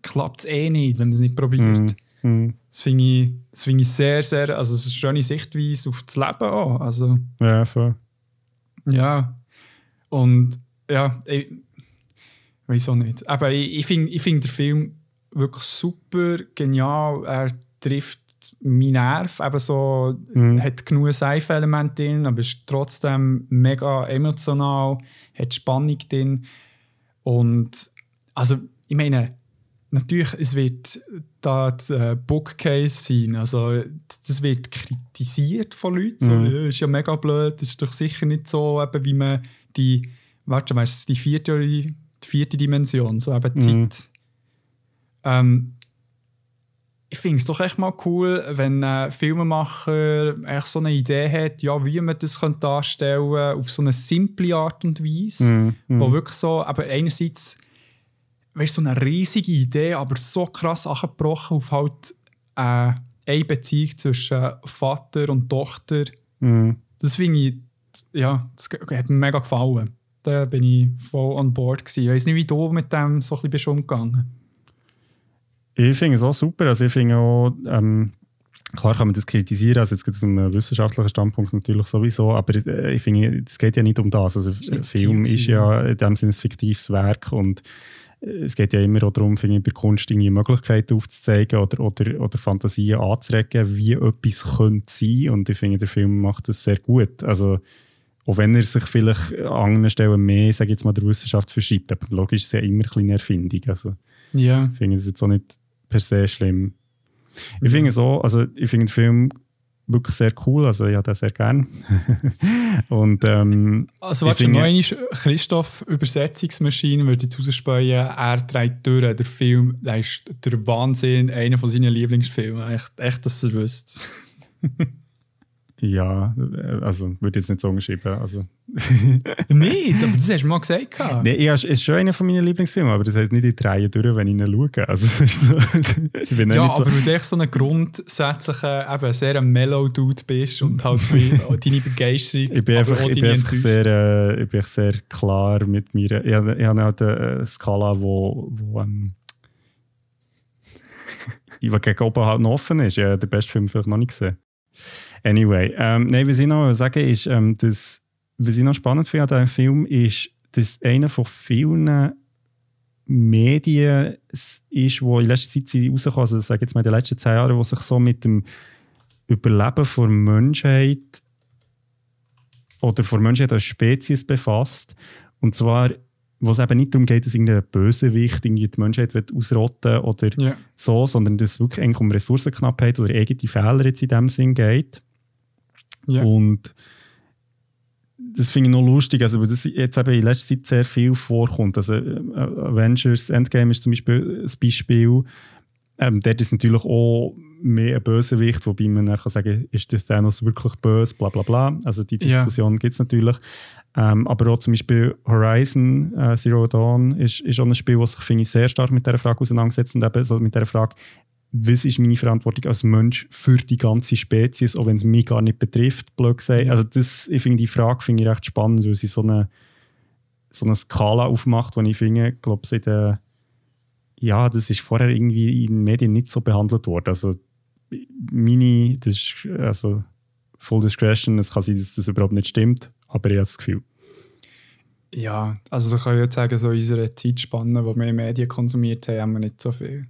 klappt es eh nicht, wenn man es nicht probiert. Mhm. Mhm. Das finde ich, das finde ich sehr, sehr, also es ist eine schöne Sichtweise auf das Leben auch. Also, Ja, voll. ja. Und ja, ich weiß auch nicht. Aber ich, ich finde ich find den Film wirklich super, genial. Er trifft meinen Nerv. Eben so, Mhm. hat genug Seife-Elemente drin, aber ist trotzdem mega emotional, hat Spannung drin. Und also, ich meine, natürlich, es wird da äh, Bookcase sein. Also, das wird kritisiert von Leuten. So, Mhm. «Ja, ist ja mega blöd, das ist doch sicher nicht so, eben, wie man die, warte, weißt du, die vierte, die vierte Dimension, so eben Zeit. Mhm. Ähm, ich finde es doch echt mal cool, wenn ein Filmemacher echt so eine Idee hat, ja, wie man das könnte darstellen könnte, auf so eine simple Art und Weise, Mhm. Mhm. wo wirklich so, aber einerseits, weißt, so eine riesige Idee, aber so krass angebrochen auf halt äh, eine Beziehung zwischen Vater und Tochter. Mhm. Das finde ich, ja, das hat mir mega gefallen. Da bin ich voll on board gewesen. Ich weiß nicht, wie du mit dem so ein bisschen bist umgegangen. Ich finde es auch super. Also ich finde auch, ähm, klar kann man das kritisieren, also jetzt geht es um einen wissenschaftlichen Standpunkt natürlich sowieso, aber äh, ich finde, es geht ja nicht um das. Also Film ist ja in dem Sinne ein fiktives Werk und es geht ja immer auch darum, finde ich, bei Kunst irgendwie Möglichkeiten aufzuzeigen oder, oder, oder Fantasien anzuregen, wie etwas könnte sein und ich finde, der Film macht das sehr gut. Also auch wenn er sich vielleicht an anderen Stellen mehr, sage jetzt mal, der Wissenschaft verschreibt, aber logisch ist es ja immer eine Erfindung. Also Ja. ich finde es jetzt auch nicht per se schlimm. Ich finde so, also ich finde den Film wirklich sehr cool, also ich habe den sehr gern. und ähm, Also warte, noch einmal, Christoph, Übersetzungsmaschine, würde ich rausspähen, er trägt durch. Der Film, der ist der Wahnsinn, einer von seinen Lieblingsfilmen. Echt, echt dass ihr wisst. ja, äh, also würde ich jetzt nicht so umschreiben. Also, Nicht, aber das hast du mal gesagt. nee, ja, es ist schon einer von meinen Lieblingsfilmen, aber das heißt nicht in die Reihe durch, wenn ich ihn schaue. Also, so, ich bin Ja, nicht so, aber du echt so ein grundsätzlicher, eben sehr ein Mellow-Dude bist und halt deine Begeisterung, ich bin einfach, ich bin einfach sehr, äh, ich bin sehr klar mit mir. Ich, habe- ich habe halt eine Skala, wo, wo ähm, die gegen oben halt noch offen ist. Ja, den besten Film vielleicht noch nicht gesehen. Anyway, ähm, nein, was ich noch sagen ist, ähm, dass, was ich noch spannend finde an diesem Film ist, dass einer von vielen Medien ist, wo in letzter Zeit rausgekommen, also sage jetzt mal in den letzten zehn Jahren, wo sich so mit dem Überleben der Menschheit oder von Menschheit als Spezies befasst. Und zwar, wo es eben nicht darum geht, dass irgendein Bösewicht irgendwie die Menschheit will ausrotten oder Ja. so, sondern dass es wirklich eigentlich um Ressourcenknappheit oder eigene Fehler jetzt in dem Sinn geht. Ja. Und das finde ich noch lustig, also weil das jetzt eben in letzter Zeit sehr viel vorkommt. Also äh, Avengers Endgame ist zum Beispiel ein Beispiel. Ähm, dort ist natürlich auch mehr ein Bösewicht, wobei man dann kann sagen ist der Thanos wirklich böse, bla bla bla. Also die Ja. Diskussion gibt es natürlich. Ähm, aber auch zum Beispiel Horizon äh, Zero Dawn ist, ist auch ein Spiel, das sich finde ich, sehr stark mit dieser Frage auseinandersetzt und eben so mit dieser Frage, was ist meine Verantwortung als Mensch für die ganze Spezies, auch wenn es mich gar nicht betrifft, blöd gesagt. Also das, ich finde die Frage finde ich recht spannend, weil sie so eine, so eine Skala aufmacht, die ich finde, glaube ich, der ja, das ist vorher irgendwie in den Medien nicht so behandelt worden. Also meine, das ist, also Full Discretion, es kann sein, dass das überhaupt nicht stimmt, aber ich habe das Gefühl. ja, also da kann ich jetzt sagen, so in unserer Zeitspanne, wo wir Medien konsumiert haben, haben wir nicht so viel.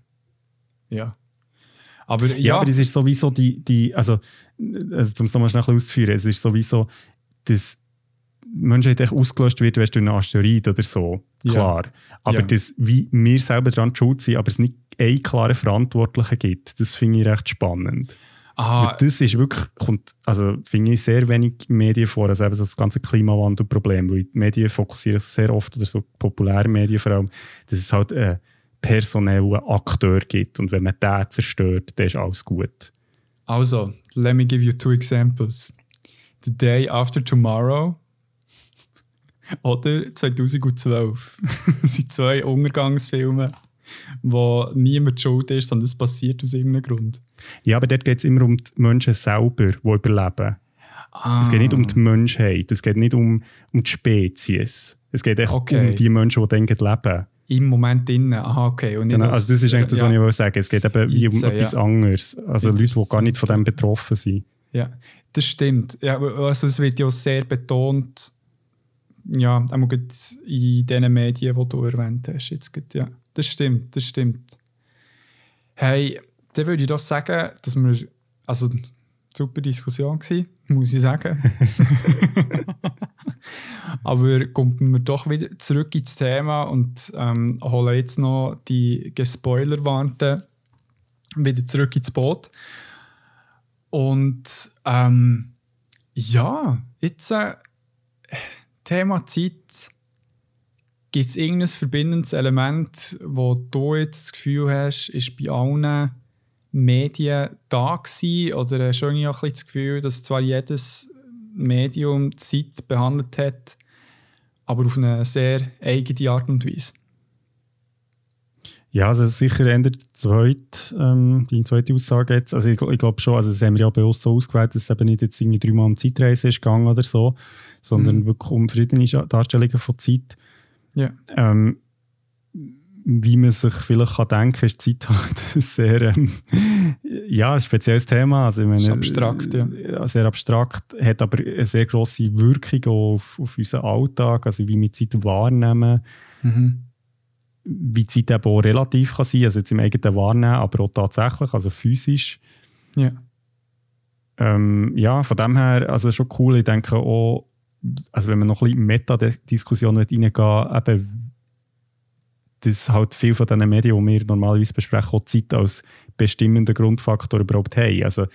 Ja. Aber ja, Ja, aber es ist sowieso die, die also, also um es nochmal schnell ein auszuführen, es ist sowieso, dass Menschheit echt ausgelöscht wird, weißt du, einen Asteroid oder so, Ja. klar. Aber Ja. dass wie wir selber daran schuld sind, aber es nicht einen klaren Verantwortlichen gibt, das finde ich recht spannend. aha, Das ist wirklich, kommt, also finde ich sehr wenig Medien vor, also eben so das ganze Klimawandelproblem, weil die Medien fokussieren sich sehr oft, oder so populäre Medien vor allem, dass es halt einen personellen Akteur gibt und wenn man den zerstört, dann ist alles gut. also, let me give you two examples. The Day After Tomorrow oder 2012. das sind zwei Untergangsfilme. wo niemand schuld ist, sondern es passiert aus irgendeinem Grund. Ja, aber dort geht es immer um die Menschen selber, die überleben. Ah. Es geht nicht um die Menschheit, es geht nicht um, um die Spezies. Es geht echt Okay. um die Menschen, die denken, leben. Im Moment innen. Aha, okay. Und Genau, aus- also das ist eigentlich das, was ja. ich will sagen. Es geht eben wie um etwas ja. anderes. Also Leute, die gar nicht von dem betroffen sind. Ja, das stimmt. Ja, also es wird ja auch sehr betont, ja, einmal gerade in den Medien, die du erwähnt hast. Jetzt gerade, ja, das stimmt, das stimmt. Hey, dann würde ich doch sagen, dass wir, also super Diskussion war, muss ich sagen. Aber kommen wir doch wieder zurück ins Thema und ähm, holen jetzt noch die Gespoilerwarnten wieder zurück ins Boot. Und ähm, ja, jetzt äh, Thema Zeit. Gibt es irgendein verbindendes Element, wo du jetzt das Gefühl hast, ist bei allen Medien da gewesen? Oder hast du irgendwie auch ein bisschen das Gefühl, dass zwar jedes Medium Zeit behandelt hat, aber auf eine sehr eigene Art und Weise? Ja, also sicher die zweite, ähm, die zweite Aussage jetzt. Also ich, ich glaube schon, also das haben wir ja bewusst so ausgewählt, dass es eben nicht jetzt irgendwie dreimal um Zeitreise ist gegangen oder so, sondern Mhm. wirklich um verschiedene Darstellungen von Zeit. Ja. Ähm, wie man sich vielleicht kann denken, ist die Zeit halt ein sehr ähm, ja, ein spezielles Thema. Also meine, abstrakt, ja. äh, Sehr abstrakt, hat aber eine sehr grosse Wirkung auf, auf unseren Alltag, also wie wir die Zeit wahrnehmen Mhm. wie die Zeit eben auch relativ kann sein, also jetzt im eigenen Wahrnehmen, aber auch tatsächlich, also physisch. Ja. Ähm, ja, von dem her, also schon cool, ich denke auch, also wenn man noch ein bisschen in Meta-Diskussion reingehen will, eben, dass halt viel von diesen Medien, die wir normalerweise besprechen, auch Zeit als bestimmenden Grundfaktor überhaupt haben. Also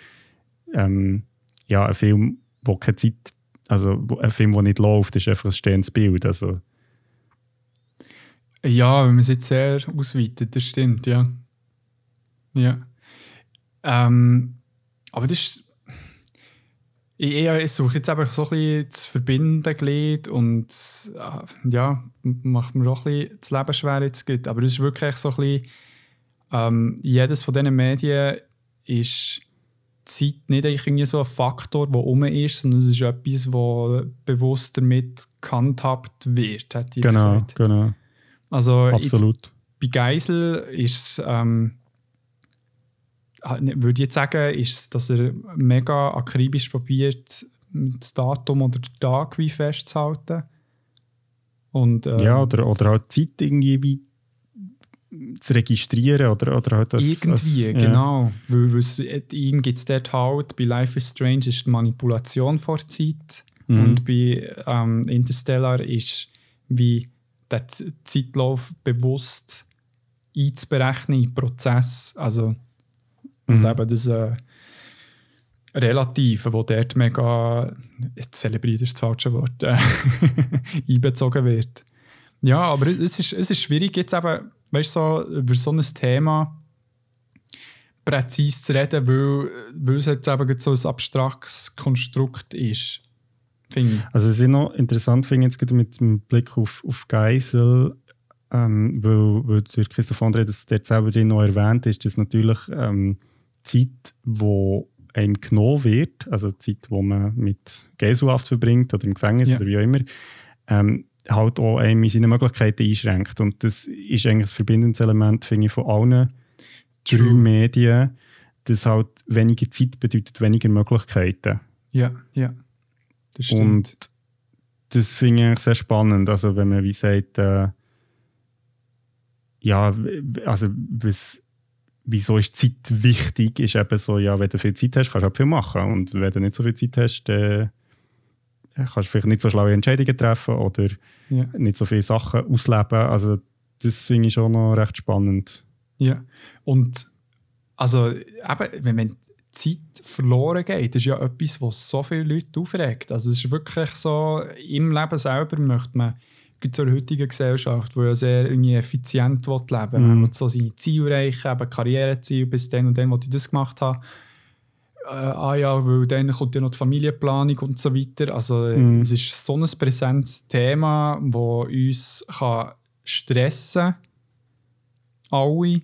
ähm, ja, ein Film, wo keine Zeit, also ein Film, der nicht läuft, ist einfach ein stehendes Bild. Also, Ja, wenn man es jetzt sehr ausweitet, das stimmt, ja. Ja. Ähm, aber das ist. Ich, ich, ich suche jetzt einfach so ein bisschen das verbindende Glied und äh, ja, macht mir auch ein bisschen das Leben schwer jetzt gut. Aber es ist wirklich so ein bisschen, ähm, jedes von diesen Medien ist Zeit nicht irgendwie so ein Faktor, der rum ist, sondern es ist etwas, das bewusst damit gehandhabt wird, hätte ich jetzt genau, gesagt. genau, Also jetzt absolut. bei Geisel ist ähm, ah, ne, würde ich jetzt sagen, ist, dass er mega akribisch probiert, das Datum oder den Tag wie festzuhalten. Und, ähm, Ja, oder, oder halt Zeit irgendwie wie zu registrieren oder, oder halt das, irgendwie, das, genau. Weil, weil es, ihm gibt es dort halt, bei Life is Strange ist die Manipulation vor Zeit Mhm. und bei ähm, Interstellar ist wie der Zeitlauf bewusst einzuberechnen im Prozess. Also Und Mhm. eben das äh, Relative, wo dort mega jetzt zelebriert ist das falsche Wort, äh, einbezogen wird. Ja, aber es ist, es ist schwierig, jetzt eben, weißt du, so, über so ein Thema präzise zu reden, weil, weil es jetzt eben so ein abstraktes Konstrukt ist. Also was ich noch interessant finde, jetzt gerade mit dem Blick auf, auf Geisel, ähm, weil, weil der Christoph André das dort selber noch erwähnt, ist das natürlich ähm, Zeit, wo einem genommen wird, also Zeit, wo man mit Geselhaft verbringt oder im Gefängnis Ja. oder wie auch immer, ähm, halt auch einem in seinen Möglichkeiten einschränkt. Und das ist eigentlich das verbindendes Element, finde ich, von allen drei True. Medien, dass halt weniger Zeit bedeutet weniger Möglichkeiten. Ja, ja. Das stimmt. Und das finde ich sehr spannend. Also, wenn man wie sagt, äh, ja, also, was, wieso ist Zeit wichtig, ist eben so, ja, wenn du viel Zeit hast, kannst du auch viel machen. Und wenn du nicht so viel Zeit hast, dann kannst du vielleicht nicht so schlaue Entscheidungen treffen oder ja. nicht so viele Sachen ausleben. Also, das finde ich schon noch recht spannend. Ja, und also eben, wenn, wenn Zeit verloren geht, ist ja etwas, was so viele Leute aufregt. Also es ist wirklich so, im Leben selber möchte man, zur heutigen Gesellschaft, die ja sehr irgendwie effizient will leben will, Mhm. man so seine Ziele erreichen, eben Karriereziel, bis dann und dann, wo ich das gemacht habe. Äh, ah ja, weil dann kommt ja noch die Familienplanung und so weiter. Also Mhm. es ist so ein präsentes Thema, das uns kann stressen kann alle.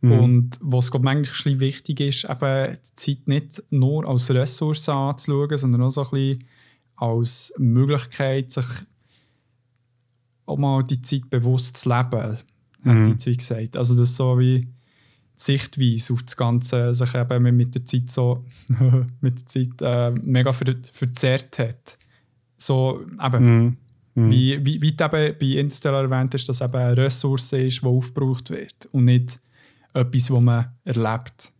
Mhm. Und was glaube manchmal wichtig ist, eben die Zeit nicht nur als Ressource anzuschauen, sondern auch so ein bisschen als Möglichkeit, sich auch mal die Zeit bewusst zu leben, mhm. hat die Zeit gesagt. Also das ist so wie die Sichtweise auf das Ganze, sich eben mit der Zeit so mit der Zeit äh, mega ver verzerrt hat. So eben, mhm. Mhm. Wie, wie, wie du eben bei Interstellar erwähnt hast, dass eben eine Ressource ist, die aufgebraucht wird und nicht etwas, was man erlebt.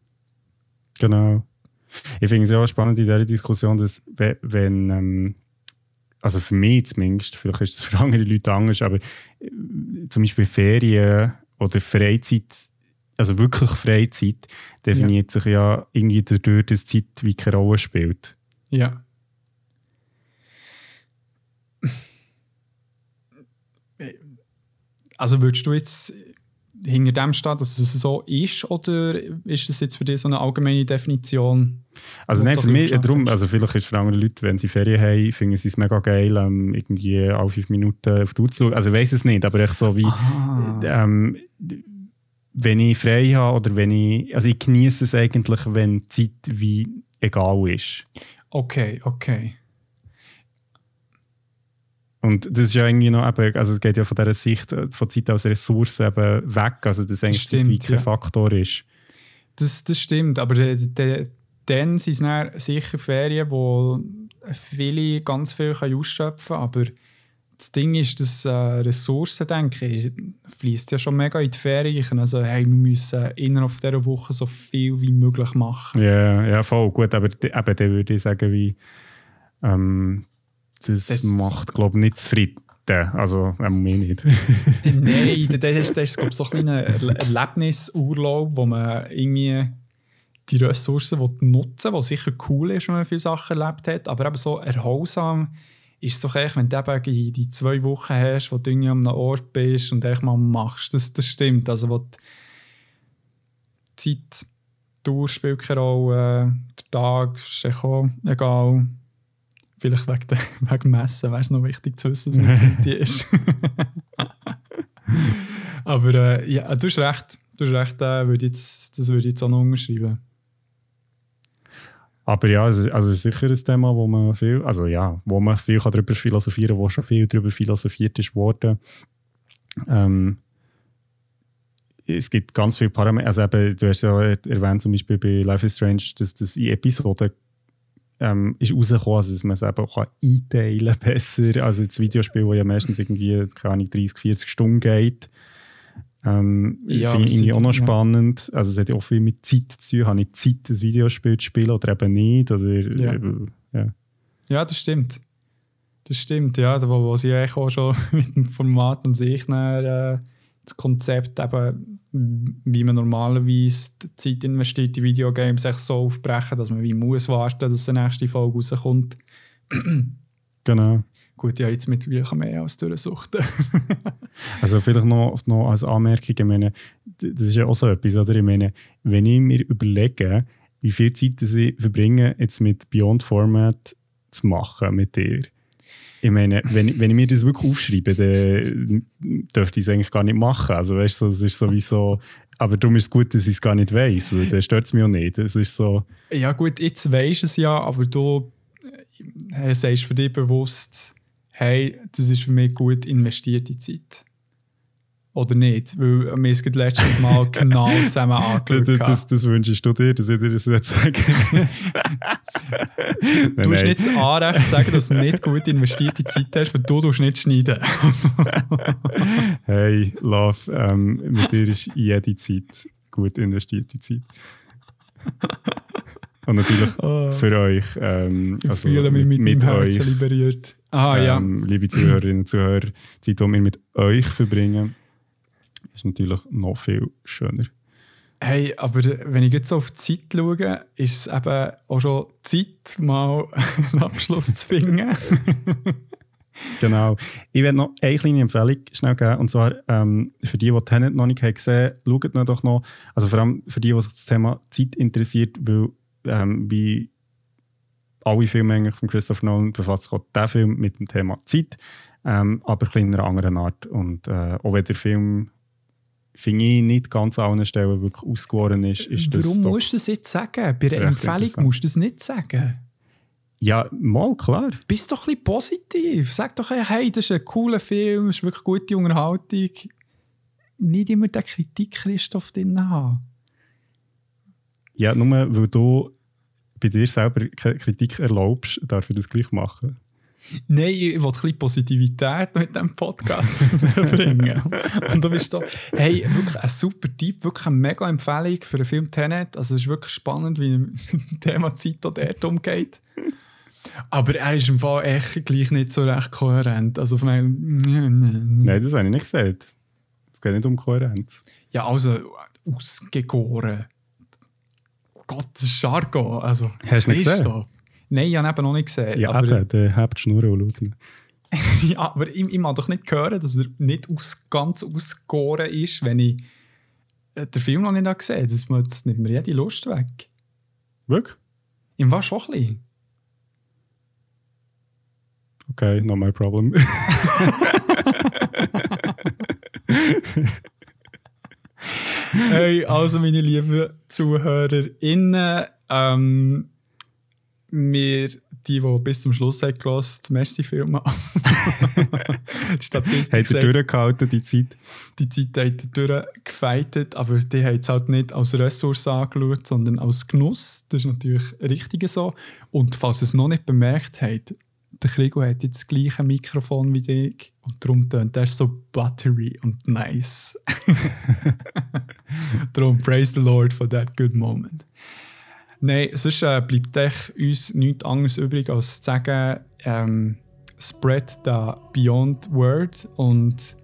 Genau. Ich finde es ja auch spannend in dieser Diskussion, dass wenn, ähm, also für mich zumindest, vielleicht ist es für andere Leute anders, aber äh, zum Beispiel Ferien oder Freizeit, also wirklich Freizeit, definiert ja. sich ja irgendwie dadurch, dass Zeit wie keine Rolle spielt. Ja. Also würdest du jetzt hinter dem stehen, dass es so ist, oder ist das jetzt für dich so eine allgemeine Definition? Also nein, für mich, darum, also vielleicht ist es für andere Leute, wenn sie Ferien haben, finden sie es mega geil, ähm, irgendwie alle fünf Minuten auf die Uhr zu schauen. Also ich weiß es nicht, aber ich so wie, ähm, wenn ich frei habe oder wenn ich, also ich genieße es eigentlich, wenn die Zeit wie egal ist. Okay, okay. Und das ist ja irgendwie noch, eben, also es geht ja von dieser Sicht äh, von Zeit als Ressource eben weg, also dass eigentlich das stimmt, kein ja. Faktor ist. Das, das stimmt, aber de, de, dann sind es sicher Ferien, wo viele ganz viel ausschöpfen können, aber das Ding ist, dass äh, Ressourcen, denke ich, fließt ja schon mega in die Ferien. Also, hey, wir müssen innerhalb dieser Woche so viel wie möglich machen. Ja, ja voll. Gut, aber eben, dann würde ich sagen, wie, ähm, das, das macht, glaube ich, nicht zufrieden. Also, ähm, mir nicht. Nein, das ist, das ist glaube ich, so ein Erlebnisurlaub, wo man irgendwie die Ressourcen nutzen will, was sicher cool ist, wenn man viele Sachen erlebt hat, aber eben so erholsam ist es doch echt, wenn du eben die, die zwei Wochen hast, wo du irgendwie an einem Ort bist und echt mal machst. Das, das stimmt. Also, wo die Zeit, spielt keine Rolle, der Tag ist auch egal. Vielleicht wegen, der, wegen Messen wäre es noch wichtig zu wissen, dass es nicht so ist. Aber äh, ja, du hast recht. Du hast recht, äh, würde jetzt, das würde ich jetzt auch noch unterschreiben. Aber ja, es ist, also es ist sicher ein Thema, wo man viel, also ja, wo man viel darüber philosophieren kann, wo schon viel darüber philosophiert ist worden. Ähm, es gibt ganz viele Parameter. Also eben, du hast ja erwähnt, zum Beispiel bei Life is Strange, dass das in Episoden ähm, ist rausgekommen, also dass man es eben kann einteilen kann besser. Also das Videospiel, das ja meistens irgendwie, keine Ahnung, 30, 40 Stunden geht. Ähm, ja, Finde ich irgendwie auch noch spannend. Ja. Also es hat ja auch viel mit Zeit zu tun. Habe ich Zeit, das Videospiel zu spielen oder eben nicht? Oder, ja. Äh, ja. ja, das stimmt. Das stimmt, ja. Da wo sie auch schon mit dem Format an sich dann, äh, das Konzept eben, wie man normalerweise die Zeit investiert in Videogames, sich so aufbrechen, dass man wie muss warten, dass die nächste Folge rauskommt. genau. Gut, ja, jetzt mit wie kann mehr als durchsuchten. also vielleicht noch, noch als Anmerkung, ich meine, das ist ja auch so etwas, oder? Ich meine, wenn ich mir überlege, wie viel Zeit ich verbringe, jetzt mit Beyond Format zu machen mit dir, ich meine, wenn, wenn ich mir das wirklich aufschreibe, dann dürfte ich es eigentlich gar nicht machen. Also weißt du, es ist sowieso... Aber darum ist es gut, dass ich es gar nicht weiss, weil dann stört es mich auch nicht. Es ist so... Ja gut, jetzt weisst du es ja, aber du äh, sagst für dich bewusst, hey, das ist für mich gut investierte Zeit. Oder nicht? Weil wir es letztes Mal genau zusammen angeschaut das, das, das wünschst du dir, dass ich dir das jetzt sage. du hast nicht das Anrecht zu sagen, dass du nicht gut investierte Zeit hast, weil du nicht schneiden Hey, Love, ähm, mit dir ist jede Zeit gut investierte Zeit. Und natürlich oh. für euch. Ähm, ich also fühle mich mit, mit, mit euch, liberiert. Ah, ähm, ja. Liebe Zuhörerinnen und Zuhörer, Zeit, die wir mit euch verbringen ist natürlich noch viel schöner. Hey, aber wenn ich jetzt so auf die Zeit schaue, ist es eben auch schon Zeit, mal einen Abschluss zu finden. genau. Ich werde noch eine kleine Empfehlung schnell geben. Und zwar ähm, für die, die Tenet noch nicht gesehen haben, schaut doch noch. Also vor allem für die, die sich das Thema Zeit interessiert, weil ähm, wie alle Filme von Christopher Nolan befasst sich auch der Film mit dem Thema Zeit, ähm, aber ein in einer anderen Art. Und äh, auch wenn der Film finde ich, nicht ganz an allen Stellen wirklich ausgegoren ist, ist das Warum doch- musst du das jetzt sagen? Bei einer Empfehlung musst du das nicht sagen. Ja, mal, klar. Bist doch ein bisschen positiv. Sag doch, hey, das ist ein cooler Film, das ist wirklich gute Unterhaltung. Nicht immer den Kritik Christoph drin haben. Ja, nur weil du bei dir selber keine Kritik erlaubst, darf ich das gleich machen. Nein, ich will ein bisschen Positivität mit diesem Podcast bringen. Und du bist da, hey, wirklich ein super Typ, wirklich eine mega Empfehlung für den Film Tenet. Also es ist wirklich spannend, wie das Thema Zeit auch dort umgeht. Aber er ist im Fall echt gleich nicht so recht kohärent. Also von einem, Nein, das habe ich nicht gesagt. Es geht nicht um Kohärenz. Ja, also ausgegoren. Gott, das ist Jargon. Also, Hast du nicht gesehen? Nein, ich habe ihn noch nicht gesehen. Ja, aber, eben, habt die Schnur und schaut ja, aber ich, ich mag doch nicht hören, dass er nicht aus, ganz ausgegoren ist, wenn ich äh, den Film noch nicht gesehen habe. Das das nimmt mir jede Lust weg. Wirklich? Im war schon ein bisschen. Okay, not my problem. Hey, also meine lieben ZuhörerInnen, ähm, wir, die, die bis zum Schluss haben gehört, merci vielmals. die Statistik Hat er durchgehalten, die Zeit? die Zeit hat er durchgefeitet, aber die haben es halt nicht als Ressource angeschaut, sondern als Genuss. Das ist natürlich richtig so. Und falls ihr es noch nicht bemerkt habt, der Krigo hat jetzt das gleiche Mikrofon wie ich und darum tönt er so buttery und nice. darum praise the Lord for that good moment. Nein, sonst äh, bleibt echt uns nichts anderes übrig, als zu sagen, ähm, spread the beyond word und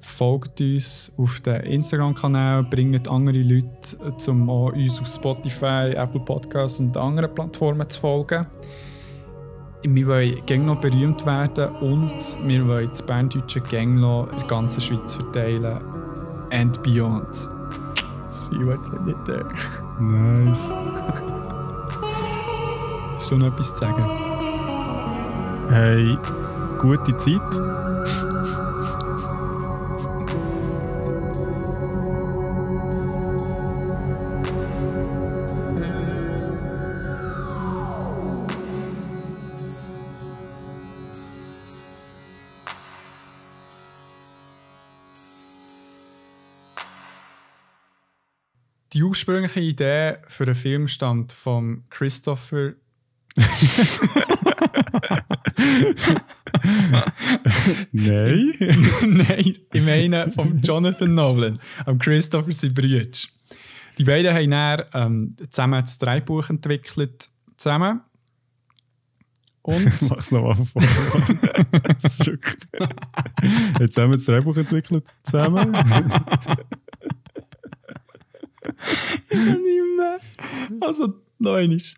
folgt uns auf den Instagram-Kanal, bringt andere Leute, äh, um auch uns auf Spotify, Apple Podcasts und anderen Plattformen zu folgen. Wir wollen gerne noch berühmt werden und wir wollen das Berndeutsche Gang noch in der ganzen Schweiz verteilen. And beyond. See what I did there. Nice. Hast du noch etwas zu sagen? Hey, gute Zeit. Die ursprüngliche Idee für den Film stammt von Christopher. Nein. Nein, ich meine von Jonathan Nolan, am Christopher Bruder. Die beiden haben dann ähm, zusammen das Dreibuch entwickelt. Zusammen. Und Mach's nochmal von vorne. Das ist schon gut. Jetzt haben wir das Drehbuch entwickelt zusammen ich kann nicht mehr. Also, nein ist.